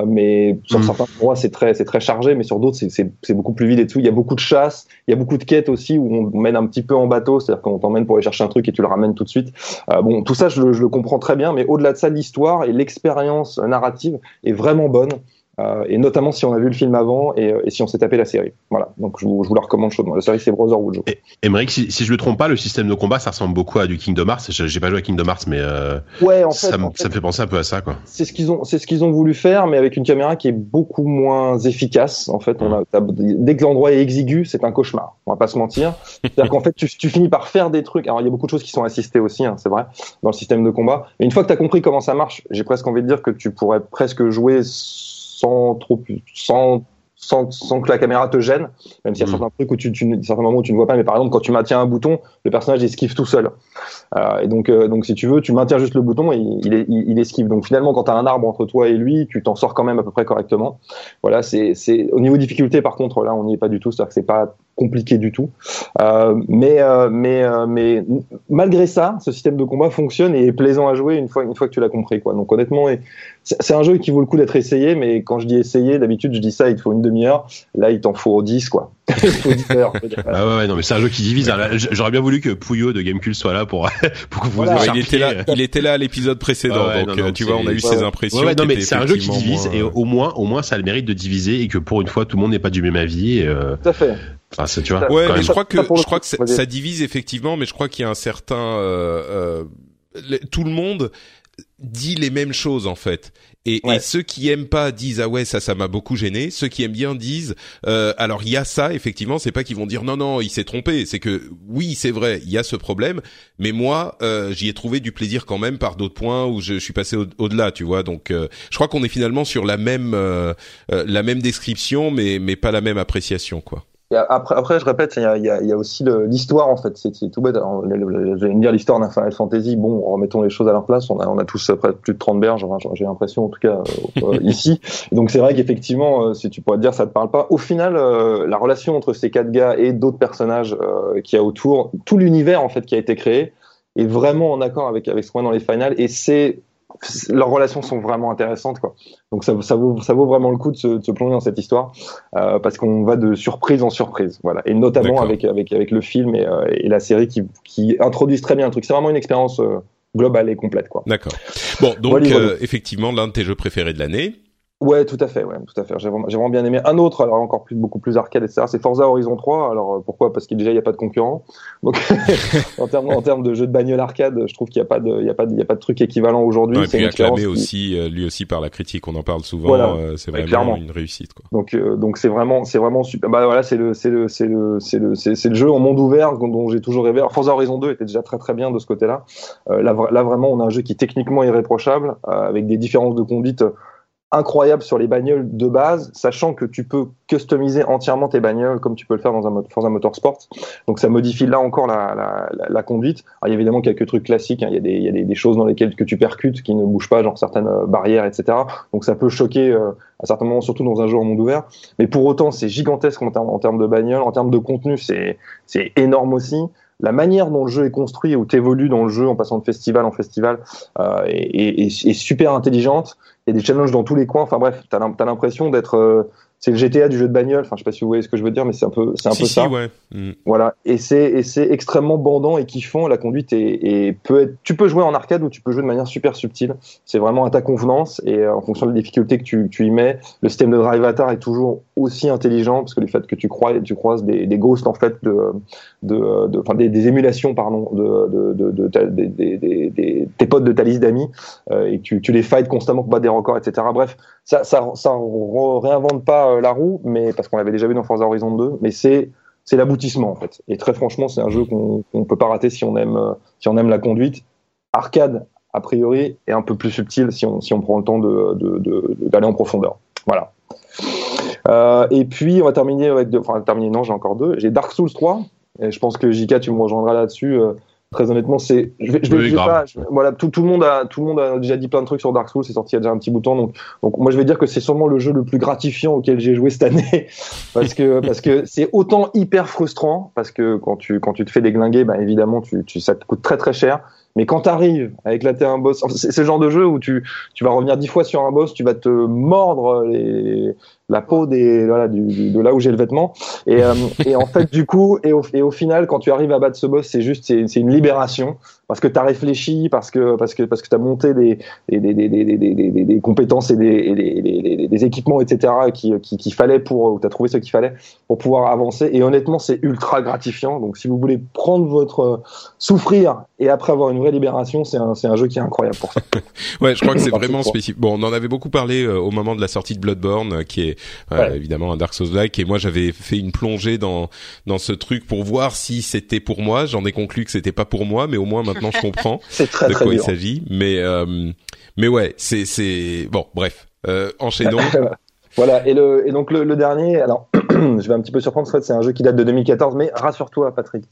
Mais sur mmh. certains endroits, c'est très, c'est très chargé, mais sur d'autres, c'est, c'est, c'est beaucoup plus vide et tout. Il y a beaucoup de chasse, il y a beaucoup de quêtes aussi où on mène un petit peu en bateau, c'est-à-dire qu'on t'emmène pour aller chercher un truc et tu le ramènes tout de suite. Euh, bon, tout ça, je le, je le, comprends très bien, mais au-delà de ça, l'histoire et l'expérience narrative est vraiment bonne. Euh, et notamment si on a vu le film avant et, et si on s'est tapé la série. Voilà, donc je vous, je vous la recommande chaudement. La série c'est Brotherhood. Et, Emmerich, si, si je me trompe pas, le système de combat ça ressemble beaucoup à du Kingdom Hearts. J'ai pas joué à Kingdom Hearts, mais euh, ouais, en fait, ça, en fait, ça me fait penser un peu à ça, quoi. C'est ce qu'ils ont, c'est ce qu'ils ont voulu faire, mais avec une caméra qui est beaucoup moins efficace. En fait, on a, dès que l'endroit est exigu, c'est un cauchemar. On va pas se mentir. C'est-à-dire qu'en fait, tu, tu, finis par faire des trucs. Alors, il y a beaucoup de choses qui sont assistées aussi, hein, c'est vrai, dans le système de combat. Mais une fois que tu as compris comment ça marche, j'ai presque envie de dire que tu pourrais presque jouer sans trop, sans sans, sans, que la caméra te gêne, même s'il y a mmh. certains trucs où tu, tu, certains moments où tu ne vois pas, mais par exemple quand tu maintiens un bouton, le personnage esquive tout seul. Euh, et donc, euh, donc si tu veux, tu maintiens juste le bouton et il, il, il esquive. Donc finalement, quand tu as un arbre entre toi et lui, tu t'en sors quand même à peu près correctement. Voilà, c'est au niveau difficulté par contre là, on n'y est pas du tout, c'est-à-dire que c'est pas compliqué du tout. Euh, mais euh, mais euh, mais malgré ça, ce système de combat fonctionne et est plaisant à jouer une fois une fois que tu l'as compris quoi. Donc honnêtement, c'est un jeu qui vaut le coup d'être essayé, mais quand je dis essayé, d'habitude je dis ça, il te faut une demi-heure. Là, il t'en faut 10 quoi. il faut 10 heures. ah ouais, non mais c'est un jeu qui divise. J'aurais bien voulu que Pouillot de Gamecube soit là pour pour que vous voilà. il était là, il était là à l'épisode précédent, ouais, donc non, non, tu vois, on a eu ses impressions. Ouais, non mais c'est un jeu qui divise moins... et au moins au moins ça a le mérite de diviser et que pour une fois tout le monde n'est pas du même avis. Et, euh... Tout à fait. Enfin, ça, tu vois. Ouais, mais je crois que je crois que ça, ça divise effectivement, mais je crois qu'il y a un certain euh, euh, tout le monde dit les mêmes choses en fait. Et, ouais. et, ceux qui aiment pas disent ah ouais ça ça m'a beaucoup gêné. Ceux qui aiment bien disent euh, alors il y a ça effectivement c'est pas qu'ils vont dire non non il s'est trompé c'est que oui c'est vrai il y a ce problème mais moi euh, j'y ai trouvé du plaisir quand même par d'autres points où je, je suis passé au-delà tu vois donc euh, je crois qu'on est finalement sur la même euh, euh, la même description mais mais pas la même appréciation quoi. Après, après, je répète, il y a, il y a, il y a aussi l'histoire en fait. C'est tout bête. J'allais me dire l'histoire d'un Final Fantasy. Bon, remettons les choses à leur place. On a, on a tous près plus de 30 berges. Enfin, J'ai l'impression, en tout cas, euh, ici. Donc c'est vrai qu'effectivement, euh, si tu pourrais te dire, ça te parle pas. Au final, euh, la relation entre ces quatre gars et d'autres personnages euh, qu'il y a autour, tout l'univers en fait qui a été créé, est vraiment en accord avec avec ce qu'on a dans les finales. Et c'est leurs relations sont vraiment intéressantes quoi. Donc ça, ça, vaut ça vaut vraiment le coup de se, de se plonger dans cette histoire euh, parce qu'on va de surprise en surprise voilà et notamment avec avec avec le film et, euh, et, la série qui qui introduisent très bien un truc. C'est vraiment une expérience euh, globale et complète quoi. D'accord. Bon donc voilà, voilà. effectivement l'un de tes jeux préférés de l'année. Ouais, tout à fait, ouais, tout à fait. J'ai vraiment, vraiment, bien aimé. Un autre, alors encore plus, beaucoup plus arcade, etc. C'est Forza Horizon 3. Alors euh, pourquoi? Parce qu'il déjà il n'y a pas de concurrent. Donc en termes, en termes de jeu de bagnole arcade, je trouve qu'il n'y a pas de, il y a pas de, il y a pas de truc équivalent aujourd'hui. C'est acclamé qui... aussi, euh, lui aussi par la critique. On en parle souvent. Voilà. Euh, c'est vraiment clairement. une réussite. Quoi. Donc, euh, donc c'est vraiment, c'est vraiment super. Bah voilà, c'est le, c'est le, c'est le, c'est le, c'est le jeu en monde ouvert dont j'ai toujours rêvé. Alors, Forza Horizon 2 était déjà très très bien de ce côté-là. Euh, là, là vraiment, on a un jeu qui est techniquement irréprochable, avec des différences de conduite incroyable sur les bagnoles de base, sachant que tu peux customiser entièrement tes bagnoles comme tu peux le faire dans un Forza Motorsport. Donc ça modifie là encore la, la, la, conduite. Alors, il y a évidemment quelques trucs classiques. Hein. Il y a, des, il y a des, choses dans lesquelles que tu percutes qui ne bougent pas, genre certaines euh, barrières, etc. Donc ça peut choquer euh, à certains moments, surtout dans un jeu en monde ouvert. Mais pour autant, c'est gigantesque en termes, en termes de bagnole, en termes de contenu, c'est énorme aussi la manière dont le jeu est construit, où tu évolues dans le jeu en passant de festival en festival, euh, est, est, est, super intelligente. Il y a des challenges dans tous les coins. Enfin bref, tu as l'impression d'être euh, c'est le GTA du jeu de bagnole. Enfin, je sais pas si vous voyez ce que je veux dire, mais c'est un peu, c'est un si, peu si, ça. Ouais. Mm. Voilà. Et c'est, et c'est extrêmement bandant et kiffant. La conduite est, est, peut être, tu peux jouer en arcade ou tu peux jouer de manière super subtile. C'est vraiment à ta convenance et euh, en fonction des difficultés que tu, tu y mets. Le système de drive atar est toujours aussi intelligent parce que le fait que tu crois, tu croises des, des ghosts en fait de, de, de enfin des, des, émulations pardon de, de, de, de des, des, des, tes potes de ta liste d'amis euh, et tu, tu les fights constamment pour battre des records, etc. Bref, ça, ça, ça réinvente pas euh, la roue, mais parce qu'on l'avait déjà vu dans Forza Horizon 2, mais c'est c'est l'aboutissement en fait. Et très franchement, c'est un jeu qu'on ne peut pas rater si on aime euh, si on aime la conduite. Arcade a priori est un peu plus subtil si on si on prend le temps de d'aller en profondeur. Voilà. Euh, et puis on va terminer avec deux, enfin terminer non j'ai encore deux. J'ai Dark Souls 3 et je pense que JK tu me rejoindras là-dessus. Très honnêtement, c'est, je vais, je vais, oui, je vais pas, je, voilà, tout, tout, le monde a, tout le monde a déjà dit plein de trucs sur Dark Souls, c'est sorti il y a déjà un petit bout de temps, donc, donc moi je vais dire que c'est sûrement le jeu le plus gratifiant auquel j'ai joué cette année, parce que, parce que c'est autant hyper frustrant, parce que quand tu, quand tu te fais déglinguer, ben évidemment, tu, tu, ça te coûte très très cher, Mais quand t'arrives à éclater un boss, c'est ce genre de jeu où tu, tu vas revenir dix fois sur un boss, tu vas te mordre les, la peau des voilà du, de là où j'ai le vêtement. Et, euh, et en fait du coup et au, et au final quand tu arrives à battre ce boss c'est juste c'est une libération parce que tu as réfléchi parce que parce que parce que tu as monté des des, des, des, des, des compétences et des, et des, des, équipements etc qui qui, fallait pour tu as trouvé ce qu'il fallait pour pouvoir avancer. Et honnêtement c'est ultra gratifiant. Donc si vous voulez prendre votre souffrir et après avoir une vraie libération c'est un c'est un jeu qui est incroyable pour ça. Ouais je crois que c'est vraiment spécifique bon on en avait beaucoup parlé euh, au moment de la sortie de Bloodborne qui est euh, évidemment un Dark Souls-like. Et moi, j'avais fait une plongée dans dans ce truc pour voir si c'était pour moi. J'en ai conclu que c'était pas pour moi, mais au moins maintenant je comprends très, de quoi il s'agit. Mais euh, mais ouais, c'est c'est bon. Bref, euh, enchaînons. Voilà, et, le, et donc le, le dernier, alors je vais un petit peu surprendre, c'est un jeu qui date de 2014, mais rassure-toi Patrick.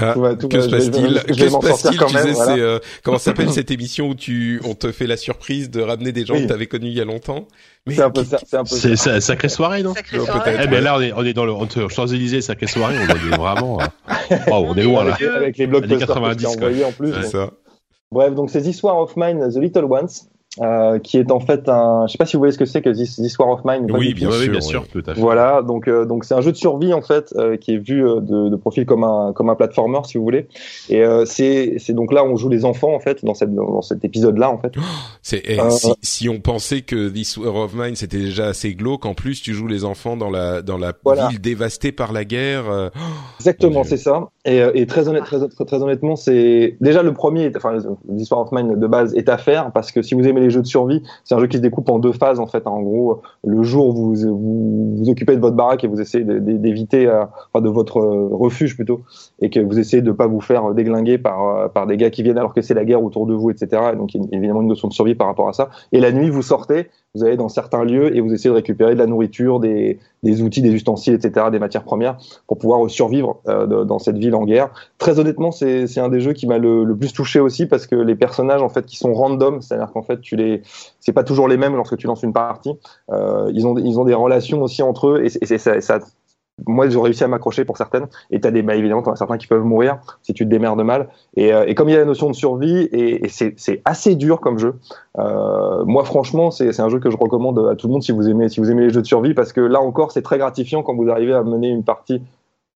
Ah, que se passe-t-il Que se passe-t-il Tu sais, c'est euh, comment s'appelle cette émission où tu on te fait la surprise de ramener des gens que tu avais connus il y a longtemps c'est un peu ça. C'est un peu c'est ça. sacrée soirée, non Sacrée soirée. Eh ben là, on est, on est dans le Champs-Élysées, sacrée soirée. On est vraiment. Euh, oh, on est loin là. Avec les blocs 90 envoyés en plus. C'est ça. Bref, donc c'est This War of Mine, The Little Ones. Euh, qui est en fait un. Je sais pas si vous voyez ce que c'est que This, This War of Mine. Oui, bien, sûr, bien sûr, tout à fait. Voilà, donc euh, donc c'est un jeu de survie en fait euh, qui est vu euh, de, de, profil comme un comme un platformer si vous voulez. Et c'est c'est donc là on joue les enfants en fait dans cette dans cet épisode là en fait. Oh, c'est eh, si, si on pensait que This War of Mine c'était déjà assez glauque, en plus tu joues les enfants dans la dans la ville dévastée par la guerre. Oh, Exactement, c'est ça. Et, et très, honnête, très, très, très honnêtement, c'est déjà le premier, enfin War of Mine de base est à faire parce que si vous aimez les jeux de survie. C'est un jeu qui se découpe en deux phases en fait. En gros, le jour vous vous, vous occupez de votre baraque et vous essayez d'éviter, euh, enfin de votre euh, refuge plutôt, et que vous essayez de pas vous faire déglinguer par euh, par des gars qui viennent alors que c'est la guerre autour de vous, etc. Et donc évidemment une notion de survie par rapport à ça. Et la nuit, vous sortez, vous allez dans certains lieux et vous essayez de récupérer de la nourriture, des, des outils, des ustensiles, etc., des matières premières pour pouvoir survivre euh, dans cette ville en guerre. Très honnêtement, c'est un des jeux qui m'a le, le, plus touché aussi parce que les personnages en fait qui sont random, c'est-à-dire qu'en fait tu les, c'est pas toujours les mêmes lorsque tu lances une partie. Euh, ils ont ils ont des relations aussi entre eux et, ça moi j'ai réussi à m'accrocher pour certaines. Et t'as des bah évidemment t'en as certains qui peuvent mourir si tu te démerdes mal. Et, euh, et comme il y a la notion de survie et, et c'est assez dur comme jeu euh, moi franchement c'est un jeu que je recommande à tout le monde si vous aimez si vous aimez les jeux de survie parce que là encore c'est très gratifiant quand vous arrivez à mener une partie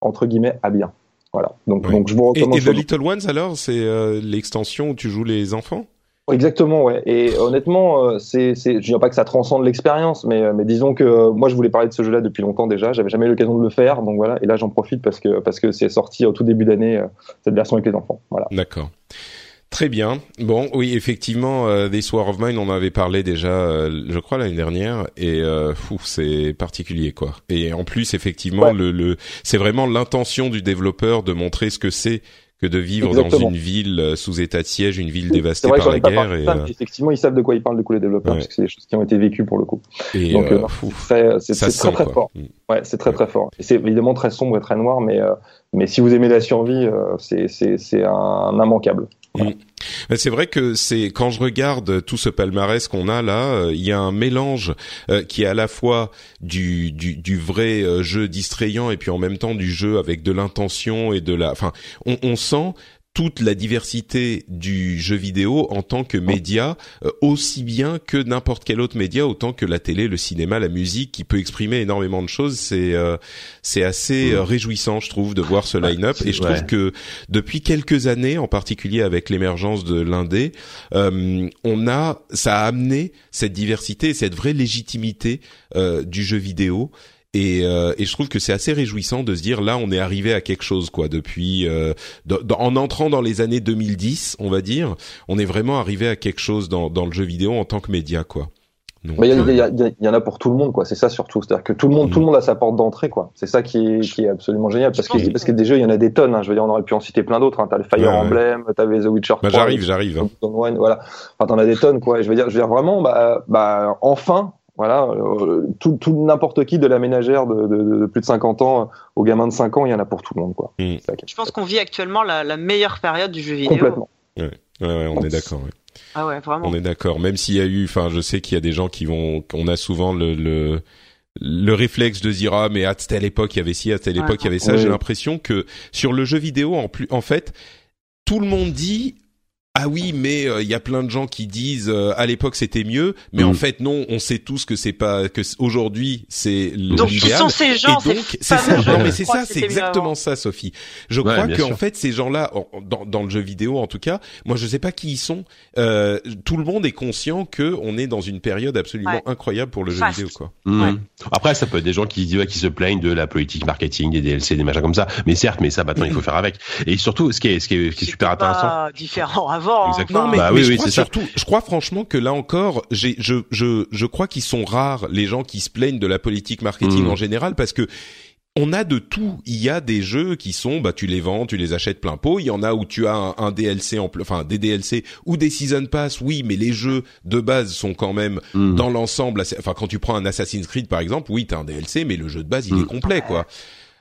entre guillemets à bien. Voilà. Donc donc je vous recommande et, et The Little Ones alors c'est euh, l'extension où tu joues les enfants? Exactement, ouais. Et honnêtement, euh, c'est, c'est, je dis pas que ça transcende l'expérience, mais, euh, mais disons que euh, moi, je voulais parler de ce jeu-là depuis longtemps déjà. J'avais jamais eu l'occasion de le faire, donc voilà. Et là, j'en profite parce que parce que c'est sorti au tout début d'année cette version avec les enfants. Voilà. D'accord. Très bien. Bon, oui, effectivement, euh, This War of Mine, on en avait parlé déjà, je crois l'année dernière, et euh, fou, c'est particulier quoi. Et en plus, effectivement, le, le c'est vraiment l'intention du développeur de montrer ce que c'est que de vivre dans une ville euh, sous état de siège, une ville dévastée par la guerre. Et, euh, Effectivement, ils savent de quoi ils parlent, de coup, les développeurs, parce que c'est des choses qui ont été vécues pour le coup. Et Donc, euh, c'est très, très, très fort. Mm. Ouais, c'est très très fort. Et c'est évidemment très sombre et très noir, mais mais si vous aimez la survie, c'est c'est un immanquable. Mm. C'est vrai que c'est quand je regarde tout ce palmarès qu'on a là, euh, il y a un mélange euh, qui est à la fois du, du, du vrai euh, jeu distrayant et puis en même temps du jeu avec de l'intention et de la. Enfin, on, on sent toute la diversité du jeu vidéo en tant que média, euh, aussi bien que n'importe quel autre média, autant que la télé, le cinéma, la musique, qui peut exprimer énormément de choses. C'est euh, c'est assez euh, réjouissant, je trouve, de voir ce line-up. Et je trouve que depuis quelques années, en particulier avec l'émergence de l'indé, on a ça a amené cette diversité, cette vraie légitimité du jeu vidéo et, euh, et, je trouve que c'est assez réjouissant de se dire là on est arrivé à quelque chose quoi depuis euh, en entrant dans les années 2010 on va dire on est vraiment arrivé à quelque chose dans, dans le jeu vidéo en tant que média quoi. Il y, y, y, en a pour tout le monde quoi c'est ça surtout c'est-à-dire que tout le monde tout le mm. monde a sa porte d'entrée quoi c'est ça qui est, qui est absolument génial parce que parce que des jeux il y en a des tonnes hein. je veux dire on aurait pu en citer plein d'autres hein. t'as le Fire Emblem t'avais The Witcher bah, j'arrive j'arrive hein. voilà enfin t'en as des tonnes quoi et je veux dire je veux dire vraiment bah, bah enfin voilà, euh, tout, tout n'importe qui de la ménagère de, de, de, plus de 50 ans au gamin de 5 ans, il y en a pour tout le monde. Quoi. Je pense qu'on vit actuellement la, la, meilleure période du jeu vidéo. Complètement. Ouais, ouais, on est d'accord. Ouais. Ah ouais, vraiment. On est d'accord. Même s'il y a eu, enfin, je sais qu'il y a des gens qui vont, on a souvent le, le le réflexe de dire ah mais à telle époque il y avait ci à telle époque il y avait ça j'ai l'impression que sur le jeu vidéo en plus en fait tout le monde dit ah oui, mais euh, il y a plein de gens qui disent euh, à l'époque c'était mieux, mais Mm. en fait non, on sait tous que c'est pas que aujourd'hui c'est Donc qui sont ces gens Et donc, ces c'est ça, non, mais c'est ça, que c'est exactement ça, Sophie. Je Ouais, crois qu'en sûr. fait, ces gens-là, en- dans, dans le jeu vidéo en tout cas, moi je sais pas qui ils sont. Euh, tout le monde est conscient que on est dans une période absolument Ouais. incroyable pour le jeu Fast. vidéo, quoi. Ouais. Après, ça peut être des gens qui, se plaignent de la politique marketing, des DLC, des machins comme ça. Mais certes, mais ça, maintenant, il faut faire avec. Et surtout, ce qui est, ce qui est, ce qui est super intéressant. différent avant. Hein. Exactement. Non, mais, Bah mais oui, je oui, crois ça. surtout, je crois franchement que là encore, j'ai, je, je, je crois qu'ils sont rares les gens qui se plaignent de la politique marketing Mm. en général parce que on a de tout. Il y a des jeux qui sont, bah, tu les vends, tu les achètes plein pot. Il y en a où tu as un, un DLC en, enfin, des DLC ou des season pass. Oui, mais les jeux de base sont quand même Mhm. dans l'ensemble. assez- Enfin, quand tu prends un Assassin's Creed par exemple, oui, t'as un DLC, mais le jeu de base il est Mm. complet, quoi.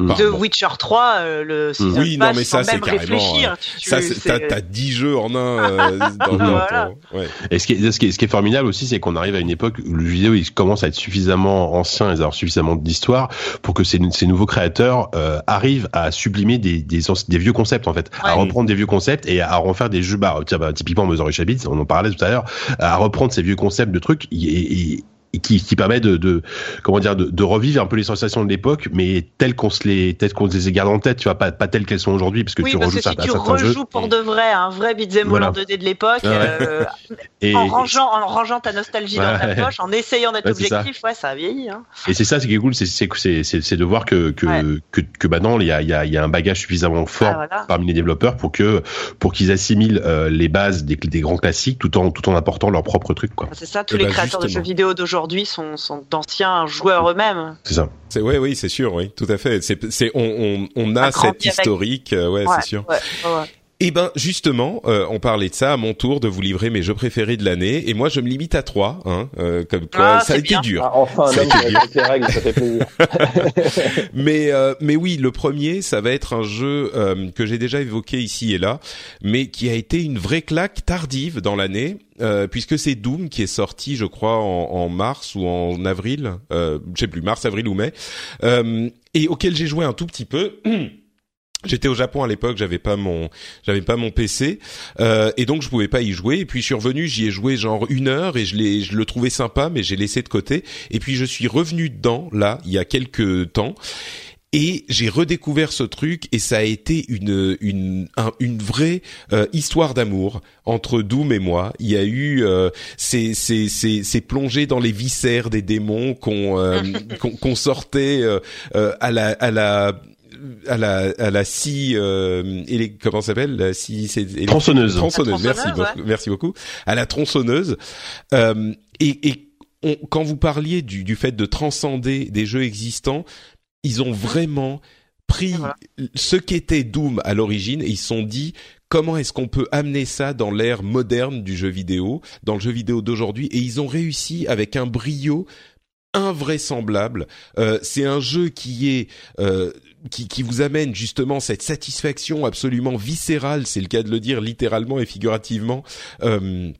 Mm. De. Witcher 3, euh, le season Oui, non, pass, mais ça, sans c'est même carrément, réfléchir. Tu- tu- Ça, c'est- t'as, c'est- t'as 10 jeux en un. euh, dans, Voilà. ton- ouais. Et ce qui, est, ce, qui est, ce qui est formidable aussi, c'est qu'on arrive à une époque où le jeu vidéo il commence à être suffisamment ancien et à avoir suffisamment d'histoire pour que ces, ces nouveaux créateurs euh, arrivent à sublimer des, des, anci- des vieux concepts en fait, à reprendre des vieux concepts et à refaire des jeux. Bah, tiens, bah, typiquement Mother Chabit, on en parlait tout à l'heure, à reprendre ces vieux concepts de trucs et, et- et qui, qui permet de, de comment dire de, de revivre un peu les sensations de l'époque, mais telles qu'on se les telles qu'on se les garde en tête, tu vois, pas, pas telles qu'elles sont aujourd'hui, parce que Oui, tu parce rejoues que si tu jeux. rejoues pour de vrai un vrai beat'em all Voilà. en 2D de l'époque, Ouais. euh, Et, en rangeant, en rangeant ta nostalgie dans ta poche, en essayant d'être Ouais, c'est ça. objectif, ouais, ça a vieilli. Hein. Et c'est ça, ce qui est cool, c'est c'est c'est c'est c'est de voir que que Ouais. que, que maintenant il y a il y a il y a un bagage suffisamment fort Ah, voilà. parmi les développeurs pour que pour qu'ils assimilent euh, les bases des des grands classiques tout en tout en apportant leur propre truc quoi. C'est ça, tous Eh les ben, créateurs de jeux vidéo d'aujourd'hui sont, sont d'anciens joueurs eux-mêmes. C'est ça. C'est ouais, oui, c'est sûr, oui, tout à fait. C'est, c'est, on, on, on a avec. historique, euh, ouais, Ouais, c'est sûr. ouais, ouais. Et ben, justement, euh, on parlait de ça à mon tour de vous livrer mes jeux préférés de l'année, et moi je me limite à trois, hein, euh, comme quoi Ah, ça a été dur. Ah, enfin, un Ça a homme été qui respecte les règles, ça fait plaisir. Mais euh, mais oui, le premier, ça va être un jeu euh, que j'ai déjà évoqué ici et là, mais qui a été une vraie claque tardive dans l'année, euh, puisque c'est Doom qui est sorti, je crois, en, en mars ou en avril, euh, je sais plus, mars, avril ou mai, euh, et auquel j'ai joué un tout petit peu. J'étais au Japon à l'époque, j'avais pas mon, j'avais pas mon PC, euh, et donc je pouvais pas y jouer. Et puis je suis revenu, j'y ai joué genre une heure et je l'ai, je le trouvais sympa, mais j'ai laissé de côté. Et puis je suis revenu dedans là, il y a quelques temps. Et j'ai redécouvert ce truc et ça a été une une un- une vraie euh, histoire d'amour entre Doom et moi. Il y a eu euh, ces ces ces ces plongées dans les viscères des démons qu'on euh, qu'on qu'on sortait euh, euh, à la à la à la à la scie euh, élé- comment ça s'appelle? La scie c'est élé- Tronçonneuse. tronçonneuse merci beaucoup, merci beaucoup à la tronçonneuse euh, et, et on- quand vous parliez du, du fait de transcender des jeux existants ils ont vraiment pris voilà. ce qu'était Doom à l'origine et ils se sont dit comment est-ce qu'on peut amener ça dans l'ère moderne du jeu vidéo, dans le jeu vidéo d'aujourd'hui? Et ils ont réussi avec un brio invraisemblable. Euh, c'est un jeu qui est euh, qui, qui vous amène justement cette satisfaction absolument viscérale, c'est le cas de le dire littéralement et figurativement. Euh,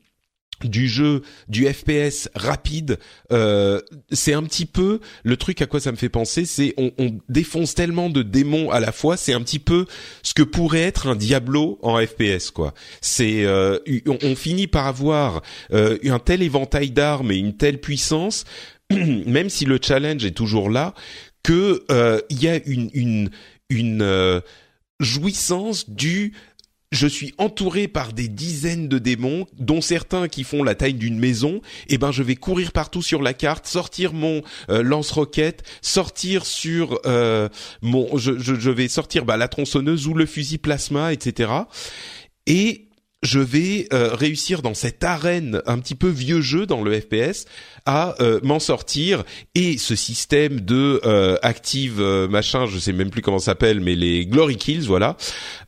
du jeu, du FPS rapide, euh, c'est un petit peu le truc à quoi ça me fait penser, c'est on, on défonce tellement de démons à la fois, c'est un petit peu ce que pourrait être un Diablo en FPS quoi. C'est euh, on, on finit par avoir euh, un tel éventail d'armes et une telle puissance, même si le challenge est toujours là, que euh, il y a une une une euh, jouissance du je suis entouré par des dizaines de démons, dont certains qui font la taille d'une maison. Et ben, je vais courir partout sur la carte, sortir mon euh, lance-roquette, sortir sur euh, mon, je, je, je vais sortir bah, la tronçonneuse ou le fusil plasma, etc. Et je vais euh, réussir dans cette arène un petit peu vieux jeu dans le FPS à euh, m'en sortir et ce système de euh, active euh, machin, je sais même plus comment ça s'appelle, mais les glory kills, voilà.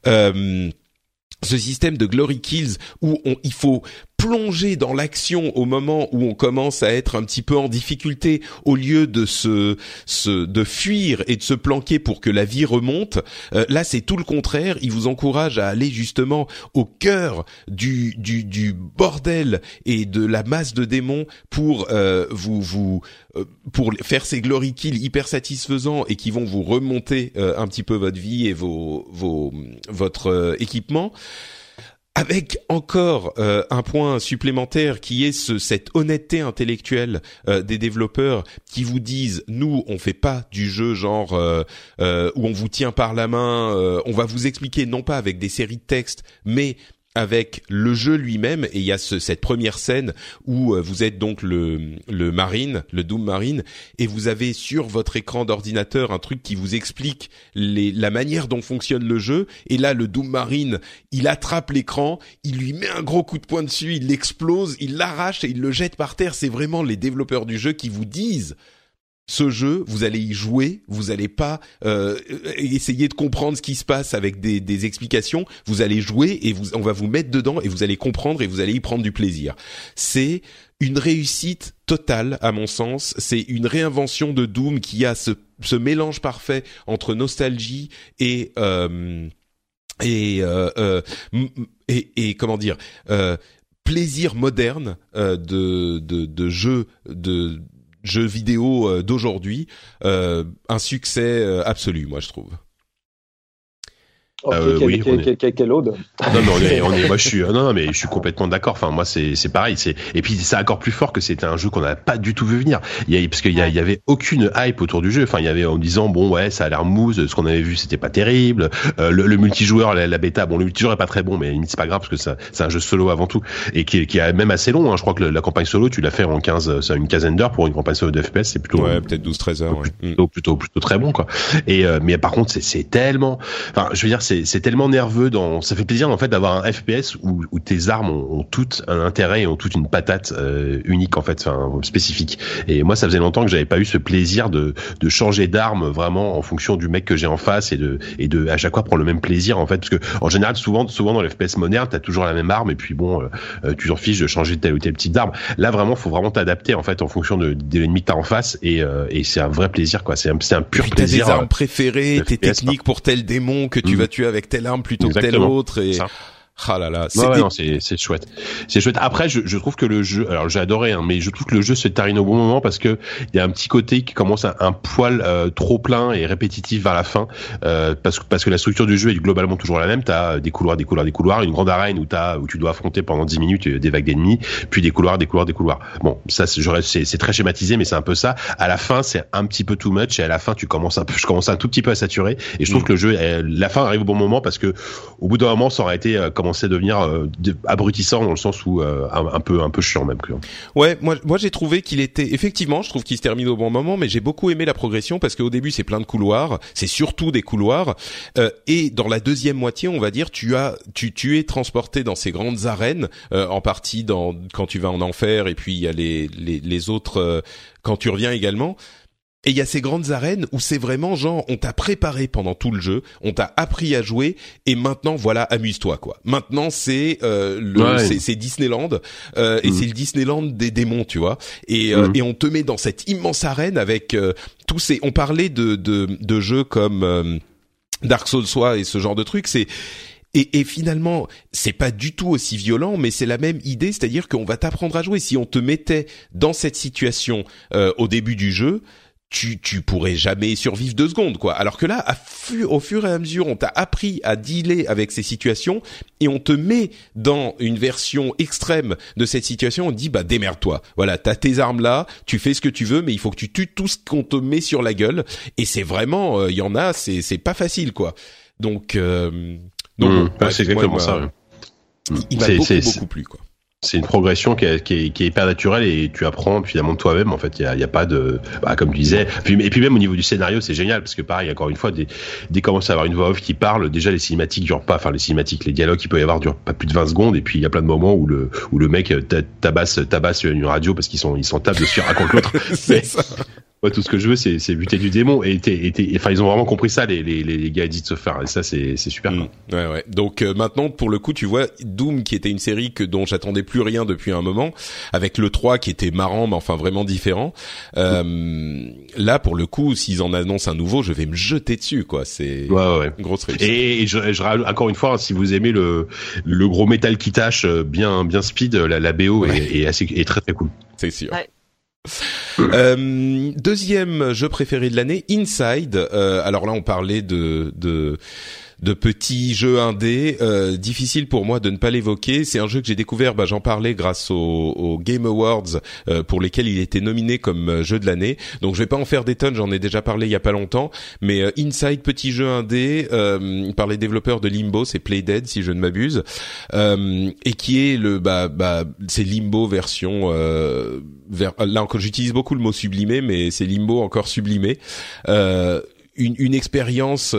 Euh, ce système de glory kills où on, il faut plonger dans l'action au moment où on commence à être un petit peu en difficulté au lieu de se, se de fuir et de se planquer pour que la vie remonte euh, là c'est tout le contraire. Il vous encourage à aller justement au cœur du du, du bordel et de la masse de démons pour euh, vous vous euh, pour faire ces glory kills hyper satisfaisants et qui vont vous remonter euh, un petit peu votre vie et vos vos votre euh, équipement avec encore euh, un point supplémentaire qui est ce, cette honnêteté intellectuelle euh, des développeurs qui vous disent nous on fait pas du jeu genre euh, où on vous tient par la main, on va vous expliquer non pas avec des séries de textes mais avec le jeu lui-même et il y a ce, cette première scène où euh, vous êtes donc le, le marine, le Doom Marine et vous avez sur votre écran d'ordinateur un truc qui vous explique les, la manière dont fonctionne le jeu et là le Doom Marine il attrape l'écran, il lui met un gros coup de poing dessus, il l'explose, il l'arrache et il le jette par terre. C'est vraiment les développeurs du jeu qui vous disent ce jeu, vous allez y jouer, vous allez pas euh, essayer de comprendre ce qui se passe avec des, des, explications. Vous allez jouer et vous, on va vous mettre dedans et vous allez comprendre et vous allez y prendre du plaisir. C'est une réussite totale à mon sens. C'est une réinvention de Doom qui a ce, ce mélange parfait entre nostalgie et euh, et, euh, euh et, et comment dire plaisir moderne de, de, de jeu de jeux vidéo euh, d'aujourd'hui, euh, un succès euh, absolu, moi je trouve. Okay, euh, oui, Non, non, on est, on est, moi je suis, non, non, mais je suis complètement d'accord. Enfin, moi c'est, c'est pareil. C'est et puis c'est encore plus fort que c'était un jeu qu'on n'a pas du tout vu venir. Il y a, parce qu'il y, a, il y avait aucune hype autour du jeu. Enfin, il y avait en disant bon ouais, ça a l'air mousse. Ce qu'on avait vu, c'était pas terrible. Euh, le, le, multijoueur, la, bêta, bon, le multijoueur est pas très bon, mais c'est pas grave parce que c'est un jeu solo avant tout et qui, qui est même assez long. Hein. Je crois que la campagne solo, tu l'as fait en 15, ça une quinzaine d'heures pour une campagne solo de FPS, c'est plutôt ouais, peut-être 12-13 heures. Ouais. Plutôt, plutôt, plutôt, très bon quoi. Et euh, mais par contre, c'est, c'est tellement, enfin, je veux dire, c'est, c'est tellement nerveux dans. Ça fait plaisir en fait d'avoir un FPS où, où tes armes ont, ont, tout un intérêt et ont toute une patate euh, unique en fait, enfin spécifique. Et moi, ça faisait longtemps que j'avais pas eu ce plaisir de, de changer d'arme vraiment en fonction du mec que j'ai en face et de et de à chaque fois prendre le même plaisir en fait, parce que en général, souvent, souvent dans les FPS moderne, t'as toujours la même arme et puis bon, euh, euh, tu t'en fiches de changer telle ou telle petite arme. Là, vraiment, faut vraiment t'adapter en fait en fonction de, de l'ennemi que t'as en face et, et c'est un vrai plaisir quoi. C'est un, un pur plaisir. Tes armes préférées, tes techniques pour tel démon que tu mmh. vas tuer avec telle arme plutôt que telle autre et ah là là, c'est chouette, c'est chouette. Après, je, je trouve que le jeu, alors j'ai adoré, hein, mais je trouve que le jeu se termine au bon moment parce que il y a un petit côté qui commence à un poil euh, trop plein et répétitif vers la fin, euh, parce que parce que la structure du jeu est globalement toujours la même. T'as des couloirs, des couloirs, des couloirs, une grande arène où t'as où tu dois affronter pendant 10 minutes des vagues d'ennemis, puis des couloirs, des couloirs, des couloirs. Bon, ça c'est très schématisé, mais c'est un peu ça. À la fin, c'est un petit peu too much et à la fin, tu commences un peu, je commence un tout petit peu à saturer et je trouve mm. que le jeu, la fin arrive au bon moment parce que au bout d'un moment, ça aurait été commencé à devenir abrutissant dans le sens où euh, un, peu un peu chiant même. Ouais, moi moi j'ai trouvé qu'il était effectivement, je trouve qu'il se termine au bon moment, mais j'ai beaucoup aimé la progression parce qu'au début c'est plein de couloirs, c'est surtout des couloirs, euh, et dans la deuxième moitié, on va dire, tu as tu tu es transporté dans ces grandes arènes, euh, en partie dans quand tu vas en enfer, et puis il y a les les, les autres quand tu reviens également. Et il y a ces grandes arènes où c'est vraiment genre on t'a préparé pendant tout le jeu, on t'a appris à jouer et maintenant voilà amuse-toi quoi. Maintenant c'est euh, le c'est Disneyland euh, et mm. c'est le Disneyland des démons tu vois et euh, mm. et on te met dans cette immense arène avec euh, tous ces on parlait de de, de jeux comme euh, Dark Souls soit et ce genre de trucs c'est et, et, finalement, c'est pas du tout aussi violent, mais c'est la même idée, c'est-à-dire qu'on va t'apprendre à jouer. Si on te mettait dans cette situation euh, au début du jeu, tu, tu pourrais jamais survivre deux secondes, quoi. Alors que là, à au fur et à mesure, on t'a appris à dealer avec ces situations et on te met dans une version extrême de cette situation. On te dit, bah, démerde-toi. Voilà, t'as tes armes là, tu fais ce que tu veux, mais il faut que tu tues tout ce qu'on te met sur la gueule. Et c'est vraiment, euh, il y en a, c'est, c'est pas facile, quoi. Donc, euh, donc, mmh, c'est exactement ça. Il m'a beaucoup, beaucoup plu, quoi c'est une progression qui est, qui, est, qui est, hyper naturelle et tu apprends finalement de toi-même en fait. Il y a, pas de bah, comme tu disais puis, et puis même au niveau du scénario c'est génial parce que pareil encore une fois dès, dès commence à avoir une voix off qui parle déjà les cinématiques durent pas enfin les cinématiques les dialogues qu'il peut y avoir durent pas plus de 20 secondes et puis il y a plein de moments où le où le mec tabasse tabasse une radio parce qu'ils sont ils sont tables dessus raconte l'autre tout ce que je veux, c'est buter du démon. Et, enfin, ils ont vraiment compris ça, les, les, les gars Edith Software. Et ça, c'est super. Mm. ouais, ouais. Donc euh, maintenant, pour le coup, tu vois, Doom, qui était une série que dont j'attendais plus rien depuis un moment, avec le 3 qui était marrant, mais enfin vraiment différent. Euh, là, pour le coup, s'ils en annoncent un nouveau, je vais me jeter dessus, quoi. C'est ouais, ouais. une grosse réussite. Et, je, je, encore une fois, si vous aimez le, le gros métal qui tâche euh, bien, bien speed, la, la BO est, est, assez, est très très cool. C'est sûr. Euh, deuxième jeu préféré de l'année, Inside. Euh, alors là, on parlait de, de de petits jeux indés. Euh, difficile pour moi de ne pas l'évoquer. C'est un jeu que j'ai découvert, bah, j'en parlais grâce aux, Game Awards euh, pour lesquels il était nominé comme euh, jeu de l'année. Donc je vais pas en faire des tonnes, j'en ai déjà parlé il y a pas longtemps. Mais Inside, petit jeu indé par les développeurs de Limbo, c'est Playdead si je ne m'abuse, et qui est le bah, bah c'est Limbo version vers, là encore j'utilise beaucoup le mot sublimé, mais c'est Limbo encore sublimé. une, une expérience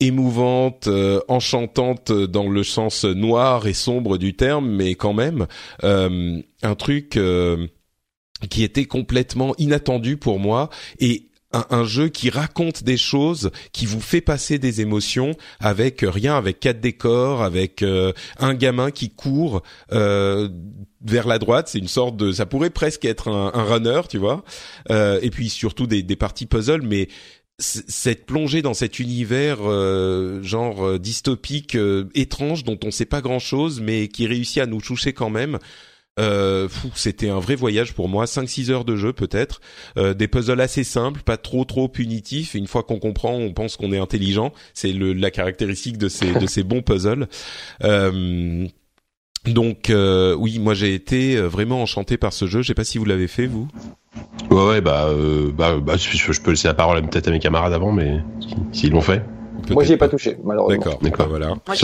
émouvante, euh, enchantante dans le sens noir et sombre du terme, mais quand même euh, un truc euh, qui était complètement inattendu pour moi et un, jeu qui raconte des choses, qui vous fait passer des émotions avec rien, avec quatre décors, avec un gamin qui court vers la droite. C'est une sorte de, ça pourrait presque être un, runner, tu vois. et puis surtout des, des parties puzzle, mais cette plongée dans cet univers euh, genre euh, dystopique euh, étrange dont on sait pas grand chose mais qui réussit à nous toucher quand même c'était un vrai voyage pour moi. 5 6 heures de jeu peut-être. Des puzzles assez simples pas trop trop punitifs. Une fois qu'on comprend on pense qu'on est intelligent. C'est la caractéristique de ces de ces bons puzzles donc oui moi j'ai été vraiment enchanté par ce jeu je sais pas si vous l'avez fait vous Ouais, ouais, bah, euh, bah, bah je, peux laisser la parole peut-être à mes camarades avant, mais s'ils l'ont fait. Moi, j'y ai pas touché, malheureusement. D'accord, d'accord, voilà. Moi,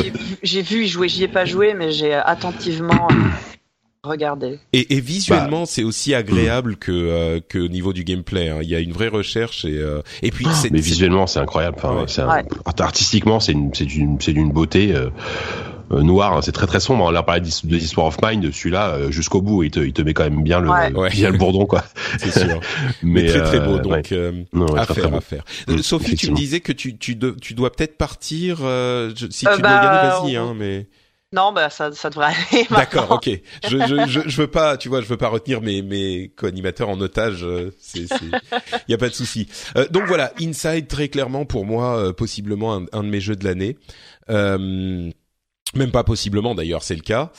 j'ai vu y jouer, j'y ai pas joué, mais j'ai attentivement regardé. Et, et visuellement, bah. c'est aussi agréable que euh, que au niveau du gameplay. Hein. Il y a une vraie recherche et euh, et puis. Ah, mais visuellement, c'est incroyable. Enfin, artistiquement, c'est une c'est d'une c'est d'une beauté. Euh, euh, noir, hein, c'est très très sombre. Hein. Là, on parlait de Histoire of Mind, celui-là euh, jusqu'au bout, il te, il te met quand même bien le, bien le bourdon, quoi. C'est sûr. Mais, très très beau, euh, donc à faire, à faire. Sophie, tu me disais que tu tu, tu dois peut-être partir. si tu dois y aller, bah, vas-y, hein, mais. Non, bah ça, ça devrait aller. D'accord, ok. Je, je, je, je, veux pas, tu vois, je veux pas retenir mes mes co-animateurs en otage. C'est, il y a pas de souci. Euh, donc voilà, Inside très clairement pour moi, possiblement un, un, de mes jeux de l'année. Euh, même pas possiblement d'ailleurs, c'est le cas.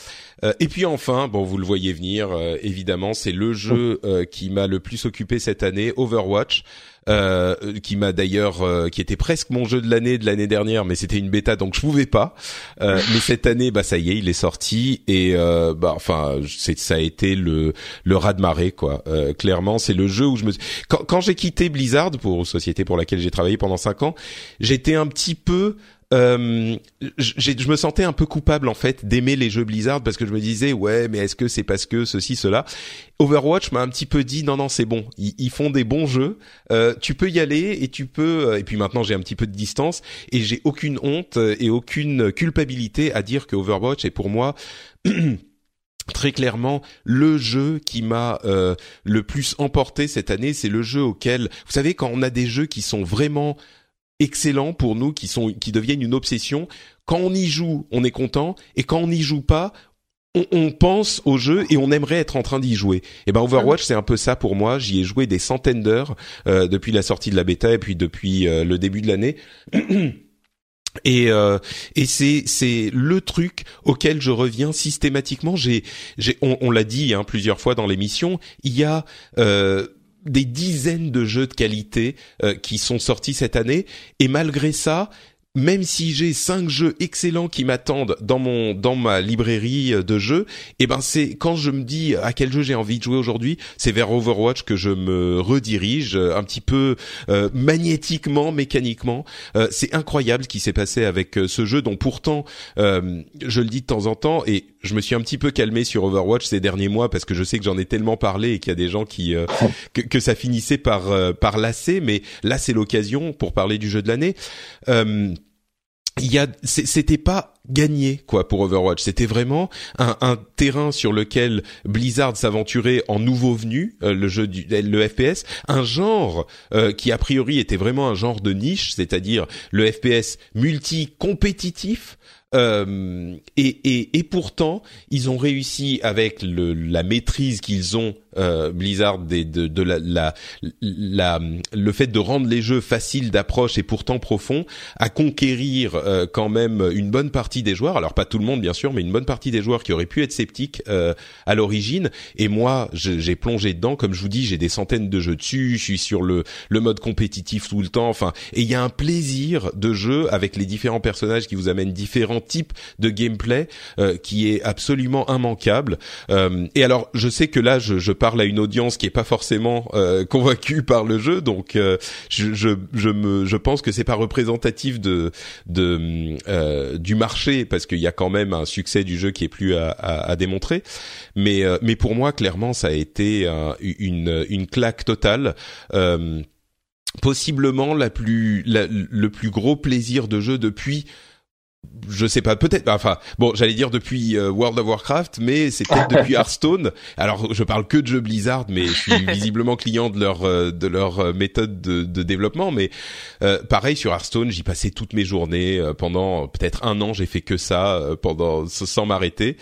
Euh, et puis enfin, bon, vous le voyez venir, euh, évidemment, c'est le jeu euh, qui m'a le plus occupé cette année, Overwatch, qui m'a d'ailleurs, qui était presque mon jeu de l'année de l'année dernière, mais c'était une bêta, donc je pouvais pas. mais cette année, bah ça y est, il est sorti et bah enfin, c'est ça a été le le raz de marée quoi. clairement, c'est le jeu où je me quand, quand j'ai quitté Blizzard pour société pour laquelle j'ai travaillé pendant cinq ans, j'étais un petit peu euh, je me sentais un peu coupable en fait d'aimer les jeux Blizzard parce que je me disais ouais mais est-ce que c'est parce que ceci cela? Overwatch m'a un petit peu dit non non c'est bon. Ils, font des bons jeux. Euh, tu peux y aller et tu peux euh, et puis maintenant j'ai un petit peu de distance et j'ai aucune honte et aucune culpabilité à dire que Overwatch est pour moi très clairement le jeu qui m'a euh, le plus emporté cette année. C'est le jeu auquel vous savez quand on a des jeux qui sont vraiment excellents pour nous qui sont qui deviennent une obsession. Quand on y joue, on est content et quand on n'y joue pas, on, pense au jeu et on aimerait être en train d'y jouer. Et ben Overwatch c'est un peu ça pour moi. J'y ai joué des centaines d'heures euh, depuis la sortie de la bêta et puis depuis euh, le début de l'année. Et, euh, et c'est c'est le truc auquel je reviens systématiquement. J'ai j'ai on, on l'a dit hein, plusieurs fois dans l'émission. Il y a euh, des dizaines de jeux de qualité euh, qui sont sortis cette année et malgré ça même si j'ai cinq jeux excellents qui m'attendent dans mon dans ma librairie euh, de jeux, et eh ben c'est quand je me dis à quel jeu j'ai envie de jouer aujourd'hui, c'est vers Overwatch que je me redirige euh, un petit peu euh, magnétiquement, mécaniquement. c'est incroyable ce qui s'est passé avec ce jeu dont pourtant je le dis de temps en temps et je me suis un petit peu calmé sur Overwatch ces derniers mois parce que je sais que j'en ai tellement parlé et qu'il y a des gens qui que, que, ça finissait par par lasser, mais là c'est l'occasion pour parler du jeu de l'année. Il y a c'était pas gagné quoi pour Overwatch. C'était vraiment un, un, terrain sur lequel Blizzard s'aventurait en nouveau venu euh, le jeu du le FPS un genre euh, qui a priori était vraiment un genre de niche c'est-à-dire le FPS multi compétitif euh, et, et, et pourtant, ils ont réussi avec le, la maîtrise qu'ils ont euh, Blizzard de, de, de la, la, la, le fait de rendre les jeux faciles d'approche et pourtant profonds à conquérir euh, quand même une bonne partie des joueurs. Alors pas tout le monde bien sûr, mais une bonne partie des joueurs qui auraient pu être sceptiques euh, à l'origine. Et moi, j'ai plongé dedans. Comme je vous dis, j'ai des centaines de jeux dessus. Je suis sur le, le mode compétitif tout le temps. Enfin, et il y a un plaisir de jeu avec les différents personnages qui vous amènent différents types de gameplay euh, qui est absolument immanquable. et alors, je sais que là, je, je parle à une audience qui est pas forcément euh, convaincue par le jeu, donc euh, je, je, je, me je pense que c'est pas représentatif de de euh, du marché parce qu'il y a quand même un succès du jeu qui est plus à, à, à démontrer, mais euh, mais pour moi clairement ça a été une une claque totale. possiblement la plus la, le plus gros plaisir de jeu depuis je sais pas, peut-être. Enfin, bon, j'allais dire depuis euh, World of Warcraft, mais c'est peut-être depuis Hearthstone. Alors, je parle que de jeux Blizzard, mais je suis visiblement client de leur euh, de leur euh, méthode de, de développement. Mais pareil sur Hearthstone, j'y passais toutes mes journées pendant peut-être un an. J'ai fait que ça pendant sans m'arrêter.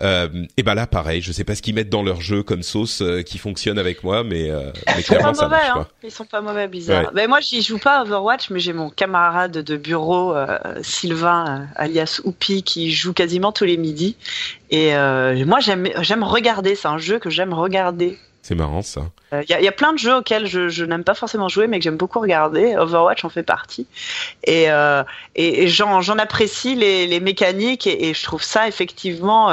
et ben là, pareil, je sais pas ce qu'ils mettent dans leur jeu comme sauce qui fonctionne avec moi, mais, mais clairement ça marche hein. Ils sont pas mauvais, Blizzard. Mais moi, j'y joue pas à Overwatch, mais j'ai mon camarade de bureau Sylvain alias Oupi qui joue quasiment tous les midis. Et euh, moi j'aime regarder, c'est un jeu que j'aime regarder. C'est marrant ça. Il euh, y, a, plein de jeux auxquels je, n'aime pas forcément jouer, mais que j'aime beaucoup regarder. Overwatch en fait partie. Et, euh, et, j'en, apprécie les, mécaniques et, je trouve ça effectivement,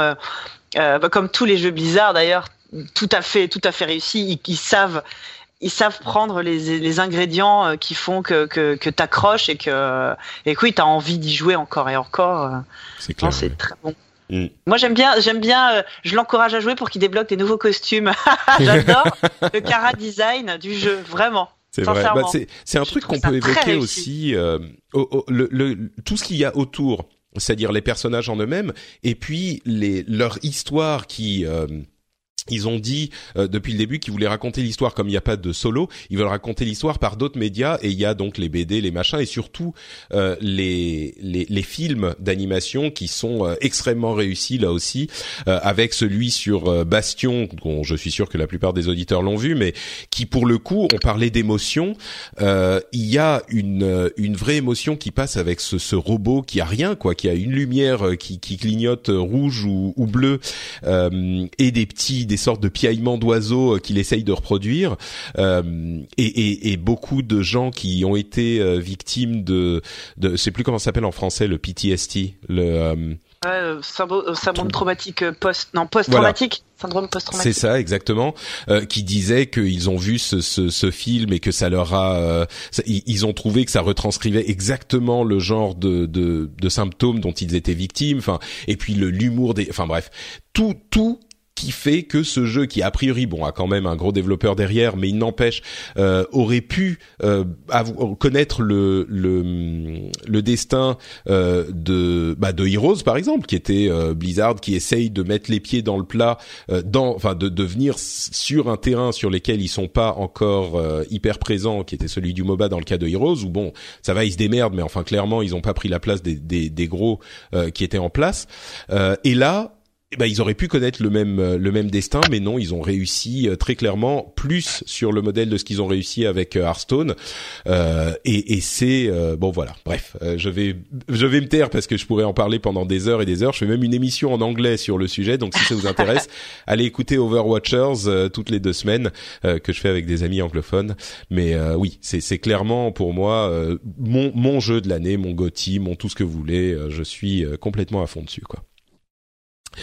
bah, comme tous les jeux Blizzard d'ailleurs, tout à fait, tout à fait réussi. ils savent ils savent prendre les, les ingrédients euh, qui font que, que, que t'accroches et que, et que oui, t'as envie d'y jouer encore et encore. Euh. C'est clair. C'est très bon. Mm. Moi j'aime bien, j'aime bien, euh, je l'encourage à jouer pour qu'il débloque des nouveaux costumes. J'adore le cara design du jeu, vraiment. C'est vrai. Bah, c'est un truc qu'on peut évoquer aussi. Euh, le, le, tout ce qu'il y a autour, c'est-à-dire les personnages en eux-mêmes, et puis les leur histoire qui ils ont dit euh, depuis le début qu'ils voulaient raconter l'histoire comme il n'y a pas de solo, ils veulent raconter l'histoire par d'autres médias et il y a donc les BD, les machins et surtout euh, les, les, les films d'animation qui sont euh, extrêmement réussis là aussi, avec celui sur Bastion dont je suis sûr que la plupart des auditeurs l'ont vu, mais qui pour le coup on parlait d'émotion. il y a une une vraie émotion qui passe avec ce, ce robot qui a rien quoi, qui a une lumière qui, qui clignote rouge ou, ou bleu et des petits sortes de piaillements d'oiseaux euh, qu'il essaye de reproduire. Euh, et, et, et, beaucoup de gens qui ont été euh, victimes de, de je sais plus comment ça s'appelle en français le PTSD le Ouais, syndrome, traumatique post non post traumatique syndrome post traumatique c'est ça exactement. Qui disait qu'ils ont vu ce, ce, ce, film et que ça leur a ils ont trouvé que ça retranscrivait exactement le genre de, de, de symptômes dont ils étaient victimes. Enfin et puis le l'humour des enfin bref. Tout tout qui fait que ce jeu qui a priori bon a quand même un gros développeur derrière mais il n'empêche euh, aurait pu euh, connaître le le, le destin euh, de bah, de Heroes par exemple qui était euh, Blizzard qui essaye de mettre les pieds dans le plat euh, dans enfin de devenir sur un terrain sur lequel ils sont pas encore euh, hyper présents qui était celui du MOBA dans le cas de Heroes où bon ça va ils se démerdent mais enfin clairement ils ont pas pris la place des des, des gros qui étaient en place. Et là eh ben, ils auraient pu connaître le même euh, le même destin, mais non, ils ont réussi euh, très clairement plus sur le modèle de ce qu'ils ont réussi avec euh, Hearthstone. Euh, et, et c'est bon voilà. Bref, je vais je vais me taire parce que je pourrais en parler pendant des heures et des heures. Je fais même une émission en anglais sur le sujet, donc si ça vous intéresse, allez écouter Overwatchers toutes les deux semaines que je fais avec des amis anglophones. Mais oui, c'est c'est clairement pour moi mon mon jeu de l'année, mon GOTY, mon tout ce que vous voulez. je suis complètement à fond dessus quoi.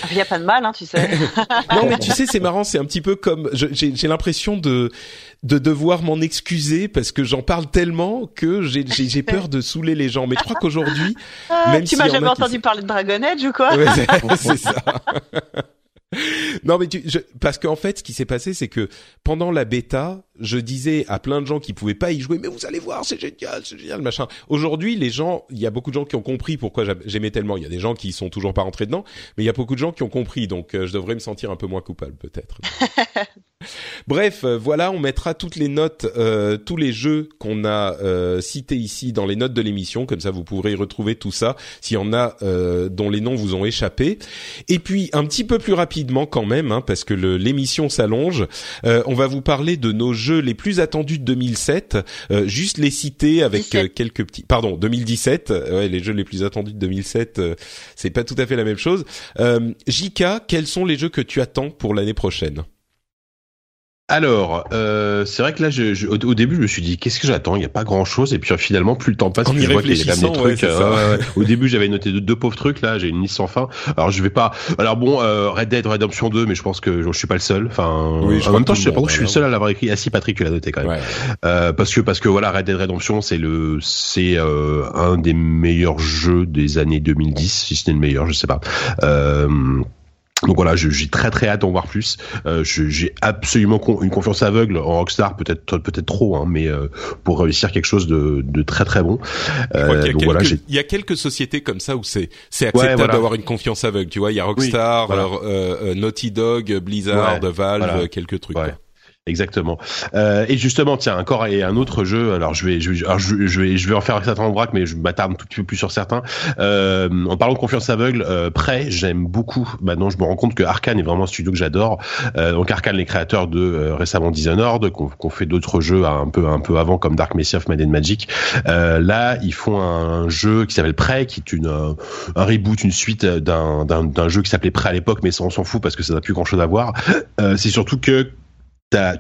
Il n'y a pas de mal, hein, tu sais. non, mais tu sais, c'est marrant, c'est un petit peu comme j'ai l'impression de de devoir m'en excuser parce que j'en parle tellement que j'ai peur de saouler les gens. Mais je crois qu'aujourd'hui, ah, tu m'as jamais entendu parler de Dragon Age ou quoi C'est ça. Non mais tu, je, parce qu'en fait, ce qui s'est passé, c'est que pendant la bêta, je disais à plein de gens qui pouvaient pas y jouer, mais vous allez voir, c'est génial, c'est génial, machin. Aujourd'hui, les gens, il y a beaucoup de gens qui ont compris pourquoi j'aimais tellement. Il y a des gens qui sont toujours pas rentrés dedans, mais il y a beaucoup de gens qui ont compris, donc euh, je devrais me sentir un peu moins coupable peut-être. Bref, euh, voilà, on mettra toutes les notes, euh, tous les jeux qu'on a euh, cités ici dans les notes de l'émission, comme ça vous pourrez retrouver tout ça s'il y en a dont les noms vous ont échappé. Et puis un petit peu plus rapidement quand même, hein, parce que l'émission s'allonge, on va vous parler de nos jeux les plus attendus de 2007, juste les citer avec quelques petits. Pardon, 2017, ouais, les jeux les plus attendus de 2007, c'est pas tout à fait la même chose. Jika, quels sont les jeux que tu attends pour l'année prochaine? Alors, euh, c'est vrai que là, je, au, début, je me suis dit, qu'est-ce que j'attends? Il n'y a pas grand-chose. Et puis finalement, plus le temps passe, plus je vois qu'il y a quand même des trucs. Euh, au début, j'avais noté deux, pauvres trucs. Là, j'ai une liste sans fin. Alors, je vais pas. Alors bon, euh, Red Dead Redemption 2, mais je pense que je suis pas le seul. Enfin, oui, en même temps, je sais pas où je suis le seul à l'avoir écrit. Ah si, Patrick, tu l'as noté quand même. Euh, parce que parce que voilà, Red Dead Redemption, c'est le c'est euh, un des meilleurs jeux des années 2010, si ce n'est le meilleur, je sais pas. Euh, donc voilà, j'ai très très hâte d'en voir plus. Euh, j'ai absolument une confiance aveugle en Rockstar, peut-être peut-être trop, hein, mais euh, pour réussir quelque chose de, de très très bon. Euh, il, y voilà, il y a quelques sociétés comme ça où c'est c'est acceptable d'avoir une confiance aveugle. Tu vois, il y a Rockstar, euh, euh, Naughty Dog, Blizzard, Valve, quelques trucs. Exactement. Euh, et justement, tiens, encore et un autre jeu. Alors, je vais, je, vais, je, vais, je vais en faire certains braques, mais je m'attarde un tout petit peu plus sur certains. Euh, en parlant de confiance aveugle, euh, prêt, j'aime beaucoup. Maintenant, je me rends compte que Arkane est vraiment un studio que j'adore. Euh, donc, Arkane, les créateurs de euh, récemment Dishonored, qu'on qu fait d'autres jeux un peu, un peu avant, comme Dark Messiah of Mad Magic. Euh, là, ils font un jeu qui s'appelle Prêt, qui est une, un reboot, une suite d'un, d'un, jeu qui s'appelait Prêt à l'époque, mais ça on s'en fout parce que ça n'a plus grand chose à voir. c'est surtout que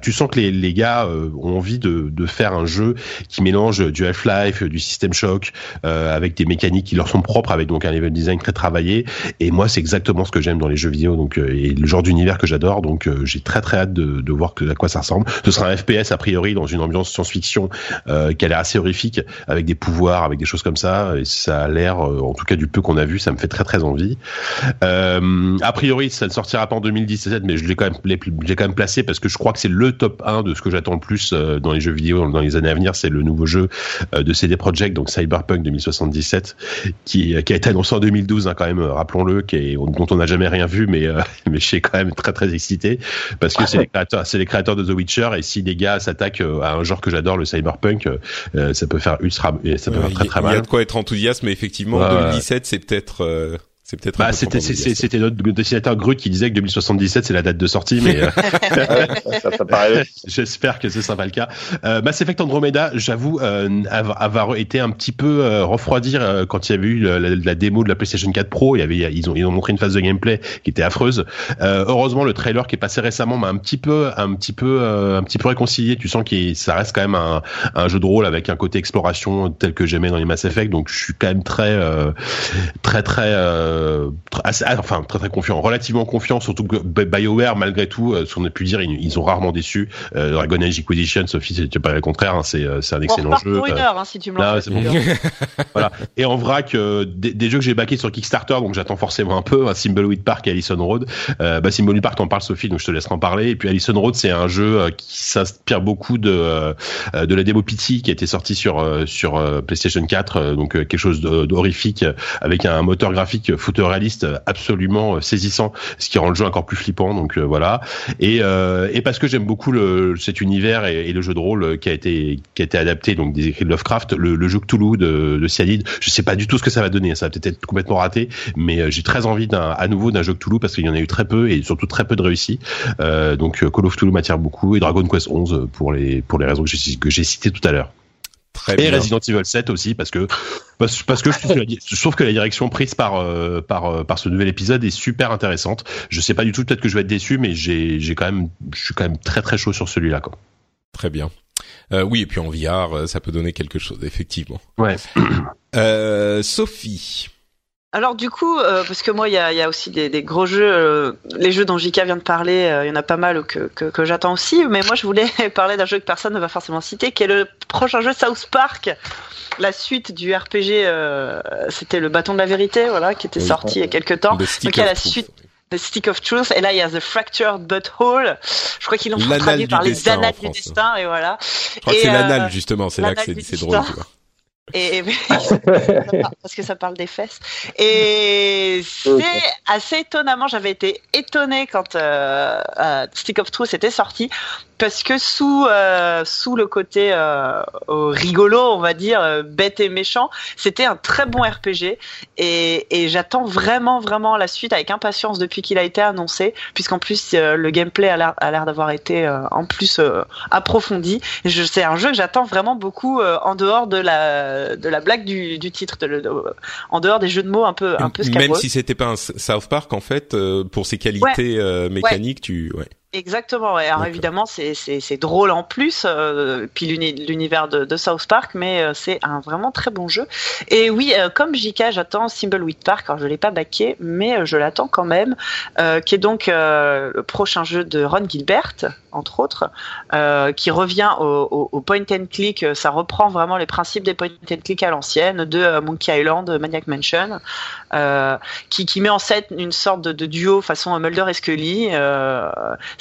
tu sens que les, les gars euh, ont envie de, de, faire un jeu qui mélange du Half-Life, du System Shock, euh, avec des mécaniques qui leur sont propres, avec donc un level design très travaillé. Et moi, c'est exactement ce que j'aime dans les jeux vidéo, donc euh, et le genre d'univers que j'adore. Donc, j'ai très très hâte de, de voir à quoi ça ressemble. Ce sera un FPS a priori dans une ambiance science-fiction qui a l'air assez horrifique, avec des pouvoirs, avec des choses comme ça. Et ça a l'air, en tout cas du peu qu'on a vu, ça me fait très très envie. a priori, ça ne sortira pas en 2017, mais je l'ai quand même, j'ai quand même placé parce que je crois que c'est le top 1 de ce que j'attends le plus euh, dans les jeux vidéo dans les années à venir. C'est le nouveau jeu euh, de CD Projekt, donc Cyberpunk 2077, qui, qui a été annoncé en 2012, hein, quand même, rappelons-le, dont on n'a jamais rien vu, mais, euh, mais je suis quand même très très excité parce que c'est les créateurs, les créateurs de The Witcher et si les gars s'attaquent à un genre que j'adore, le Cyberpunk, ça peut faire ultra, ça peut faire très très mal. Il y a de quoi être enthousiaste, mais effectivement, 2017, c'est peut-être c'est peut-être. Bah, c'était c'était notre dessinateur Grut qui disait que 2077 c'est la date de sortie, mais euh, j'espère que ce sera pas le cas. Euh, Mass Effect Andromeda, j'avoue euh, avoir été un petit peu euh, refroidi euh, quand il y avait eu la, la, démo de la PlayStation 4 Pro. Il y avait ils ont ils ont montré une phase de gameplay qui était affreuse. heureusement le trailer qui est passé récemment m'a un petit peu un petit peu un petit peu réconcilié. Tu sens que ça reste quand même un, un jeu de rôle avec un côté exploration tel que j'aimais dans les Mass Effect. Donc je suis quand même très très très euh, assez, enfin très très confiant, relativement confiant, surtout que BioWare malgré tout, euh, si on a pu dire, ils, ont rarement déçu. Euh, Dragon Age Inquisition, Sophie, c'est pas le contraire, hein, c'est c'est un excellent jeu. Pour une heure, hein, si tu me bon. voilà. Et en vrac, des, jeux que j'ai backés sur Kickstarter, donc j'attends forcément un peu. Hein, Thimbleweed Park et Allison Road. Euh, bah Thimbleweed Park, t'en parles Sophie, donc je te laisserai en parler. Et puis Allison Road, c'est un jeu qui s'inspire beaucoup de de la démo Pity qui a été sortie sur sur PlayStation 4, donc quelque chose d'horrifique avec un moteur graphique photoréaliste absolument saisissant, ce qui rend le jeu encore plus flippant. Donc euh, voilà. Et, euh, et parce que j'aime beaucoup cet univers et, le jeu de rôle qui a été qui a été adapté donc des écrits de Lovecraft, le, jeu Cthulhu de, de Cyanide. Je sais pas du tout ce que ça va donner. Ça va peut-être être complètement raté, mais euh, j'ai très envie d'un à nouveau d'un jeu Cthulhu parce qu'il y en a eu très peu et surtout très peu de réussis. Euh, donc Call of Cthulhu m'attire beaucoup et Dragon Quest 11 pour les pour les raisons que j'ai citées tout à l'heure. Très et Resident Evil 7 aussi parce que parce, parce que je trouve, que la, je trouve que la direction prise par euh, par euh, par ce nouvel épisode est super intéressante. Je sais pas du tout peut-être que je vais être déçu mais j'ai j'ai quand même je suis quand même très très chaud sur celui-là quoi. Très bien. Euh, oui et puis en VR euh, ça peut donner quelque chose effectivement. Ouais. Sophie. Alors du coup, euh, parce que moi, il y a, y a, aussi des, des gros jeux, euh, les jeux dont Jika vient de parler, euh, il y en a pas mal que, que, que j'attends aussi, mais moi je voulais parler d'un jeu que personne ne va forcément citer, qui est le prochain jeu South Park, la suite du RPG, c'était le bâton de la vérité, voilà, qui était sorti il y a quelques temps, donc il y a la suite The Stick of Truth, et là il y a The Fractured Butthole. Je crois qu'ils l'ont traduit par les annales du destin, et voilà. Je crois que c'est l'anal justement, c'est là que c'est drôle. Tu vois. Et parce que ça parle des fesses. Et c'est assez étonnamment, j'avais été étonnée quand euh, euh, Stick of Truth était sorti parce que sous euh, sous le côté euh, rigolo, on va dire euh, bête et méchant, c'était un très bon RPG et, et j'attends vraiment vraiment la suite avec impatience depuis qu'il a été annoncé, puisqu'en plus le gameplay a l'air d'avoir été en plus approfondi. C'est un jeu que j'attends vraiment beaucoup en dehors de la de la blague du, du titre, de, en dehors des jeux de mots un peu un peu Même si c'était pas un South Park en fait, pour ses qualités mécaniques, tu ouais. Exactement. Alors évidemment, c'est drôle en plus, euh, puis l'univers de, de, South Park, mais euh, c'est un vraiment très bon jeu. Et oui, euh, comme JK, j'attends Thimbleweed Park. Alors je l'ai pas baqué, mais je l'attends quand même, qui est donc le prochain jeu de Ron Gilbert, entre autres, qui revient au, au, au, point and click. Ça reprend vraiment les principes des point and click à l'ancienne de Monkey Island, Maniac Mansion, qui qui met en scène une sorte de, de duo façon Mulder et Scully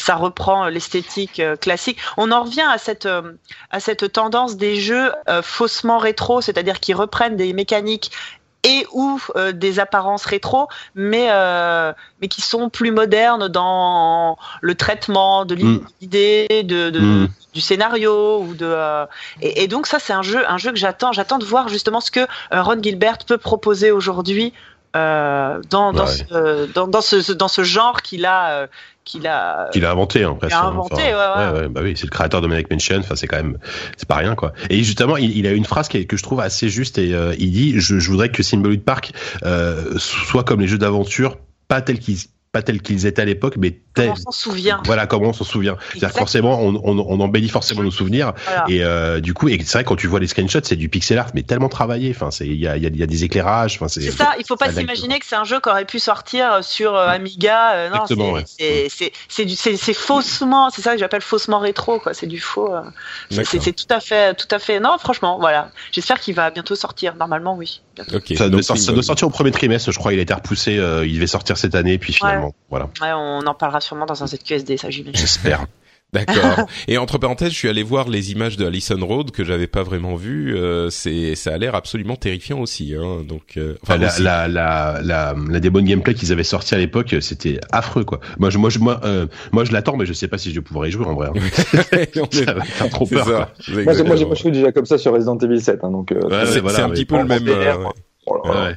ça reprend l'esthétique euh, classique. On en revient à cette euh, à cette tendance des jeux euh, faussement rétro, c'est-à-dire qui reprennent des mécaniques et ou des apparences rétro, mais mais qui sont plus modernes dans le traitement de mm. l'idée, de, de mm. du scénario ou de et, donc ça c'est un jeu un jeu que j'attends. J'attends de voir justement ce que Ron Gilbert peut proposer aujourd'hui dans dans, ce, dans, dans, ce dans ce genre qu'il a qu'il a qu'il a inventé hein, presque. Il a inventé, ouais, ouais. ouais, bah oui, c'est le créateur de Maniac Mansion. Enfin, c'est quand même, c'est pas rien quoi. Et justement, il, il a une phrase que je trouve assez juste et euh, il dit, je, je voudrais que Symbolic Park euh, soit comme les jeux d'aventure, pas tels qu'ils pas tels qu'ils étaient à l'époque, mais tel... on s'en souvient. Voilà, comment on s'en souvient. C'est-à-dire forcément, on, on, on, embellit forcément nos souvenirs. Et euh, du coup, et c'est vrai quand tu vois les screenshots, c'est du pixel art, mais tellement travaillé. Enfin, c'est il y a, y, a, y a des éclairages. Enfin, c'est ça. Il faut pas s'imaginer que c'est un jeu qui aurait pu sortir sur euh, Amiga. Euh, non, c'est faussement. C'est ça que j'appelle faussement rétro. quoi. C'est du faux. Euh, c'est tout à fait tout à fait. Non, franchement, voilà. J'espère qu'il va bientôt sortir. Normalement, oui. Okay. Ça, doit, sortir, ça doit sortir au premier trimestre, je crois. Il a été repoussé. Euh, il devait sortir cette année, puis finalement, voilà. Ouais, on en parlera sûrement dans un ZQSD, ça j'imagine. J'espère. D'accord. Et entre parenthèses, je suis allé voir les images de Allison Road que j'avais pas vraiment vues. Euh, c'est, ça a l'air absolument terrifiant aussi. Hein. Donc, euh, enfin, la, La, la, la, la, des bonnes gameplay qu'ils avaient sorti à l'époque, c'était affreux quoi. Moi, je, moi, je, moi, euh, moi, je l'attends, mais je sais pas si je vais pouvoir y jouer en vrai. Hein. ça va faire trop peur. Ça, moi, moi, moi, je suis déjà comme ça sur Resident Evil 7, hein, donc. Euh, ouais, c'est, voilà, un petit peu le même. Euh, ouais.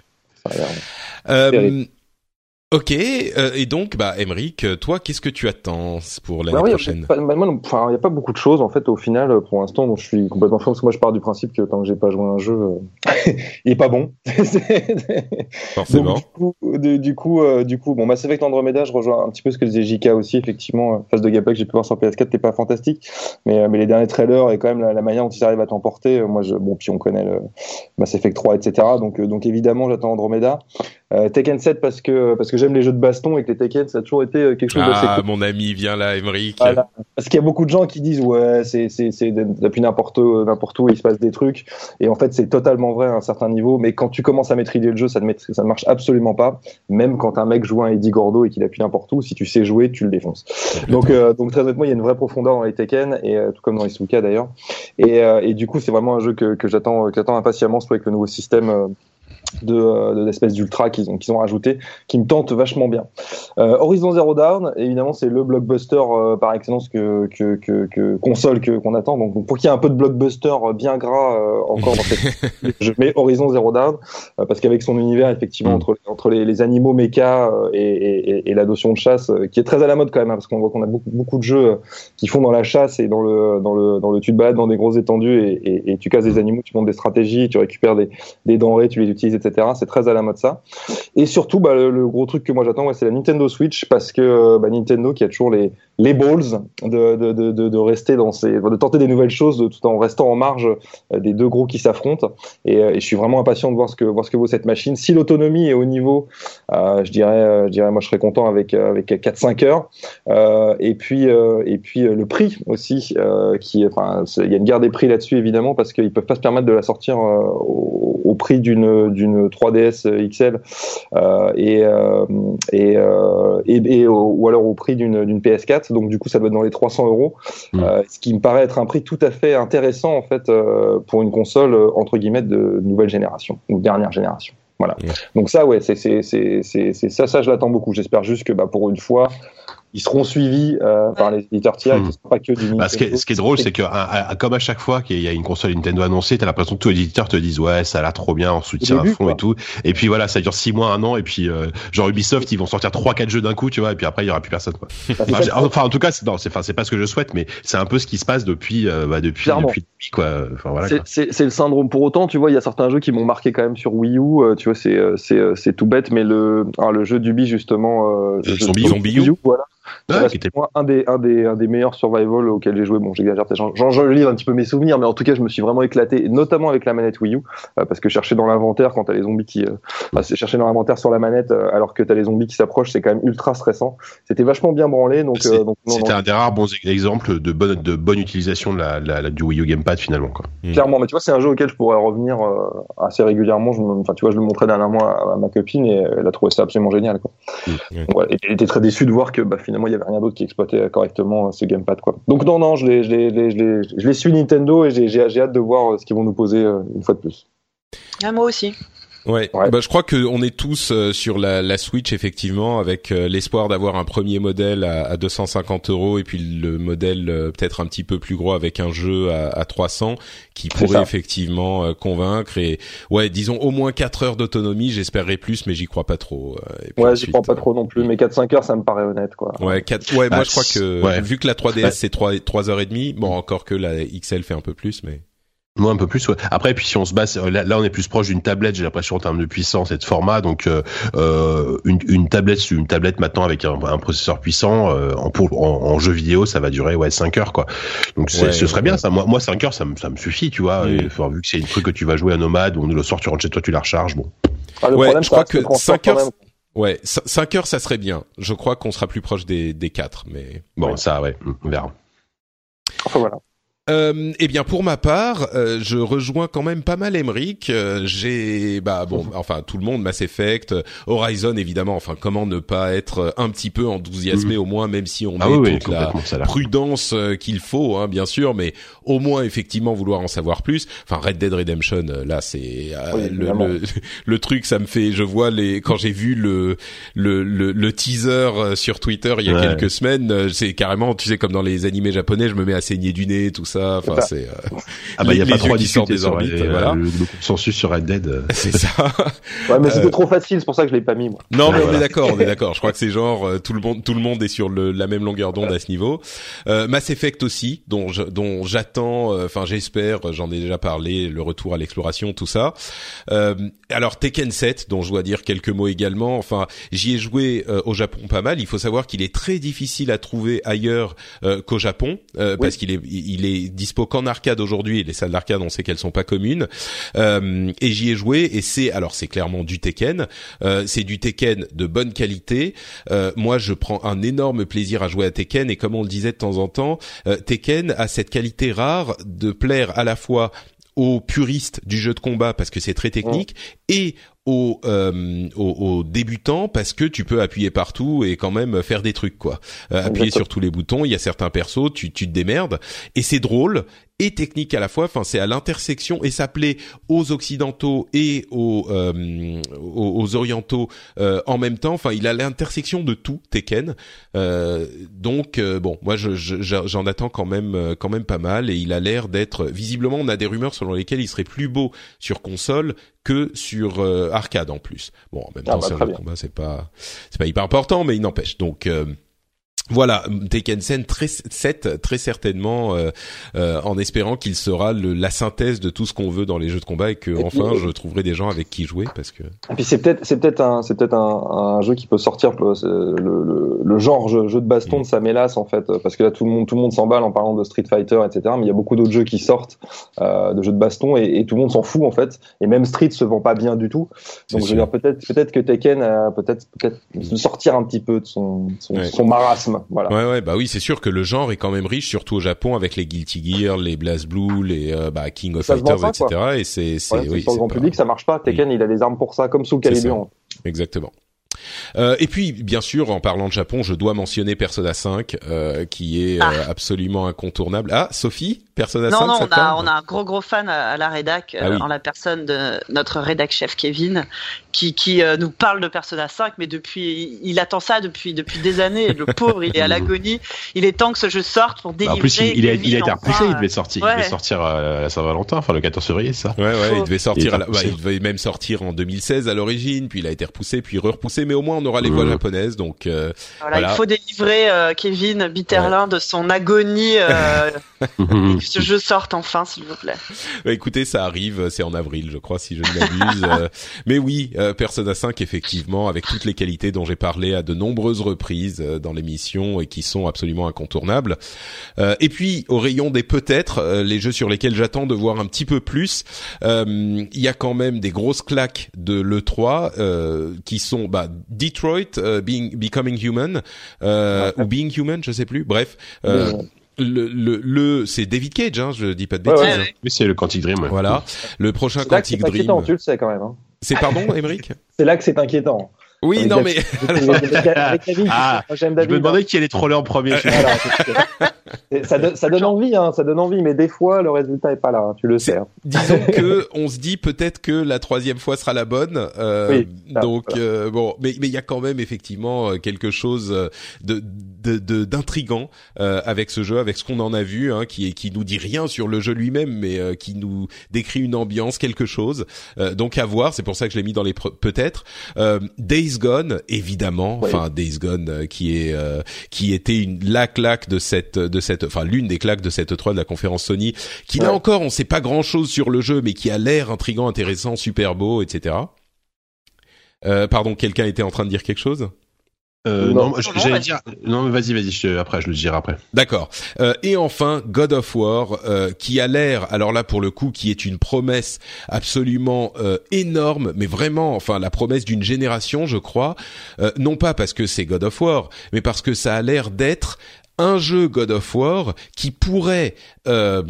Euh, Ok, euh, et donc, bah, Emeric, toi, qu'est-ce que tu attends pour l'année bah prochaine bah, enfin, il n'y a pas beaucoup de choses en fait. Au final, pour l'instant, donc je suis complètement fou parce que moi, je pars du principe que tant que j'ai pas joué à un jeu, euh, il est pas bon. Forcément. du coup, euh, du coup, bon, Mass Effect Andromeda, je rejoins un petit peu ce que disait JK aussi. Effectivement, phase de gameplay que j'ai pu voir sur PS4, t'es pas fantastique, mais mais les derniers trailers et quand même la, manière dont ils arrivent à t'emporter, moi, je, bon, puis on connaît le Mass Effect 3, etc. Donc donc évidemment, j'attends Andromeda. Euh, Tekken 7 parce que parce que j'aime les jeux de baston et que les Tekken ça a toujours été euh, quelque chose d'assez Ah mon ami viens là Emeric. Parce qu'il y a beaucoup de gens qui disent ouais c'est c'est c'est depuis n'importe n'importe où il se passe des trucs. Et en fait c'est totalement vrai à un certain niveau. Mais quand tu commences à maîtriser le jeu ça ne ça ne marche absolument pas. Même quand un mec joue un Eddie Gordo et qu'il appuie n'importe où si tu sais jouer tu le défonces. Donc euh, donc très honnêtement il y a une vraie profondeur dans les Tekken et tout comme dans les Suka d'ailleurs. Et et du coup c'est vraiment un jeu que que j'attends que j'attends impatiemment surtout avec le nouveau système de, euh, de d'ultra qu'ils ont qu'ils ont rajouté qui me tente vachement bien. Euh, Horizon Zero Dawn évidemment c'est le blockbuster euh, par excellence que que, que, que console que qu'on attend donc pour qu'il y ait un peu de blockbuster bien gras encore dans cette je mets Horizon Zero Dawn parce qu'avec son univers effectivement mm. entre entre les, les animaux méca et, et, et, la notion de chasse qui est très à la mode quand même hein, parce qu'on voit qu'on a beaucoup beaucoup de jeux qui font dans la chasse et dans le dans le dans le tu te balades dans des grosses étendues et, et, tu casses des animaux tu montes des stratégies tu récupères des, des denrées tu les utilises etc. C'est très à la mode ça. Et surtout, bah, le, gros truc que moi j'attends, c'est la Nintendo Switch parce que euh, bah, Nintendo qui a toujours les, les balls de, de, de, rester dans ces, de tenter des nouvelles choses tout en restant en marge euh, des deux gros qui s'affrontent. Et, euh, et, je suis vraiment impatient de voir ce que voir vaut cette machine. Si l'autonomie est au niveau, je dirais, je dirais, moi je serais content avec avec 4-5 heures. Et puis et puis le prix aussi, qui, enfin, il y a une guerre des prix là-dessus évidemment parce qu'ils peuvent pas se permettre de la sortir au prix d'une d'une 3DS XL et et, et, ou alors au prix d'une d'une PS4. Donc du coup, ça doit être dans les 300 euros, mm. ce qui me paraît être un prix tout à fait intéressant en fait pour une console entre guillemets de nouvelle génération ou dernière génération. Voilà. Donc ça, ouais, c'est ça, ça je l'attends beaucoup. J'espère juste que bah, pour une fois, ils seront suivis euh, par les éditeurs tiers, hmm. pas que du bah, ce, qui est, ce, qui est, drôle, c'est que comme à chaque fois qu'il y a une console Nintendo annoncée, t'as l'impression que tous les éditeurs te disent ouais, ça a l'air trop bien, on soutient à fond et tout. Et puis voilà, ça dure six mois, un an, et puis euh, genre Ubisoft, ils vont sortir trois, quatre jeux d'un coup, tu vois, et puis après il y aura plus personne. Quoi. enfin, en tout cas, c'est, non, c'est, enfin, c'est pas ce que je souhaite, mais c'est un peu ce qui se passe depuis, euh, bah, depuis, depuis, depuis, quoi. Enfin, voilà, c'est, c'est, le syndrome. Pour autant, tu vois, il y a certains jeux qui m'ont marqué quand même sur Wii U. Euh, tu vois, c'est, c'est, c'est tout bête, mais le, ah, le jeu d'Ubi justement, euh, zombie, zombie U, voilà Ouais, qui était moi un des, un des, un des meilleurs survival auxquels j'ai joué. Bon, j'exagère peut-être, j'en lis un petit peu mes souvenirs, mais en tout cas, je me suis vraiment éclaté, notamment avec la manette Wii U, euh, parce que chercher dans l'inventaire quand t'as les zombies qui, euh, chercher dans l'inventaire sur la manette euh, alors que t'as les zombies qui s'approchent, c'est quand même ultra stressant. C'était vachement bien branlé, donc. C'était un des rares bons exemples de bonne, de bonne utilisation de la, la, du Wii U Gamepad finalement, quoi. Mm. Clairement, mais tu vois, c'est un jeu auquel je pourrais revenir assez régulièrement. Enfin, tu vois, je le montrais dernièrement à, à ma copine et elle a trouvé ça absolument génial, quoi. Mm. et elle était très déçue de voir que bah, finalement il y avait rien d'autre qui exploiter correctement ce gamepad quoi. Donc non non, je les suis Nintendo et j'ai hâte de voir ce qu'ils vont nous poser euh, une fois de plus. Ah, moi aussi. Ouais, Bah, je crois qu'on est tous euh, sur la, la, Switch effectivement, avec euh, l'espoir d'avoir un premier modèle à, à, 250 euros et puis le modèle euh, peut-être un petit peu plus gros avec un jeu à, à 300 qui pourrait effectivement convaincre. Et ouais, disons au moins 4 heures d'autonomie. J'espérerais plus, mais j'y crois pas trop. ouais, j'y crois pas trop non plus. Mais 4-5 heures, ça me paraît honnête quoi. Ouais, 4, ouais, moi bah, je crois que vu que la 3DS c'est 3 3 heures et demie, bon encore que la XL fait un peu plus, mais. Moi un peu plus. Ouais. Après, puis si on se base, là, là on est plus proche d'une tablette. J'ai l'impression en termes de puissance et de format. Donc euh, euh une, une tablette, une tablette maintenant avec un, un processeur puissant euh, en, pour, en, jeu vidéo, ça va durer ouais 5 heures quoi. Donc ce serait bien ça. Moi, moi 5 heures, ça me ça me suffit, tu vois. Et, enfin, vu que c'est une truc que tu vas jouer à nomade, ou le soir tu rentres chez toi, tu la recharges. Bon. Ah, ouais, je crois que 5 heures. Ouais, 5 heures, ça serait bien. Je crois qu'on sera plus proche des, des 4, mais... Bon, ça, ouais, on verra. Enfin, voilà. Euh, eh bien, pour ma part, euh, je rejoins quand même pas mal Emric. Euh, j'ai, bah bon, enfin tout le monde, Mass Effect, Horizon évidemment. Enfin, comment ne pas être un petit peu enthousiasmé mhm. au moins, même si on ah met toute la prudence qu'il faut, hein, bien sûr, mais au moins effectivement vouloir en savoir plus. Enfin, Red Dead Redemption, là, c'est le, le, truc, ça me fait. Je vois les quand j'ai vu le, le le, teaser sur Twitter il y a quelques semaines, c'est carrément, tu sais, comme dans les animés japonais, je me mets à saigner du nez, tout ça Enfin, c'est. Euh, ah bah il y a pas trop des orbites. voilà. le, consensus sur Red Dead. Euh. C'est ça. ouais, mais c'était euh, trop facile, c'est pour ça que je l'ai pas mis moi. Non, mais on est d'accord, on est d'accord. Je crois que c'est genre tout le monde, tout le monde est sur le, la même longueur d'onde à ce niveau. Euh, Mass Effect aussi, dont dont j'attends. Enfin, j'espère. J'en ai déjà parlé. Le retour à l'exploration, tout ça. Euh, alors Tekken 7, dont je dois dire quelques mots également. Enfin, j'y ai joué au Japon pas mal. Il faut savoir qu'il est très difficile à trouver ailleurs qu'au Japon parce qu'il est il est dispo qu'en arcade aujourd'hui. Les salles d'arcade, on sait qu'elles sont pas communes. Euh, et j'y ai joué et c'est alors c'est clairement du Tekken. Euh, c'est du Tekken de bonne qualité. Euh, moi, je prends un énorme plaisir à jouer à Tekken et comme on le disait de temps en temps, Tekken a cette qualité rare de plaire à la fois aux puristes du jeu de combat parce que c'est très technique et aux, euh, aux, débutants parce que tu peux appuyer partout et quand même faire des trucs quoi. Euh, appuyer sur tous les boutons, il y a certains persos, tu, tu te démerdes. Et c'est drôle et technique à la fois. Enfin, c'est à l'intersection et ça plaît aux occidentaux et aux euh, aux, orientaux euh, en même temps. Enfin, il a l'intersection de tout Tekken. Euh, donc bon, moi j'en je, attends quand même quand même pas mal et il a l'air d'être visiblement on a des rumeurs selon lesquelles il serait plus beau sur console que sur arcade en plus. Bon, en même ah temps, bah, c'est combat, c'est pas c'est pas hyper important, mais il n'empêche. Donc voilà, Tekken 7 très, 7, très certainement, euh, euh, en espérant qu'il sera le, la synthèse de tout ce qu'on veut dans les jeux de combat et que enfin je trouverai des gens avec qui jouer parce que. Et puis c'est peut-être c'est peut-être un c'est peut-être un, un, jeu qui peut sortir le, le, le genre jeu, de baston mm. de sa mélasse en fait parce que là tout le monde tout le monde s'emballe en parlant de Street Fighter etc mais il y a beaucoup d'autres jeux qui sortent euh, de jeux de baston et, et, tout le monde s'en fout en fait et même Street se vend pas bien du tout donc je veux dire peut-être peut-être que Tekken peut-être peut-être sortir un petit peu de son son, son marasme Voilà. Ouais, ouais, bah oui, c'est sûr que le genre est quand même riche, surtout au Japon, avec les Guilty Gear, les BlazBlue, les euh, bah, King of Ça Fighters, ça, etc. Et c'est, c'est, oui, pour le grand pas- public, ça marche pas. Tekken, il a des armes pour ça, comme Soul C'est Calibur. Exactement. Euh, et puis, bien sûr, en parlant de Japon, je dois mentionner Persona 5, euh, qui est euh, absolument incontournable. Ah, Sophie, Persona 5, Non, non, on a, on a un gros gros fan à, à la rédac, Ah euh, oui. en la personne de notre rédac chef Kevin, qui, qui euh, nous parle de Persona 5, mais depuis, il attend ça depuis depuis des années. Le pauvre, il est à l'agonie. Il est temps que ce jeu sorte pour Bah, délivrer. en plus, il, il a, Kevin il a été enfin, repoussé, il devait sortir, il devait sortir à la Saint-Valentin, enfin le 14 février, c'est ça? Ouais, ouais, il devait sortir, Il à la- est bah, repoussé. il devait même sortir en 2016 à l'origine, puis il a été repoussé, puis repoussé, mais au moins on aura les voix Mhm. japonaises, donc euh, Voilà, Voilà. Il faut délivrer euh, Kevin Bitterlin de son agonie euh, et que ce jeu sorte enfin, s'il vous plaît. Bah, écoutez, ça arrive, c'est en avril, je crois, si je ne m'abuse. Euh, mais oui, euh, Persona 5, effectivement, avec toutes les qualités dont j'ai parlé à de nombreuses reprises euh, dans l'émission et qui sont absolument incontournables. Euh, et puis, au rayon des peut-être, euh, les jeux sur lesquels j'attends de voir un petit peu plus, euh, il y a quand même des grosses claques de l'E3 euh, qui sont bah, Detroit, euh, Being, Becoming Human, euh, ou Being Human, je sais plus. Bref, euh, le, le, le c'est David Cage, hein, je dis pas de bêtises. ouais. Ouais, ouais. Oui, c'est le Quantic Dream. ouais. Voilà. Le prochain Quantic inquiétant, Dream. tu le sais quand même. Hein. C'est pardon, Émeric? C'est là que c'est inquiétant. Oui, Avec non, David- mais avec- David, Ah, moi, j'aime Je me hein. demandais qui allait troller en premier. Ça, donne- ça donne envie, hein, ça donne envie, mais des fois le résultat est pas là, hein, tu le sais. hein. disons que on se dit peut-être que la troisième fois sera la bonne. Euh, Oui, ça, donc voilà. euh, bon, mais mais il y a quand même effectivement euh, quelque chose de de de- d'intrigant euh, avec ce jeu, avec ce qu'on en a vu, hein, qui qui nous dit rien sur le jeu lui-même, mais qui nous décrit une ambiance, quelque chose. Euh, donc à voir. C'est pour ça que je l'ai mis dans les peut-être. Euh, Days Gone, évidemment. Enfin Days Gone, euh, qui est euh, qui était une la claque de cette de cette enfin l'une des claques de cette 3 de la conférence Sony qui là Ouais. encore on sait pas grand chose sur le jeu mais qui a l'air intrigant intéressant super beau etc euh, pardon quelqu'un était en train de dire quelque chose? Euh, Non. non, j'allais dire. Non, mais vas-y, vas-y. je- Après, je le dirai après. D'accord. Euh, et enfin, God of War, euh, qui a l'air, alors là pour le coup, qui est une promesse absolument euh, énorme, mais vraiment, enfin la promesse d'une génération, je crois. Euh, non pas parce que c'est God of War, mais parce que ça a l'air d'être un jeu God of War qui pourrait euh,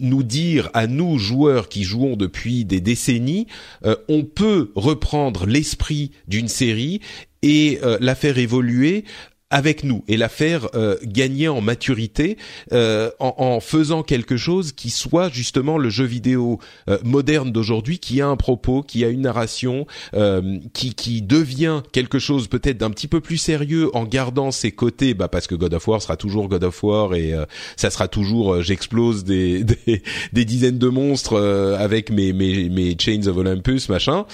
nous dire à nous joueurs qui jouons depuis des décennies, euh, on peut reprendre l'esprit d'une série et euh, la faire évoluer avec nous et la faire euh, gagner en maturité euh, en, en faisant quelque chose qui soit justement le jeu vidéo euh, moderne d'aujourd'hui, qui a un propos, qui a une narration, euh, qui, qui devient quelque chose peut-être d'un petit peu plus sérieux en gardant ses côtés, bah parce que God of War sera toujours God of War et euh, ça sera toujours euh, j'explose des, des des dizaines de monstres avec mes mes mes Chains of Olympus machin.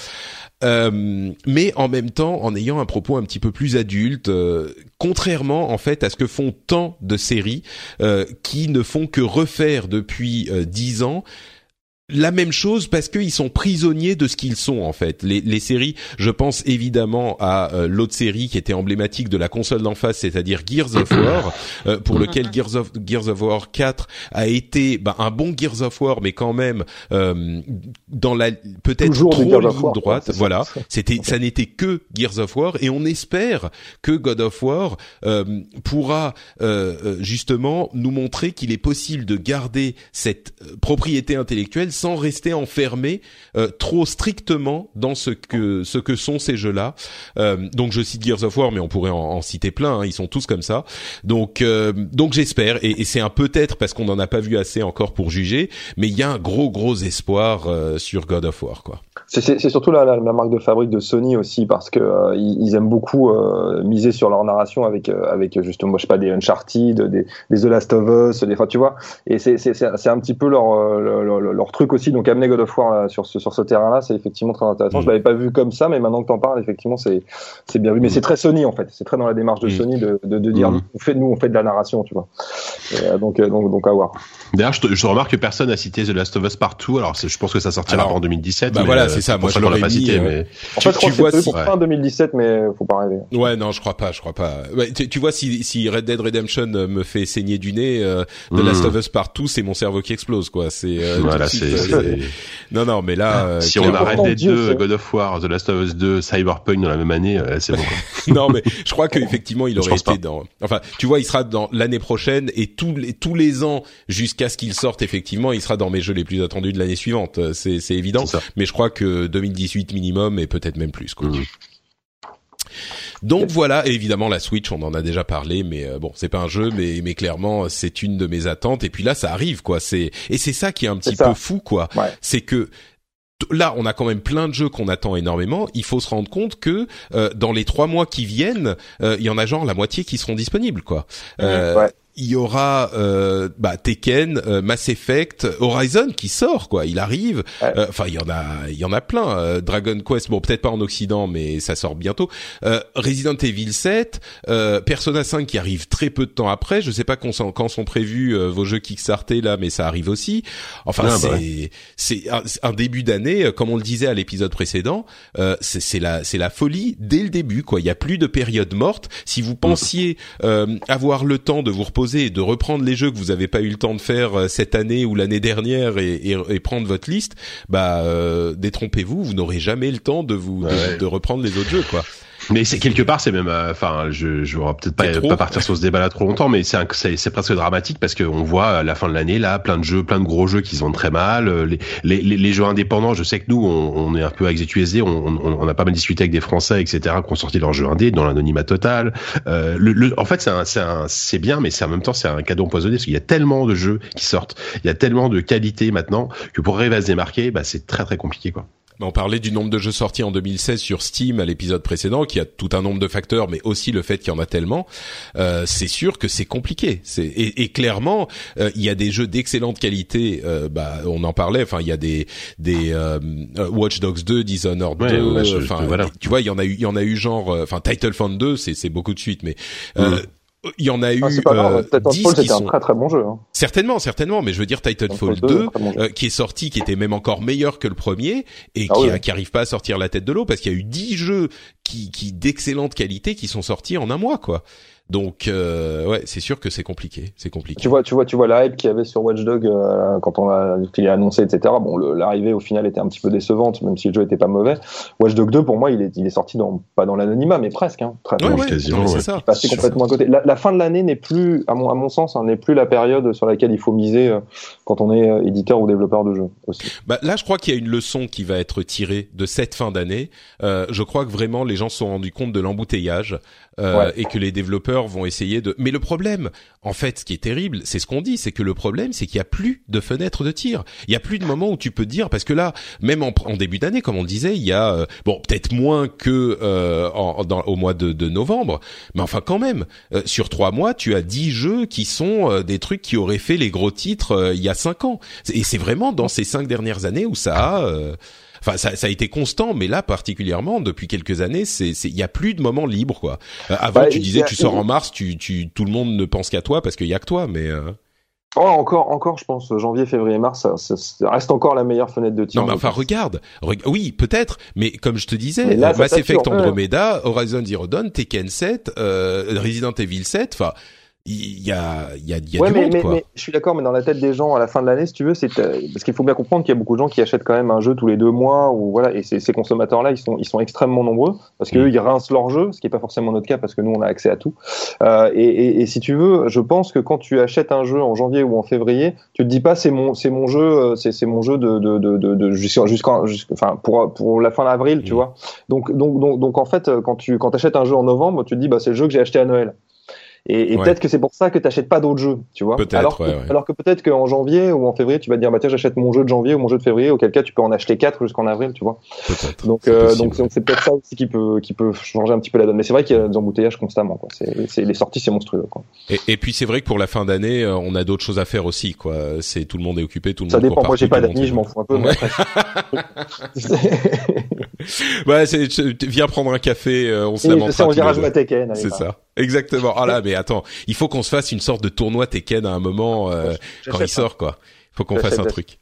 Euh, mais en même temps en ayant un propos un petit peu plus adulte, euh, contrairement en fait à ce que font tant de séries euh, qui ne font que refaire depuis dix ans la même chose parce qu'ils sont prisonniers de ce qu'ils sont en fait. Les, les séries, je pense évidemment à euh, l'autre série qui était emblématique de la console d'en face, c'est-à-dire Gears of War, euh, pour lequel Gears of, Gears of War 4 a été bah, un bon Gears of War, mais quand même euh, dans la peut-être trop Gears of ligne War, droite. ça. Voilà, c'était ça n'était que Gears of War et on espère que God of War euh, pourra euh, euh, justement nous montrer qu'il est possible de garder cette propriété intellectuelle sans rester enfermé euh, trop strictement dans ce que ce que sont ces jeux-là. Euh, donc je cite Gears of War, mais on pourrait en, en citer plein. hein, ils sont tous comme ça. Donc euh, donc j'espère et, et c'est un peut-être parce qu'on n'en a pas vu assez encore pour juger, mais il y a un gros gros espoir euh, sur God of War quoi. C'est- surtout la, la, marque de fabrique de Sony aussi parce que euh, ils, ils aiment beaucoup euh, miser sur leur narration avec avec justement je sais pas des Uncharted, des, des The Last of Us, des enfin tu vois et c'est un petit peu leur leur- leur truc aussi donc amener God of War là, sur ce sur ce terrain-là c'est effectivement très intéressant. Mm. Je l'avais pas vu comme ça mais maintenant que t'en parles effectivement c'est c'est bien vu mais Mm. c'est très Sony en fait c'est très dans la démarche de Mm. Sony de de, de dire Mm. on fait nous on fait de la narration tu vois Et, euh, donc euh, donc donc à voir. D'ailleurs, je, te- je remarque que personne n'a cité The Last of Us partout. Alors, je pense que ça sortira Alors, en 2017. bah mais, voilà, euh, c'est ça. Moi, je l'aurais pas cité, euh, mais En Tu- fait je tu crois que vois c'est pour fin 2017 mais faut pas rêver. Ouais, non, je crois pas, je crois pas. Ouais, tu, tu vois, si, si Red Dead Redemption euh, me fait saigner du nez, euh, The Mm. Last of Us partout, c'est mon cerveau qui explose, quoi. C'est euh, Voilà, c'est- euh, Non, non, mais là, euh, si on a Red Dead 2, God of War, The Last of Us 2, Cyberpunk dans la même année, euh, c'est bon. non, mais je crois qu'effectivement, il aurait été dans. Enfin, tu vois, il sera dans l'année prochaine et tous les tous les ans jusqu'à ce qu'il sorte. Effectivement, il sera dans mes jeux les plus attendus de l'année suivante. C'est c'est évident. Mais je crois que 2018 minimum et peut-être même plus. Quoi. Mmh. Donc voilà, évidemment la Switch, on en a déjà parlé, mais euh, bon, c'est pas un jeu, mais mais clairement c'est une de mes attentes. Et puis là, ça arrive quoi. C'est et c'est ça qui est un petit peu fou quoi. C'est que là, on a quand même plein de jeux qu'on attend énormément. Il faut se rendre compte que euh, dans les trois mois qui viennent, euh, il y en a genre la moitié qui seront disponibles, quoi. ouais il y aura euh, bah, Tekken, euh, Mass Effect, Horizon qui sort quoi. Il arrive. Euh, enfin, il y en a, il y en a plein. Euh, Dragon Quest, bon peut-être pas en Occident, mais ça sort bientôt. Resident Evil 7, Persona 5 qui arrive très peu de temps après. Je sais pas quand sont, quand sont prévus vos jeux Kickstarter là, mais ça arrive aussi. Enfin, ah, bah c'est c'est un, début d'année, comme on le disait à l'épisode précédent. c'est la c'est la folie dès le début quoi. Il y a plus de période morte. Si vous pensiez avoir le temps de vous reposer et de reprendre les jeux que vous n'avez pas eu le temps de faire euh, cette année ou l'année dernière et, et, prendre votre liste, bah euh, détrompez-vous, vous, n'aurez jamais le temps de vous de, reprendre les autres jeux quoi. Mais c'est quelque part, c'est même, euh, enfin, je, je vais peut-être pas, pas partir sur ce débat-là trop longtemps, mais c'est c'est presque dramatique parce qu'on voit à la fin de l'année là plein de jeux, plein de gros jeux qui sont très mal. Euh, les, les, les, jeux indépendants, je sais que nous, on, on est un peu avec on, on, on, a pas mal discuté avec des Français, etc., qui ont sorti leurs jeux indés dans l'anonymat total. Euh, le, en fait, c'est c'est bien, mais c'est en même temps c'est un cadeau empoisonné parce qu'il y a tellement de jeux qui sortent, il y a tellement de qualité maintenant que pour arriver à se démarquer, bah, c'est très très compliqué quoi. On parlait du nombre de jeux sortis en 2016 sur Steam à l'épisode précédent, qui a tout un nombre de facteurs, mais aussi le fait qu'il y en a tellement. Euh, c'est sûr que c'est compliqué. Et, et, clairement, euh, il y a des jeux d'excellente qualité. Euh, bah, on en parlait. Enfin, il y a des des euh, Watch Dogs 2, Dishonored 2. Enfin, tu vois, il y en a eu, il y en a eu genre. Enfin, Titanfall 2, c'est c'est beaucoup de suite, mais mm il y en a eu ah, euh, 10 qui sont un très très bon jeu. Hein. Certainement, certainement, mais je veux dire Titanfall 2, euh, qui est sorti, qui était même encore meilleur que le premier et ah qui, qui arrive pas à sortir la tête de l'eau parce qu'il y a eu 10 jeux qui, qui d'excellente qualité qui sont sortis en un mois, quoi. Donc euh, ouais, c'est sûr que c'est compliqué, c'est compliqué. Tu vois, tu vois, tu vois la hype qu'il y avait sur Watch Dog euh, quand on l'a qu'il est annoncé, etc. Bon, l'arrivée au final était un petit peu décevante, même si le jeu était pas mauvais. Watch Dog 2, pour moi, il est, il est sorti dans pas dans l'anonymat, mais presque. Hein, très ouais, ouais, quasiment. C'est ça. Passé complètement à côté. La, la fin de l'année n'est plus, à mon, à mon sens, hein, n'est plus la période sur laquelle il faut miser euh, quand on est euh, éditeur ou développeur de jeux aussi. Bah, là, je crois qu'il y a une leçon qui va être tirée de cette fin d'année. je crois que vraiment les gens se sont rendus compte de l'embouteillage euh, et que les développeurs vont essayer de. Mais le problème, en fait, ce qui est terrible, c'est ce qu'on dit, c'est que le problème, c'est qu'il y a plus de fenêtres de tir. Il y a plus de moments où tu peux dire, parce que là, même en, début d'année, comme on disait, il y a euh, bon peut-être moins que euh, au mois de, novembre, mais enfin quand même, sur trois mois, tu as dix jeux qui sont des trucs qui auraient fait les gros titres il y a cinq ans. Et c'est vraiment dans ces cinq dernières années où ça a Enfin, ça, ça, a été constant, mais là particulièrement depuis quelques années, c'est il y a plus de moments libres quoi. Euh, avant, bah, tu disais tu sors en mars, tu, tu tout le monde ne pense qu'à toi parce qu'il y a que toi, mais euh... Oh, encore, encore, je pense, janvier, février, mars, ça, ça, reste encore la meilleure fenêtre de tir. Non, mais enfin, regarde, oui, peut-être, mais comme je te disais, Mass Effect Andromeda, Horizon Zero Dawn, Tekken 7, euh, Resident Evil 7, enfin, il y a, il y a, il y a du mais, monde, quoi. Mais, je suis d'accord, mais dans la tête des gens à la fin de l'année, si tu veux, c'est euh, parce qu'il faut bien comprendre qu'il y a beaucoup de gens qui achètent quand même un jeu tous les deux mois ou voilà, et ces, ces consommateurs-là, ils sont, ils sont extrêmement nombreux parce qu'eux, mm. ils rincent leur jeu, ce qui est pas forcément notre cas parce que nous, on a accès à tout. Euh, et, et, et, si tu veux, je pense que quand tu achètes un jeu en janvier ou en février, tu te dis pas c'est mon, c'est mon jeu, euh, c'est, c'est mon jeu de, de, de, de, jusqu'à, enfin pour pour la fin d'avril, tu mm. vois. Donc, donc, donc, donc en fait, quand tu quand achètes un jeu en novembre, tu te dis bah c'est le jeu que j'ai acheté à Noël. Et, et peut-être que c'est pour ça que tu n'achètes pas d'autres jeux, tu vois. Alors, ouais, alors que peut-être qu'en janvier ou en février, tu vas te dire, bah tiens, j'achète mon jeu de janvier ou mon jeu de février, auquel cas tu peux en acheter quatre jusqu'en avril, tu vois. Donc, euh, donc c'est peut-être ça aussi qui peut, qui peut changer un petit peu la donne. Mais c'est vrai qu'il y a des embouteillages constamment, quoi. C'est, les sorties, c'est monstrueux, quoi. Et, et puis c'est vrai que pour la fin d'année, euh, on a d'autres choses à faire aussi, quoi. C'est tout le monde est occupé, tout le ça monde. Ça dépend. Moi, j'ai pas d'amis, je m'en fous un peu. Ouais, ouais c'est, viens prendre un café, euh, on se lamentera. On dira jouer Tekken. C'est ça. Exactement. Ah là, mais attends, il faut qu'on se fasse une sorte de tournoi Tekken à un moment euh, quand il sort, quoi. Il faut qu'on fasse un truc.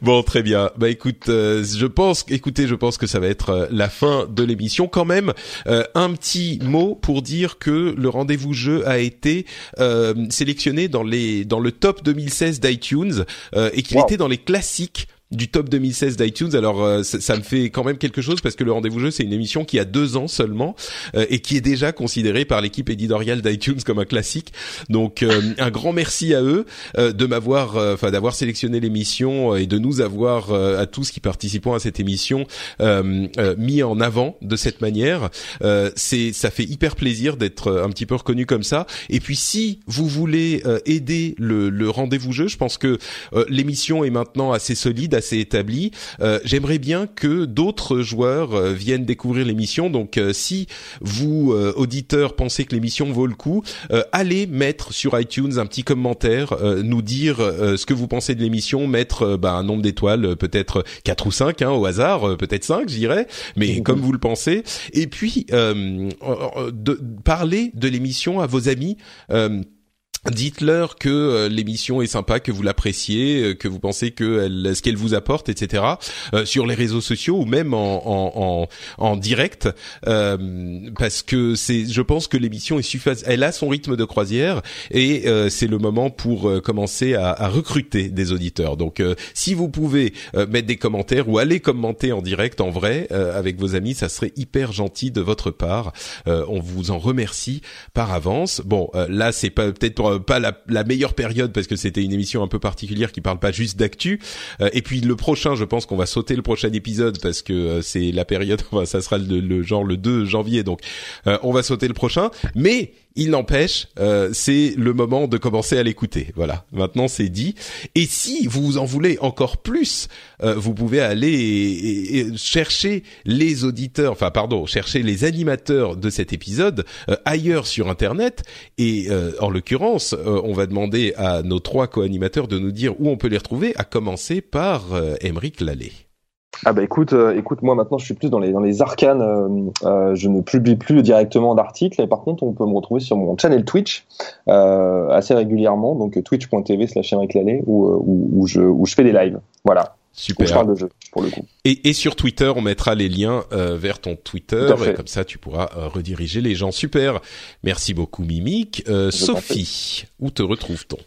Bon, très bien. Bah écoute, euh, je pense, écoutez, je pense que ça va être euh, la fin de l'émission. Quand même, un petit mot pour dire que le rendez-vous jeu a été sélectionné dans les dans le top 2016 d'iTunes et qu'il était dans les classiques du top 2016 d'iTunes. Alors euh, ça, me fait quand même quelque chose parce que le rendez-vous jeu c'est une émission qui a deux ans seulement euh, et qui est déjà considérée par l'équipe éditoriale d'iTunes comme un classique. Donc euh, un grand merci à eux de m'avoir, enfin d'avoir sélectionné l'émission et de nous avoir à tous qui participons à cette émission mis en avant de cette manière. c'est ça fait hyper plaisir d'être un petit peu reconnu comme ça. Et puis si vous voulez aider le, le rendez-vous jeu, je pense que l'émission est maintenant assez solide assez établi. Euh, j'aimerais bien que d'autres joueurs euh, viennent découvrir l'émission. Donc, euh, si vous auditeurs pensez que l'émission vaut le coup, allez mettre sur iTunes un petit commentaire, nous dire ce que vous pensez de l'émission, mettre bah, un nombre d'étoiles, peut-être 4 ou 5 hein, au hasard, peut-être 5 je dirais, mais comme vous le pensez. Et puis de, parler de l'émission à vos amis. Dites-leur que euh, l'émission est sympa, que vous l'appréciez, euh, que vous pensez que ce qu'elle vous apporte, etc. Euh, sur les réseaux sociaux ou même en, en, en, direct, parce que c'est, je pense que l'émission est suffisante. Elle a son rythme de croisière et c'est le moment pour commencer à, à, recruter des auditeurs. Donc, si vous pouvez mettre des commentaires ou aller commenter en direct, en vrai, avec vos amis, ça serait hyper gentil de votre part. on vous en remercie par avance. Bon, là, c'est pas peut-être pour pas la, meilleure période parce que c'était une émission un peu particulière qui parle pas juste d'actu. Euh, et puis le prochain, je pense qu'on va sauter le prochain épisode parce que euh, c'est la période, ça sera le, genre le 2 janvier, donc euh, on va sauter le prochain. Mais il n'empêche, euh, c'est le moment de commencer à l'écouter. Voilà, maintenant c'est dit. Et si vous en voulez encore plus, euh, vous pouvez aller chercher les auditeurs, enfin pardon, chercher les animateurs de cet épisode euh, ailleurs sur Internet. Et en l'occurrence, on va demander à nos trois co-animateurs de nous dire où on peut les retrouver, à commencer par Émeric Lallet. Ah bah écoute, euh, écoute, moi maintenant je suis plus dans les dans les arcanes. Euh, euh, je ne publie plus directement d'articles, et par contre on peut me retrouver sur mon channel Twitch assez régulièrement, donc twitch.tv/slash où, où, où je où je fais des lives. Voilà. Super. je parle de jeu pour le coup. Et, et sur Twitter, on mettra les liens vers ton Twitter, et comme ça tu pourras rediriger les gens. Super. Merci beaucoup Mimic. Sophie, où te retrouve-t-on?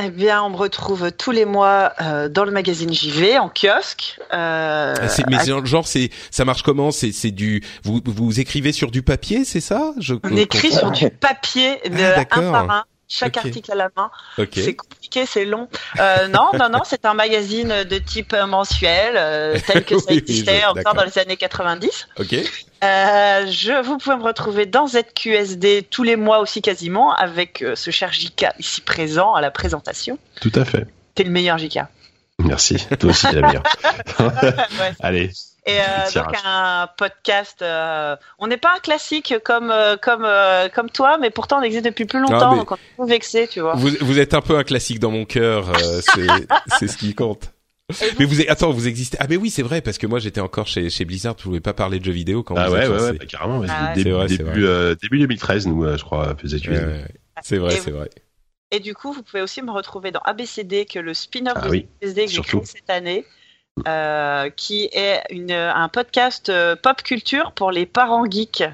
Eh bien, on me retrouve tous les mois euh, dans le magazine JV en kiosque. Euh, ah, mais genre, c'est ça marche comment? C'est c'est du vous vous écrivez sur du papier, c'est ça? Je, On écrit sur du papier de ah, un par un chaque article à la main. C'est compliqué, c'est long. Euh, non, non, non, c'est un magazine de type mensuel, euh, tel que ça existait encore dans les années 90. Ok. Euh, je, vous pouvez me retrouver dans ZQSD tous les mois aussi quasiment, avec ce cher JK ici présent à la présentation. Tout à fait. T'es le meilleur JK. Merci, toi aussi la meilleure. Allez. Et euh, donc un podcast. Euh, on n'est pas un classique comme euh, comme euh, comme toi, mais pourtant on existe depuis plus longtemps, donc on est un peu vexé, tu vois. Vous, vous êtes un peu un classique dans mon cœur. c'est c'est ce qui compte. Mais vous attends, vous existez Ah mais oui, c'est vrai parce que moi j'étais encore chez chez Blizzard, je pouvais pas parler de jeux vidéo quand ah vous ouais, ouais, ouais, carrément. Ah début, vrai, début, vrai. début 2013, nous, je crois, faisait ouais, C'est vrai, c'est vrai. Et du coup, vous pouvez aussi me retrouver dans ABCD, que le spin-off ah, de oui, ABCD que j'ai créé cette année, qui est une, un podcast euh, pop culture pour les parents geeks.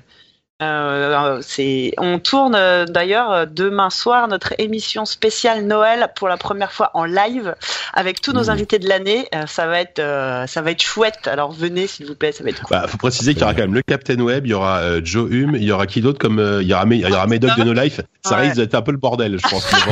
Euh, c'est, on tourne euh, d'ailleurs euh, demain soir notre émission spéciale Noël pour la première fois en live avec tous nos mmh. invités de l'année. ça va être, ça va être chouette. Alors venez s'il vous plaît, ça va être. Cool. Bah, faut préciser qu'il y aura quand même le Captain Web, il y aura Joe Hume, il y a qui d'autre comme il y aura, il y aura Médoc de No Life. Ça risque d'être un peu le bordel, je pense.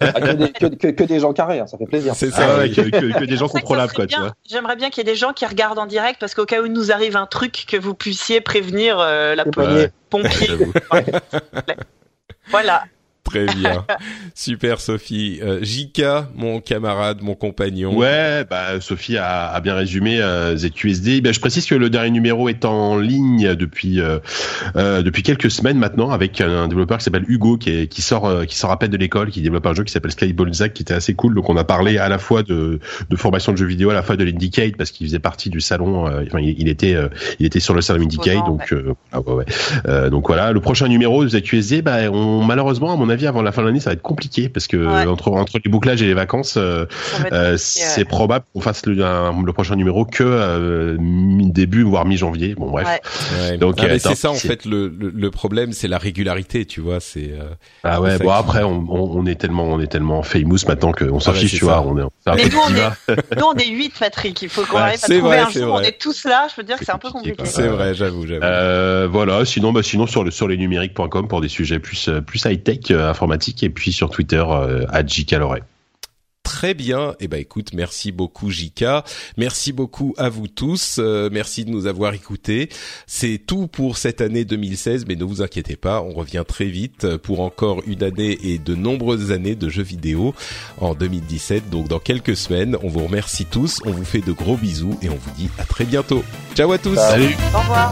Ah, que, des, gens carrés, hein, ça fait plaisir. C'est ça, ah, que, des gens contrôlables quoi. J'aimerais bien qu'il y ait des gens qui regardent en direct parce qu'au cas où il nous arrive un truc que vous puissiez prévenir la police pompier. voilà. Très bien. Super Sophie. Euh, Jika, mon camarade, mon compagnon. Ouais, bah Sophie a, a bien résumé euh, ZQSD. Ben, je précise que le dernier numéro est en ligne depuis euh, euh depuis quelques semaines maintenant avec un développeur qui s'appelle Hugo qui, est, qui sort euh, qui sort à peine de l'école, qui développe un jeu qui s'appelle Skyball Zack qui était assez cool. Donc on a parlé à la fois de, de formation de jeux vidéo, à la fois de l'Indicate parce qu'il faisait partie du salon. enfin, il, était il était sur le salon Indicate. Donc ouais, ouais. donc voilà. Le prochain numéro de ZQSD, bah, on malheureusement à mon avis avant la fin de l'année, ça va être compliqué parce que entre entre les bouclages et les vacances, c'est probable qu'on fasse le, le prochain numéro que début voire mi-janvier. Bon bref. Donc c'est ça en fait le, le, problème, c'est la régularité, tu vois. C'est ah ouais. Bon après, on, on, est tellement on est tellement famous maintenant qu'on s'en ah fiche, tu vois. On est, Mais nous on, est, nous on est 8 Patrick. Il faut qu'on arrive à trouver un jour. On est tous là. Je peux dire que c'est un peu compliqué. C'est vrai, j'avoue, j'avoue. Euh, voilà. Sinon, bah sinon sur le sur les numériques.com pour des sujets plus plus high tech euh, informatique et puis sur Twitter euh, à Caloré. Très bien. Eh ben écoute, merci beaucoup Jika. Merci beaucoup à vous tous. Euh, merci de nous avoir écoutés. C'est tout pour cette année 2016, mais ne vous inquiétez pas, on revient très vite pour encore une année et de nombreuses années de jeux vidéo en 2017. Donc dans quelques semaines, on vous remercie tous, on vous fait de gros bisous et on vous dit à très bientôt. Ciao à tous. Salut. Au revoir.